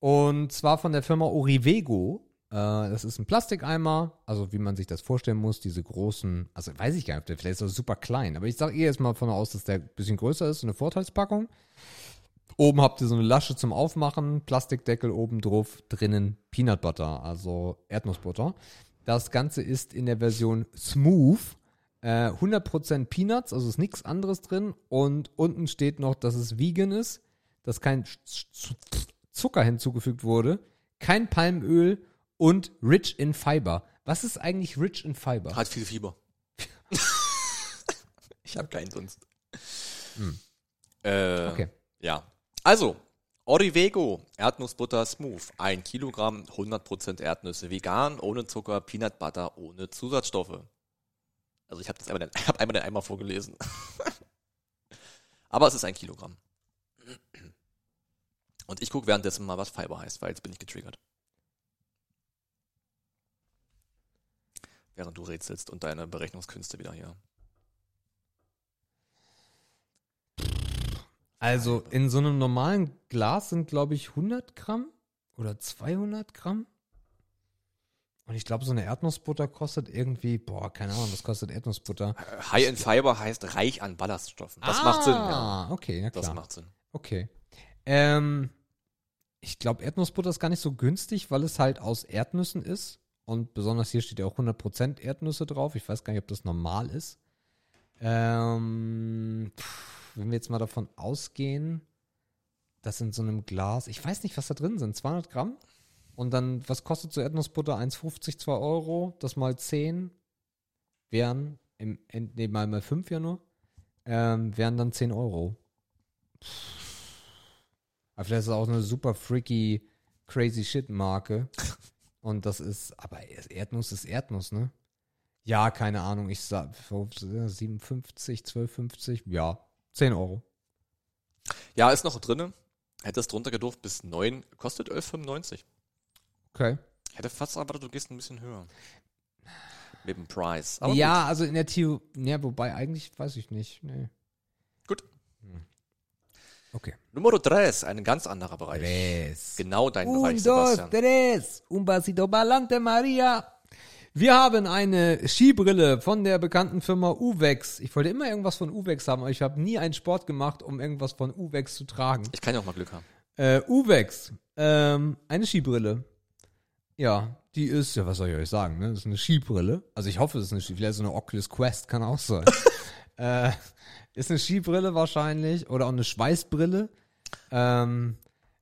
Und zwar von der Firma Orivego. Äh, das ist ein Plastikeimer. Also wie man sich das vorstellen muss. Diese großen, also weiß ich gar nicht, vielleicht ist er super klein. Aber ich sage eh jetzt mal von aus, dass der ein bisschen größer ist. Eine Vorteilspackung. Oben habt ihr so eine Lasche zum Aufmachen, Plastikdeckel oben drauf, drinnen Peanut Butter, also Erdnussbutter. Das Ganze ist in der Version Smooth, äh, 100% Peanuts, also ist nichts anderes drin. Und unten steht noch, dass es vegan ist, dass kein Zucker hinzugefügt wurde, kein Palmöl und rich in Fiber. Was ist eigentlich rich in Fiber? Hat viel Fieber. ich habe keinen sonst. Äh, Okay. Ja. Also, Orivego, Erdnussbutter Smooth, 1 Kilogramm, 100% Erdnüsse, vegan, ohne Zucker, Peanut Butter, ohne Zusatzstoffe. Also ich habe das einmal, hab einmal den Eimer vorgelesen. Aber es ist ein Kilogramm. Und ich gucke währenddessen mal, was Fiber heißt, weil jetzt bin ich getriggert. Während du rätselst und deine Berechnungskünste wieder hier. Also in so einem normalen Glas sind, glaube ich, 100 Gramm oder 200 Gramm. Und ich glaube, so eine Erdnussbutter kostet irgendwie, boah, keine Ahnung, was kostet Erdnussbutter? High in Fiber heißt reich an Ballaststoffen. Das macht Sinn, ja. Ah, okay, ja Das klar. macht Sinn. Okay. Ähm, ich glaube, Erdnussbutter ist gar nicht so günstig, weil es halt aus Erdnüssen ist. Und besonders hier steht ja auch 100% Erdnüsse drauf. Ich weiß gar nicht, ob das normal ist. Ähm, pff, wenn wir jetzt mal davon ausgehen, dass in so einem Glas, ich weiß nicht, was da drin sind, 200 Gramm? Und dann, was kostet so Erdnussbutter? 1,50, 2 Euro. Das mal 10 wären, im, nee, mal, mal 5 ja nur, ähm, wären dann 10 Euro. Aber vielleicht ist es auch eine super freaky, crazy shit Marke. Und das ist, aber Erdnuss ist Erdnuss, ne? Ja, keine Ahnung. Ich sag 57, 12,50, ja, 10 Euro. Ja, ist noch drinne. Hättest drunter gedurft bis 9, kostet 11,95. Okay. Hätte fast erwartet, du gehst ein bisschen höher. Mit dem Preis. Aber ja, also in der Theorie, ja, wobei eigentlich weiß ich nicht. Nee. Gut. Okay. gut. Nummer 3 ist ein ganz anderer Bereich. Tres. Genau dein Un, Bereich, dos, Sebastian. tres. Un vasito balante, Maria. Wir haben eine Skibrille von der bekannten Firma Uvex. Ich wollte immer irgendwas von Uvex haben, aber ich habe nie einen Sport gemacht, um irgendwas von Uvex zu tragen. Ich kann ja auch mal Glück haben. Äh, Uvex. Ähm, eine Skibrille. Ja, die ist, ja, was soll ich euch sagen, ne? Das ist eine Skibrille. Also ich hoffe, es ist eine Skibrille. Vielleicht so eine Oculus Quest kann auch sein. äh, ist eine Skibrille wahrscheinlich oder auch eine Schweißbrille. Ähm,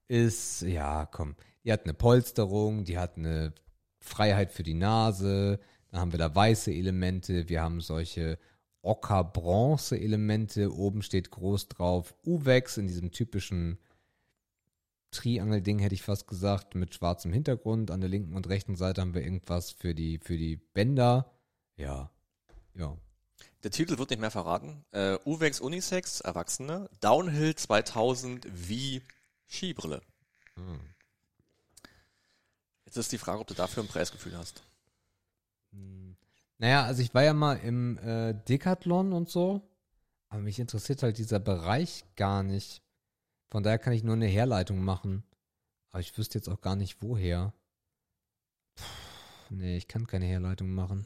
ist, ja, komm, die hat eine Polsterung, die hat eine Freiheit für die Nase, dann haben wir da weiße Elemente, wir haben solche Ocker-Bronze-Elemente, oben steht groß drauf Uvex in diesem typischen Triangle-Ding, hätte ich fast gesagt, mit schwarzem Hintergrund. An der linken und rechten Seite haben wir irgendwas für die, für die Bänder. Ja, ja. Der Titel wird nicht mehr verraten. Äh, Uvex Unisex, Erwachsene, Downhill 2000 wie Skibrille. Hm. Jetzt ist die Frage, ob du dafür ein Preisgefühl hast. Naja, also ich war ja mal im äh, Decathlon und so, aber mich interessiert halt dieser Bereich gar nicht. Von daher kann ich nur eine Herleitung machen. Aber ich wüsste jetzt auch gar nicht, woher. Puh, nee, ich kann keine Herleitung machen.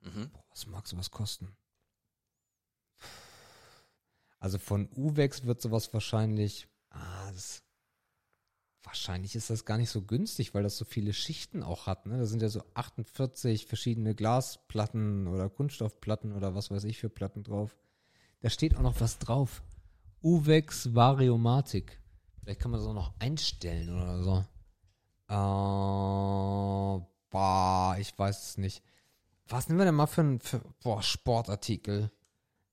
Mhm. Boah, was mag sowas kosten? Also von Uvex wird sowas wahrscheinlich. Ah, das, wahrscheinlich ist das gar nicht so günstig, weil das so viele Schichten auch hat. Ne? Da sind ja so 48 verschiedene Glasplatten oder Kunststoffplatten oder was weiß ich für Platten drauf. Da steht auch noch was drauf. Uvex Variomatic. Vielleicht kann man das auch noch einstellen oder so. Äh, boah, ich weiß es nicht. Was nehmen wir denn mal für ein für, boah, Sportartikel?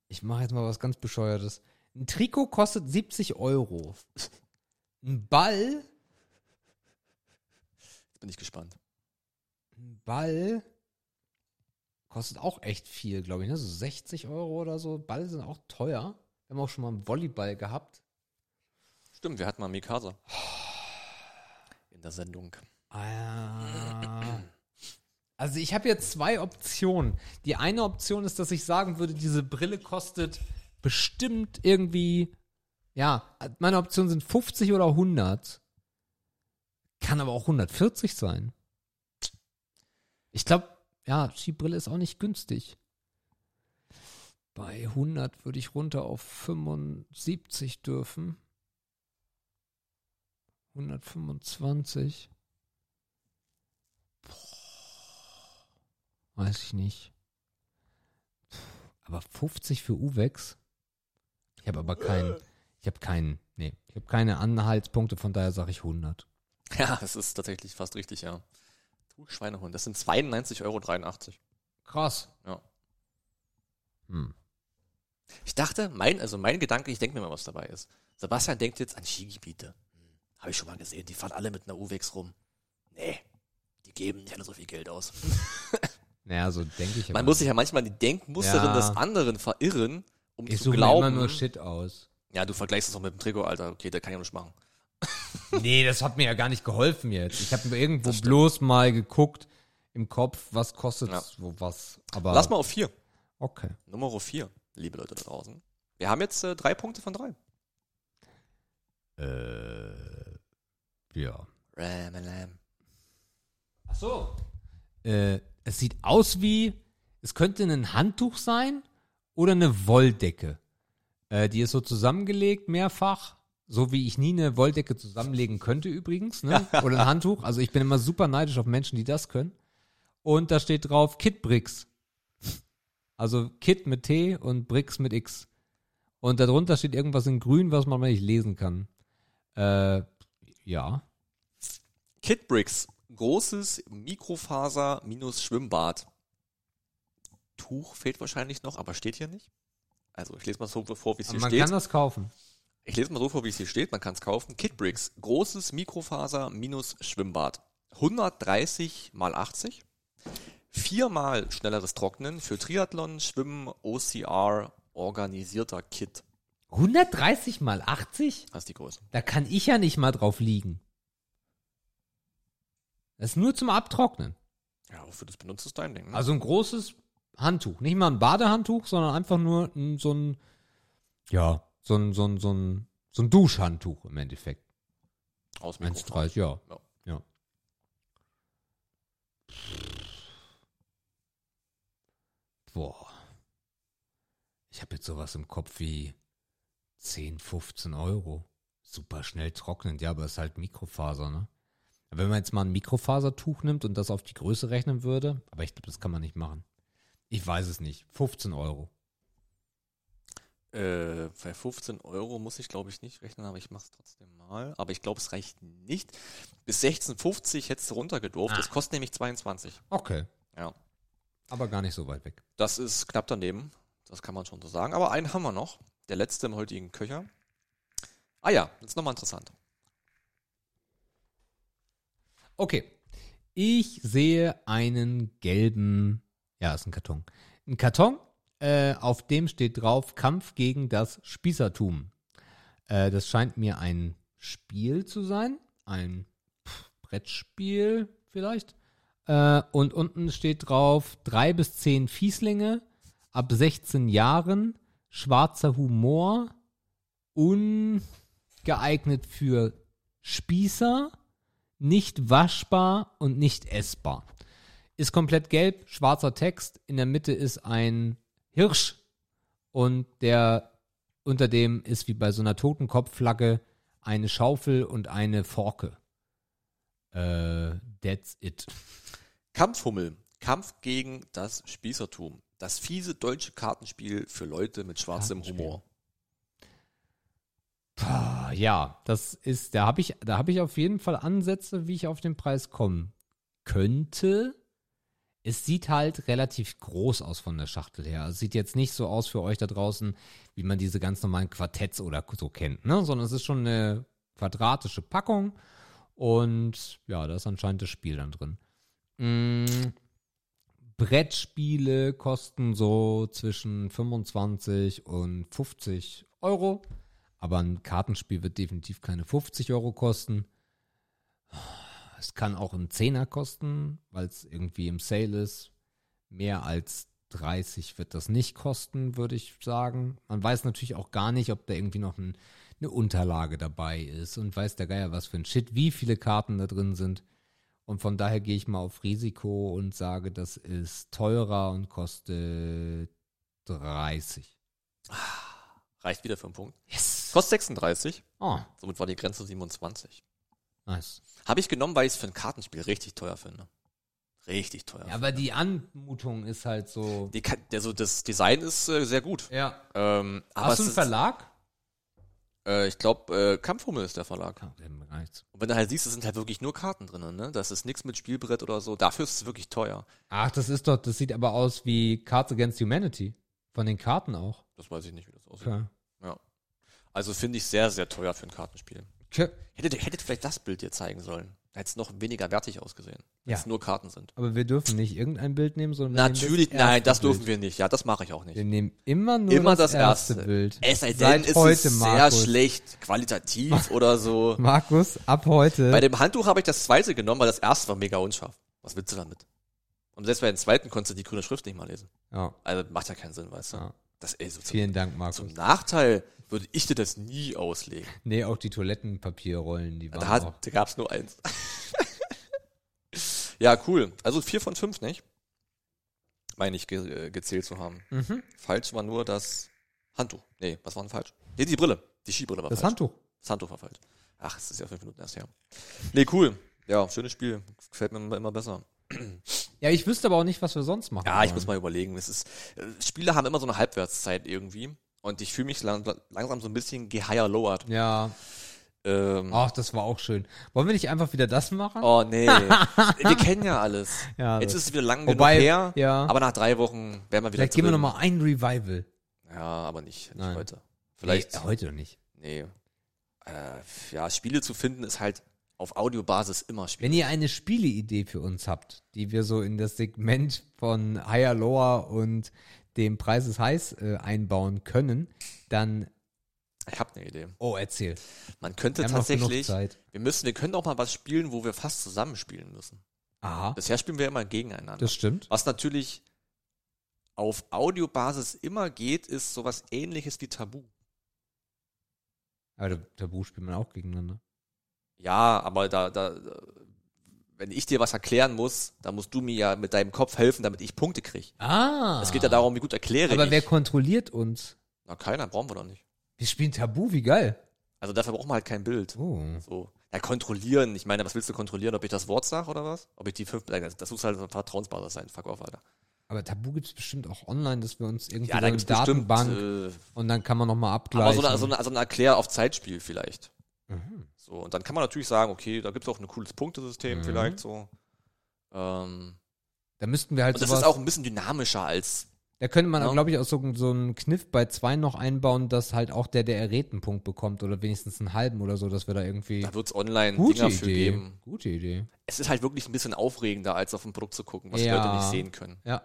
Ich mache jetzt mal was ganz Bescheuertes. Ein Trikot kostet 70 Euro. Ein Ball, Jetzt bin ich gespannt. ein Ball kostet auch echt viel, glaube ich, ne? So 60 Euro oder so. Ball sind auch teuer. Wir haben auch schon mal einen Volleyball gehabt. Stimmt, wir hatten mal Mikasa. In der Sendung. Ah. Also ich habe jetzt zwei Optionen. Die eine Option ist, dass ich sagen würde, diese Brille kostet bestimmt irgendwie, ja, meine Optionen sind 50 oder 100. Kann aber auch 140 sein. Ich glaube, ja, Skibrille ist auch nicht günstig. Bei 100 würde ich runter auf 75 dürfen. 125. Weiß ich nicht. Aber 50 für Uvex? Ich habe aber keinen, ich habe keinen, nee, ich habe keine Anhaltspunkte, von daher sage ich 100. Ja, das ist tatsächlich fast richtig, ja. Du Schweinehund, das sind 92,83 Euro. Krass. Ja. Hm. Ich dachte, mein, also mein Gedanke, ich denke mir mal, was dabei ist. Sebastian denkt jetzt an Skigebiete. Hm, Habe ich schon mal gesehen, die fahren alle mit einer Uwex rum. Nee, die geben nicht alle so viel Geld aus. Naja, so denke ich Man muss sich ja manchmal die Denkmusterin Ja. des anderen verirren, um ich zu suche mir glauben. immer nur Shit aus. ja, du vergleichst es auch mit dem Trikot, Alter. Okay, da kann ich auch nicht machen. Nee, das hat mir ja gar nicht geholfen jetzt. Ich habe irgendwo bloß mal geguckt im Kopf, was kostet Ja. wo was. Aber Lass mal auf vier. Okay. Nummer vier, liebe Leute da draußen. Wir haben jetzt äh, drei Punkte von drei. Äh, ja. Ramalam. Ach so. Äh, es sieht aus wie, es könnte ein Handtuch sein oder eine Wolldecke. Äh, die ist so zusammengelegt mehrfach, so wie ich nie eine Wolldecke zusammenlegen könnte übrigens, ne? Oder ein Handtuch. Also ich bin immer super neidisch auf Menschen, die das können. Und da steht drauf Kit Bricks. Also Kit mit T und Bricks mit X. Und darunter steht irgendwas in grün, was man nicht lesen kann. Äh, ja. Kidbricks, großes Mikrofaser minus Schwimmbad. Tuch fehlt wahrscheinlich noch, aber steht hier nicht. Also ich lese mal so vor, wie es hier man steht. kann das kaufen. Ich lese mal so vor, wie es hier steht. Man kann es kaufen. Kidbricks, großes Mikrofaser minus Schwimmbad. 130 mal 80. Viermal schnelleres Trocknen für Triathlon, Schwimmen, OCR, organisierter Kit. 130 mal 80? Das ist die Größe. Da kann ich ja nicht mal drauf liegen. Das ist nur zum Abtrocknen. Ja, wofür das benutzt, ist dein Ding. Ne? Also ein großes Handtuch. Nicht mal ein Badehandtuch, sondern einfach nur ein, so ein, ja, so ein, so ein, so ein, so ein Duschhandtuch im Endeffekt. Aus Mikrofon. 1,30, ja. Ja. ja. Boah. Ich habe jetzt sowas im Kopf wie 10, 15 Euro. Super schnell trocknend, ja, aber es ist halt Mikrofaser, ne? Aber Wenn man jetzt mal ein Mikrofasertuch nimmt und das auf die Größe rechnen würde, aber ich glaube, das kann man nicht machen. Ich weiß es nicht. 15 Euro. Äh, bei 15 Euro muss ich, glaube ich, nicht rechnen, aber ich mache es trotzdem mal. Aber ich glaube, es reicht nicht. Bis 16,50 hättest du runtergedurft. Ah. Das kostet nämlich 22. Okay. Ja. Aber gar nicht so weit weg. Das ist knapp daneben. Das kann man schon so sagen. Aber einen haben wir noch. Der letzte im heutigen Köcher. Ah ja, das ist nochmal interessant. Okay. Ich sehe einen gelben, ja, ist ein Karton. Ein Karton, äh, auf dem steht drauf Kampf gegen das Spießertum. Äh, das scheint mir ein Spiel zu sein. Ein Brettspiel vielleicht. Äh, und unten steht drauf drei bis zehn Fieslinge ab 16 Jahren, schwarzer Humor, ungeeignet für Spießer, nicht waschbar und nicht essbar. Ist komplett gelb, schwarzer Text. In der Mitte ist ein Hirsch und der unter dem ist wie bei so einer Totenkopfflagge eine Schaufel und eine Forke. Äh, that's it. Kampfhummel. Kampf gegen das Spießertum. Das fiese deutsche Kartenspiel für Leute mit schwarzem. Humor. Ja, das ist, da habe ich, da habe ich auf jeden Fall Ansätze, wie ich auf den Preis kommen könnte. Es sieht halt relativ groß aus von der Schachtel her. Es sieht jetzt nicht so aus für euch da draußen, wie man diese ganz normalen Quartetts oder so kennt, ne? Sondern es ist schon eine quadratische Packung und ja, da ist anscheinend das Spiel dann drin. Mm, Brettspiele kosten so zwischen 25 und 50 Euro. Aber ein Kartenspiel wird definitiv keine 50 Euro kosten. Es kann auch einen Zehner kosten, weil es irgendwie im Sale ist. Mehr als 30 wird das nicht kosten, würde ich sagen. Man weiß natürlich auch gar nicht, ob da irgendwie noch ein, eine Unterlage dabei ist und weiß der Geier was für ein Shit, wie viele Karten da drin sind. Und von daher gehe ich mal auf Risiko und sage, das ist teurer und kostet 30. Reicht wieder für einen Punkt. Yes. Kostet 36. Oh, Somit war die Grenze 27. nice. Habe ich genommen, weil ich es für ein Kartenspiel richtig teuer finde. Richtig teuer. Ja, aber die Anmutung ist halt so. die, kann- der, so, das Design ist äh, sehr gut. Ja. Ähm, aber Hast du einen ist, Verlag? Äh, ich glaube, äh, Kampfhummel ist der Verlag. Ja. Und wenn du halt siehst, es sind halt wirklich nur Karten drin, ne? Das ist nichts mit Spielbrett oder so. Dafür ist es wirklich teuer. Ach, das ist doch, das sieht aber aus wie Cards Against Humanity. Von den Karten auch. Das weiß ich nicht, wie das aussieht. Okay. Ja. Also finde ich sehr, sehr teuer für ein Kartenspiel. okay. Hättet, hättet vielleicht das Bild dir zeigen sollen. Hätte es noch weniger wertig ausgesehen. Wenn Ja. es nur Karten sind. Aber wir dürfen nicht irgendein Bild nehmen, sondern Natürlich, das nein, das dürfen Bild. wir nicht. Ja, das mache ich auch nicht. Wir nehmen immer nur Immer das, das erste, erste. Bild. Es sei denn, es heute, ist sehr Markus. schlecht, qualitativ oder so. Markus, ab heute. Bei dem Handtuch habe ich das zweite genommen, weil das erste war mega unscharf. Was willst du damit? Und selbst bei dem zweiten konntest du die grüne Schrift nicht mal lesen. ja, Also macht ja keinen Sinn, weißt du? Ja. Das ey, so zum, vielen Dank, Markus. zum Nachteil würde ich dir das nie auslegen. Nee, auch die Toilettenpapierrollen, die waren Da, hat, da gab's nur eins. ja, cool. Also vier von fünf, nicht? Meine ich ge äh, gezählt zu haben. Mhm. Falsch war nur das Handtuch. Nee, was war denn falsch? Nee, die Brille. Die Skibrille war Das falsch. Handtuch. Das Handtuch war falsch. Ach, es ist ja fünf Minuten erst her. Nee, cool. Ja, schönes Spiel. Gefällt mir immer besser. Ja, ich wüsste aber auch nicht, was wir sonst machen. Ja, ich wollen. muss mal überlegen. Es ist, äh, Spiele haben immer so eine Halbwertszeit irgendwie. Und ich fühle mich lang, langsam so ein bisschen gehigher-lowert. Ja, Ähm, Ach, das war auch schön. Wollen wir nicht einfach wieder das machen? oh nee, wir kennen ja alles. Ja, Jetzt ist es wieder lang Wobei, genug her, ja. aber nach drei Wochen werden wir wieder Vielleicht geben wir drin. noch mal ein Revival. Ja, aber nicht, nicht heute. Vielleicht, Nee, heute noch nicht. nee. Äh, ja, Spiele zu finden ist halt auf Audiobasis immer schwierig. Wenn ihr eine Spieleidee für uns habt, die wir so in das Segment von Higher Lower und dem Preis ist heiß äh, einbauen können, dann Ich habe eine Idee. oh erzähl. Man könnte tatsächlich, wir müssen, wir können auch mal was spielen, wo wir fast zusammenspielen müssen. Aha, Bisher spielen wir immer gegeneinander. das stimmt. Was natürlich auf Audiobasis immer geht, ist sowas ähnliches wie Tabu. Aber Tabu spielt man auch gegeneinander. Ja, aber da, da, wenn ich dir was erklären muss, dann musst du mir ja mit deinem Kopf helfen, damit ich Punkte kriege. Ah. Es geht ja darum, wie gut erkläre Aber ich. wer kontrolliert uns? Na, keiner, brauchen wir doch nicht. Wir spielen Tabu, wie geil. Also dafür brauchen wir halt kein Bild. Oh. So. Ja, kontrollieren. Ich meine, was willst du kontrollieren? Ob ich das Wort sage oder was? Ob ich die fünf, Nein, das muss halt eine Vertrauensbasis sein. Fuck off, Alter. Aber Tabu gibt's bestimmt auch online, dass wir uns irgendwie Ja, so da eine gibt's bestimmt, Datenbank äh, und dann kann man nochmal aber abgleichen. so eine, so eine, so ein Erklär auf Zeitspiel vielleicht. Mhm. So, und dann kann man natürlich sagen, okay, da gibt's auch ein cooles Punktesystem Mhm. vielleicht so. Ähm, Da müssten wir halt und das sowas, ist auch ein bisschen dynamischer als. da könnte man, Ja. glaube ich, auch so, so einen Kniff bei zwei noch einbauen, dass halt auch der, der errät, einen Punkt bekommt oder wenigstens einen halben oder so, dass wir da irgendwie Da wird's online gute Dinger für Idee. geben. Gute Idee. Es ist halt wirklich ein bisschen aufregender, als auf ein Produkt zu gucken, was die Ja. Leute nicht sehen können. Ja.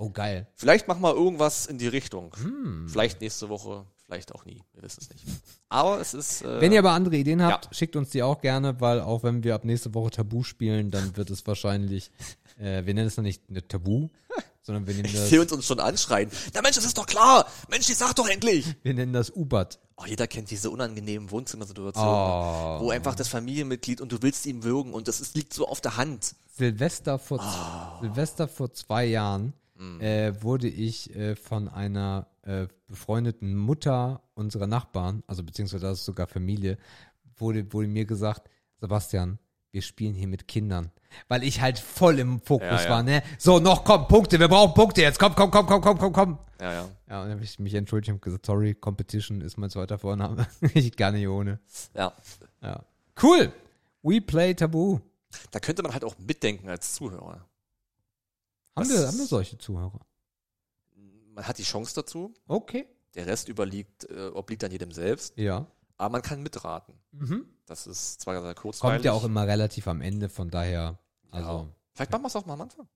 Ja. Oh, geil. Vielleicht machen wir irgendwas in die Richtung. Hm. Vielleicht nächste Woche, vielleicht auch nie. Wir wissen es nicht. Aber es ist. Äh, Wenn ihr aber andere Ideen habt, schickt uns die auch gerne, weil auch wenn wir ab nächste Woche Tabu spielen, dann wird es wahrscheinlich, äh, wir nennen es noch nicht eine Tabu, sondern wir nennen ich das, sehe uns, uns schon anschreien. Na Mensch, das ist doch klar. Mensch, die sag doch endlich. wir nennen das U-Bad. Oh, jeder kennt diese unangenehmen Wohnzimmersituationen, Oh. wo einfach das Familienmitglied und du willst ihm würgen und das ist, liegt so auf der Hand. Silvester vor, Ah. Silvester vor zwei Jahren Hm. äh, wurde ich äh, von einer äh, befreundeten Mutter unserer Nachbarn, also beziehungsweise das ist sogar Familie, wurde, wurde mir gesagt, Sebastian, wir spielen hier mit Kindern. Weil ich halt voll im Fokus Ja, ja. war, ne? So, noch komm, Punkte, wir brauchen Punkte jetzt. Komm, komm, komm, komm, komm, komm, komm. Ja, ja. Ja, und dann habe ich mich entschuldigt und gesagt, sorry, Competition ist mein zweiter Vorname. ich gar nicht ohne. Ja. Ja. Cool. We play Tabu. Da könnte man halt auch mitdenken als Zuhörer. Haben wir, haben wir solche Zuhörer? Man hat die Chance dazu. Okay. Der Rest überliegt, äh, obliegt dann jedem selbst. Ja. Aber man kann mitraten. Mhm. Das ist zwar sehr kurzweilig. Kommt ja auch immer relativ am Ende, von daher. Also. Ja. Vielleicht machen wir es auch mal am Anfang.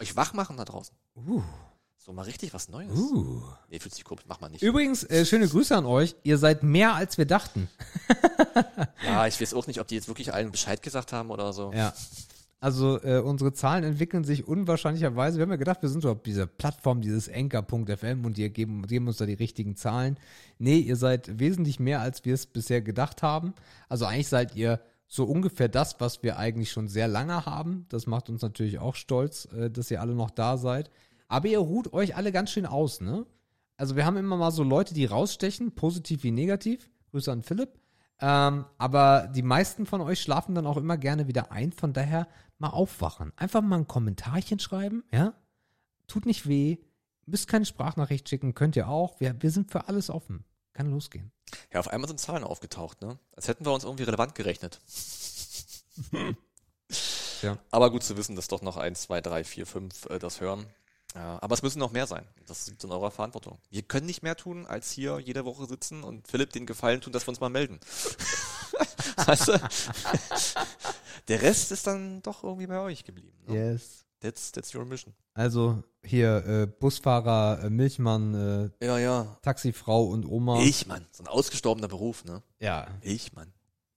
Euch wach machen da draußen. Uh, So mal richtig was Neues. uh. Nee, fühlt sich komisch. Mach mal nicht. Übrigens, äh, schöne Grüße an euch. Ihr seid mehr als wir dachten. Ja, ich weiß auch nicht, ob die jetzt wirklich allen Bescheid gesagt haben oder so. Ja. Also äh, unsere Zahlen entwickeln sich unwahrscheinlicherweise. Wir haben ja gedacht, wir sind so auf dieser Plattform, dieses Anchor.fm und die geben, geben uns da die richtigen Zahlen. Nee, ihr seid wesentlich mehr, als wir es bisher gedacht haben. Also eigentlich seid ihr so ungefähr das, was wir eigentlich schon sehr lange haben. Das macht uns natürlich auch stolz, äh, dass ihr alle noch da seid. Aber ihr ruht euch alle ganz schön aus, ne? Also wir haben immer mal so Leute, die rausstechen, positiv wie negativ. Grüße an Philipp. Ähm, aber die meisten von euch schlafen dann auch immer gerne wieder ein. Von daher mal aufwachen. Einfach mal ein Kommentarchen schreiben, ja? Tut nicht weh. Müsst keine Sprachnachricht schicken, könnt ihr auch. Wir, wir sind für alles offen. Kann losgehen. Ja, auf einmal sind Zahlen aufgetaucht, ne? Als hätten wir uns irgendwie relevant gerechnet. Ja. Aber gut zu wissen, dass doch noch eins, zwei, drei, vier, fünf äh, das hören. Ja, aber es müssen noch mehr sein. Das liegt in eurer Verantwortung. Wir können nicht mehr tun, als hier jede Woche sitzen und Philipp den Gefallen tun, dass wir uns mal melden. weißt du? Der Rest ist dann doch irgendwie bei euch geblieben. Ne? Yes. That's, that's your mission. Also hier äh, Busfahrer, äh, Milchmann, äh, Ja, ja. Taxifrau und Oma. Milchmann. So ein ausgestorbener Beruf, ne? Ja. Milchmann.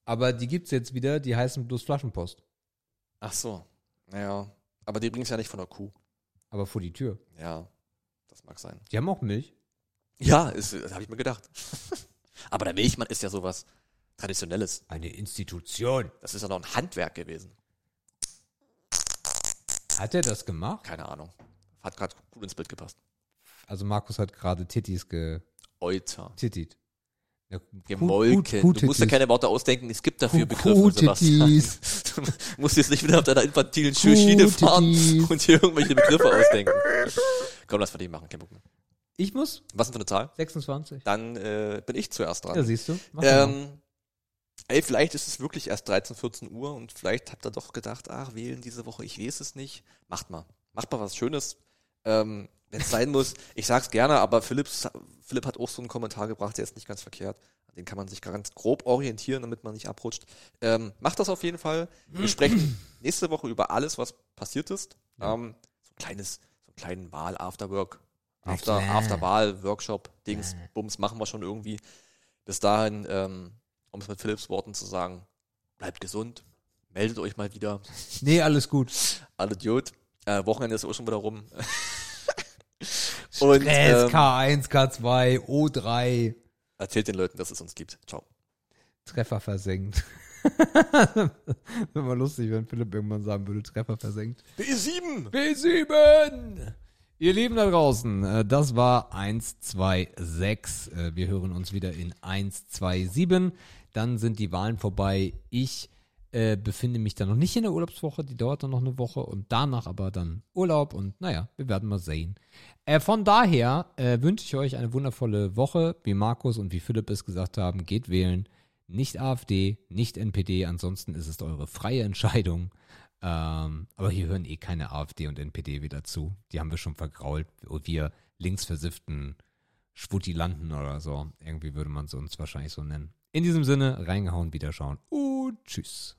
Aber die gibt's jetzt wieder, die heißen bloß Flaschenpost. Ach so. Naja. Aber die bringt's ja nicht von der Kuh. Aber vor die Tür. Ja. Das mag sein. Die haben auch Milch. Ja, ist, das habe ich mir gedacht. Aber der Milchmann ist ja sowas Traditionelles. Eine Institution. Das ist ja noch ein Handwerk gewesen. Hat er das gemacht? Keine Ahnung. Hat gerade gut ins Bild gepasst. Also Markus hat gerade Tittis Euter. getittit. Ja, Gemolken. Kuh- du musst ja keine Worte ausdenken. Es gibt dafür Begriffe, Sebastian. Du musst jetzt nicht wieder auf deiner infantilen Schiene fahren und hier irgendwelche Begriffe ausdenken. Komm, lass für dich machen. Kein Bock mehr. Ich muss? Was ist denn für eine Zahl? 26. Dann äh, bin ich zuerst dran. Ja, siehst du. Ähm, ey, vielleicht ist es wirklich erst 13, 14 Uhr und vielleicht habt ihr doch gedacht, ach, wählen diese Woche, ich weiß es nicht. Macht mal. Macht mal was Schönes. Ähm, Wenn es sein muss, ich sag's gerne, aber Philipps, Philipp hat auch so einen Kommentar gebracht, der ist nicht ganz verkehrt. An den kann man sich ganz grob orientieren, damit man nicht abrutscht. Ähm, macht das auf jeden Fall. Wir sprechen nächste Woche über alles, was passiert ist. Ähm, so ein kleines, so einen kleinen Wahl-Afterwork, Na After, klar. After-Wahl-Workshop, Dings, Bums, machen wir schon irgendwie. Bis dahin, ähm, um es mit Philipps Worten zu sagen, bleibt gesund, meldet euch mal wieder. Nee, alles gut. Alle Idiot. Äh, Wochenende ist auch schon wieder rum. Und Stress, ähm, K1, K2, O3. erzählt den Leuten, dass es uns gibt. Ciao. Treffer versenkt. Wäre mal lustig, wenn Philipp irgendwann sagen würde, Treffer versenkt. B7! B7! Ihr Lieben da draußen, äh, das war 126. Äh, Wir hören uns wieder in 127. Dann sind die Wahlen vorbei. Ich äh, befinde mich dann noch nicht in der Urlaubswoche, die dauert dann noch eine Woche und danach aber dann Urlaub und naja, wir werden mal sehen. Äh, von daher äh, wünsche ich euch eine wundervolle Woche, wie Markus und wie Philipp es gesagt haben, geht wählen. Nicht AfD, nicht NPD, ansonsten ist es eure freie Entscheidung. Ähm, aber hier hören eh keine AfD und NPD wieder zu. Die haben wir schon vergrault. Wir linksversifften Schwuttilanten oder so. Irgendwie würde man es uns wahrscheinlich so nennen. In diesem Sinne, reingehauen, wiederschauen und tschüss.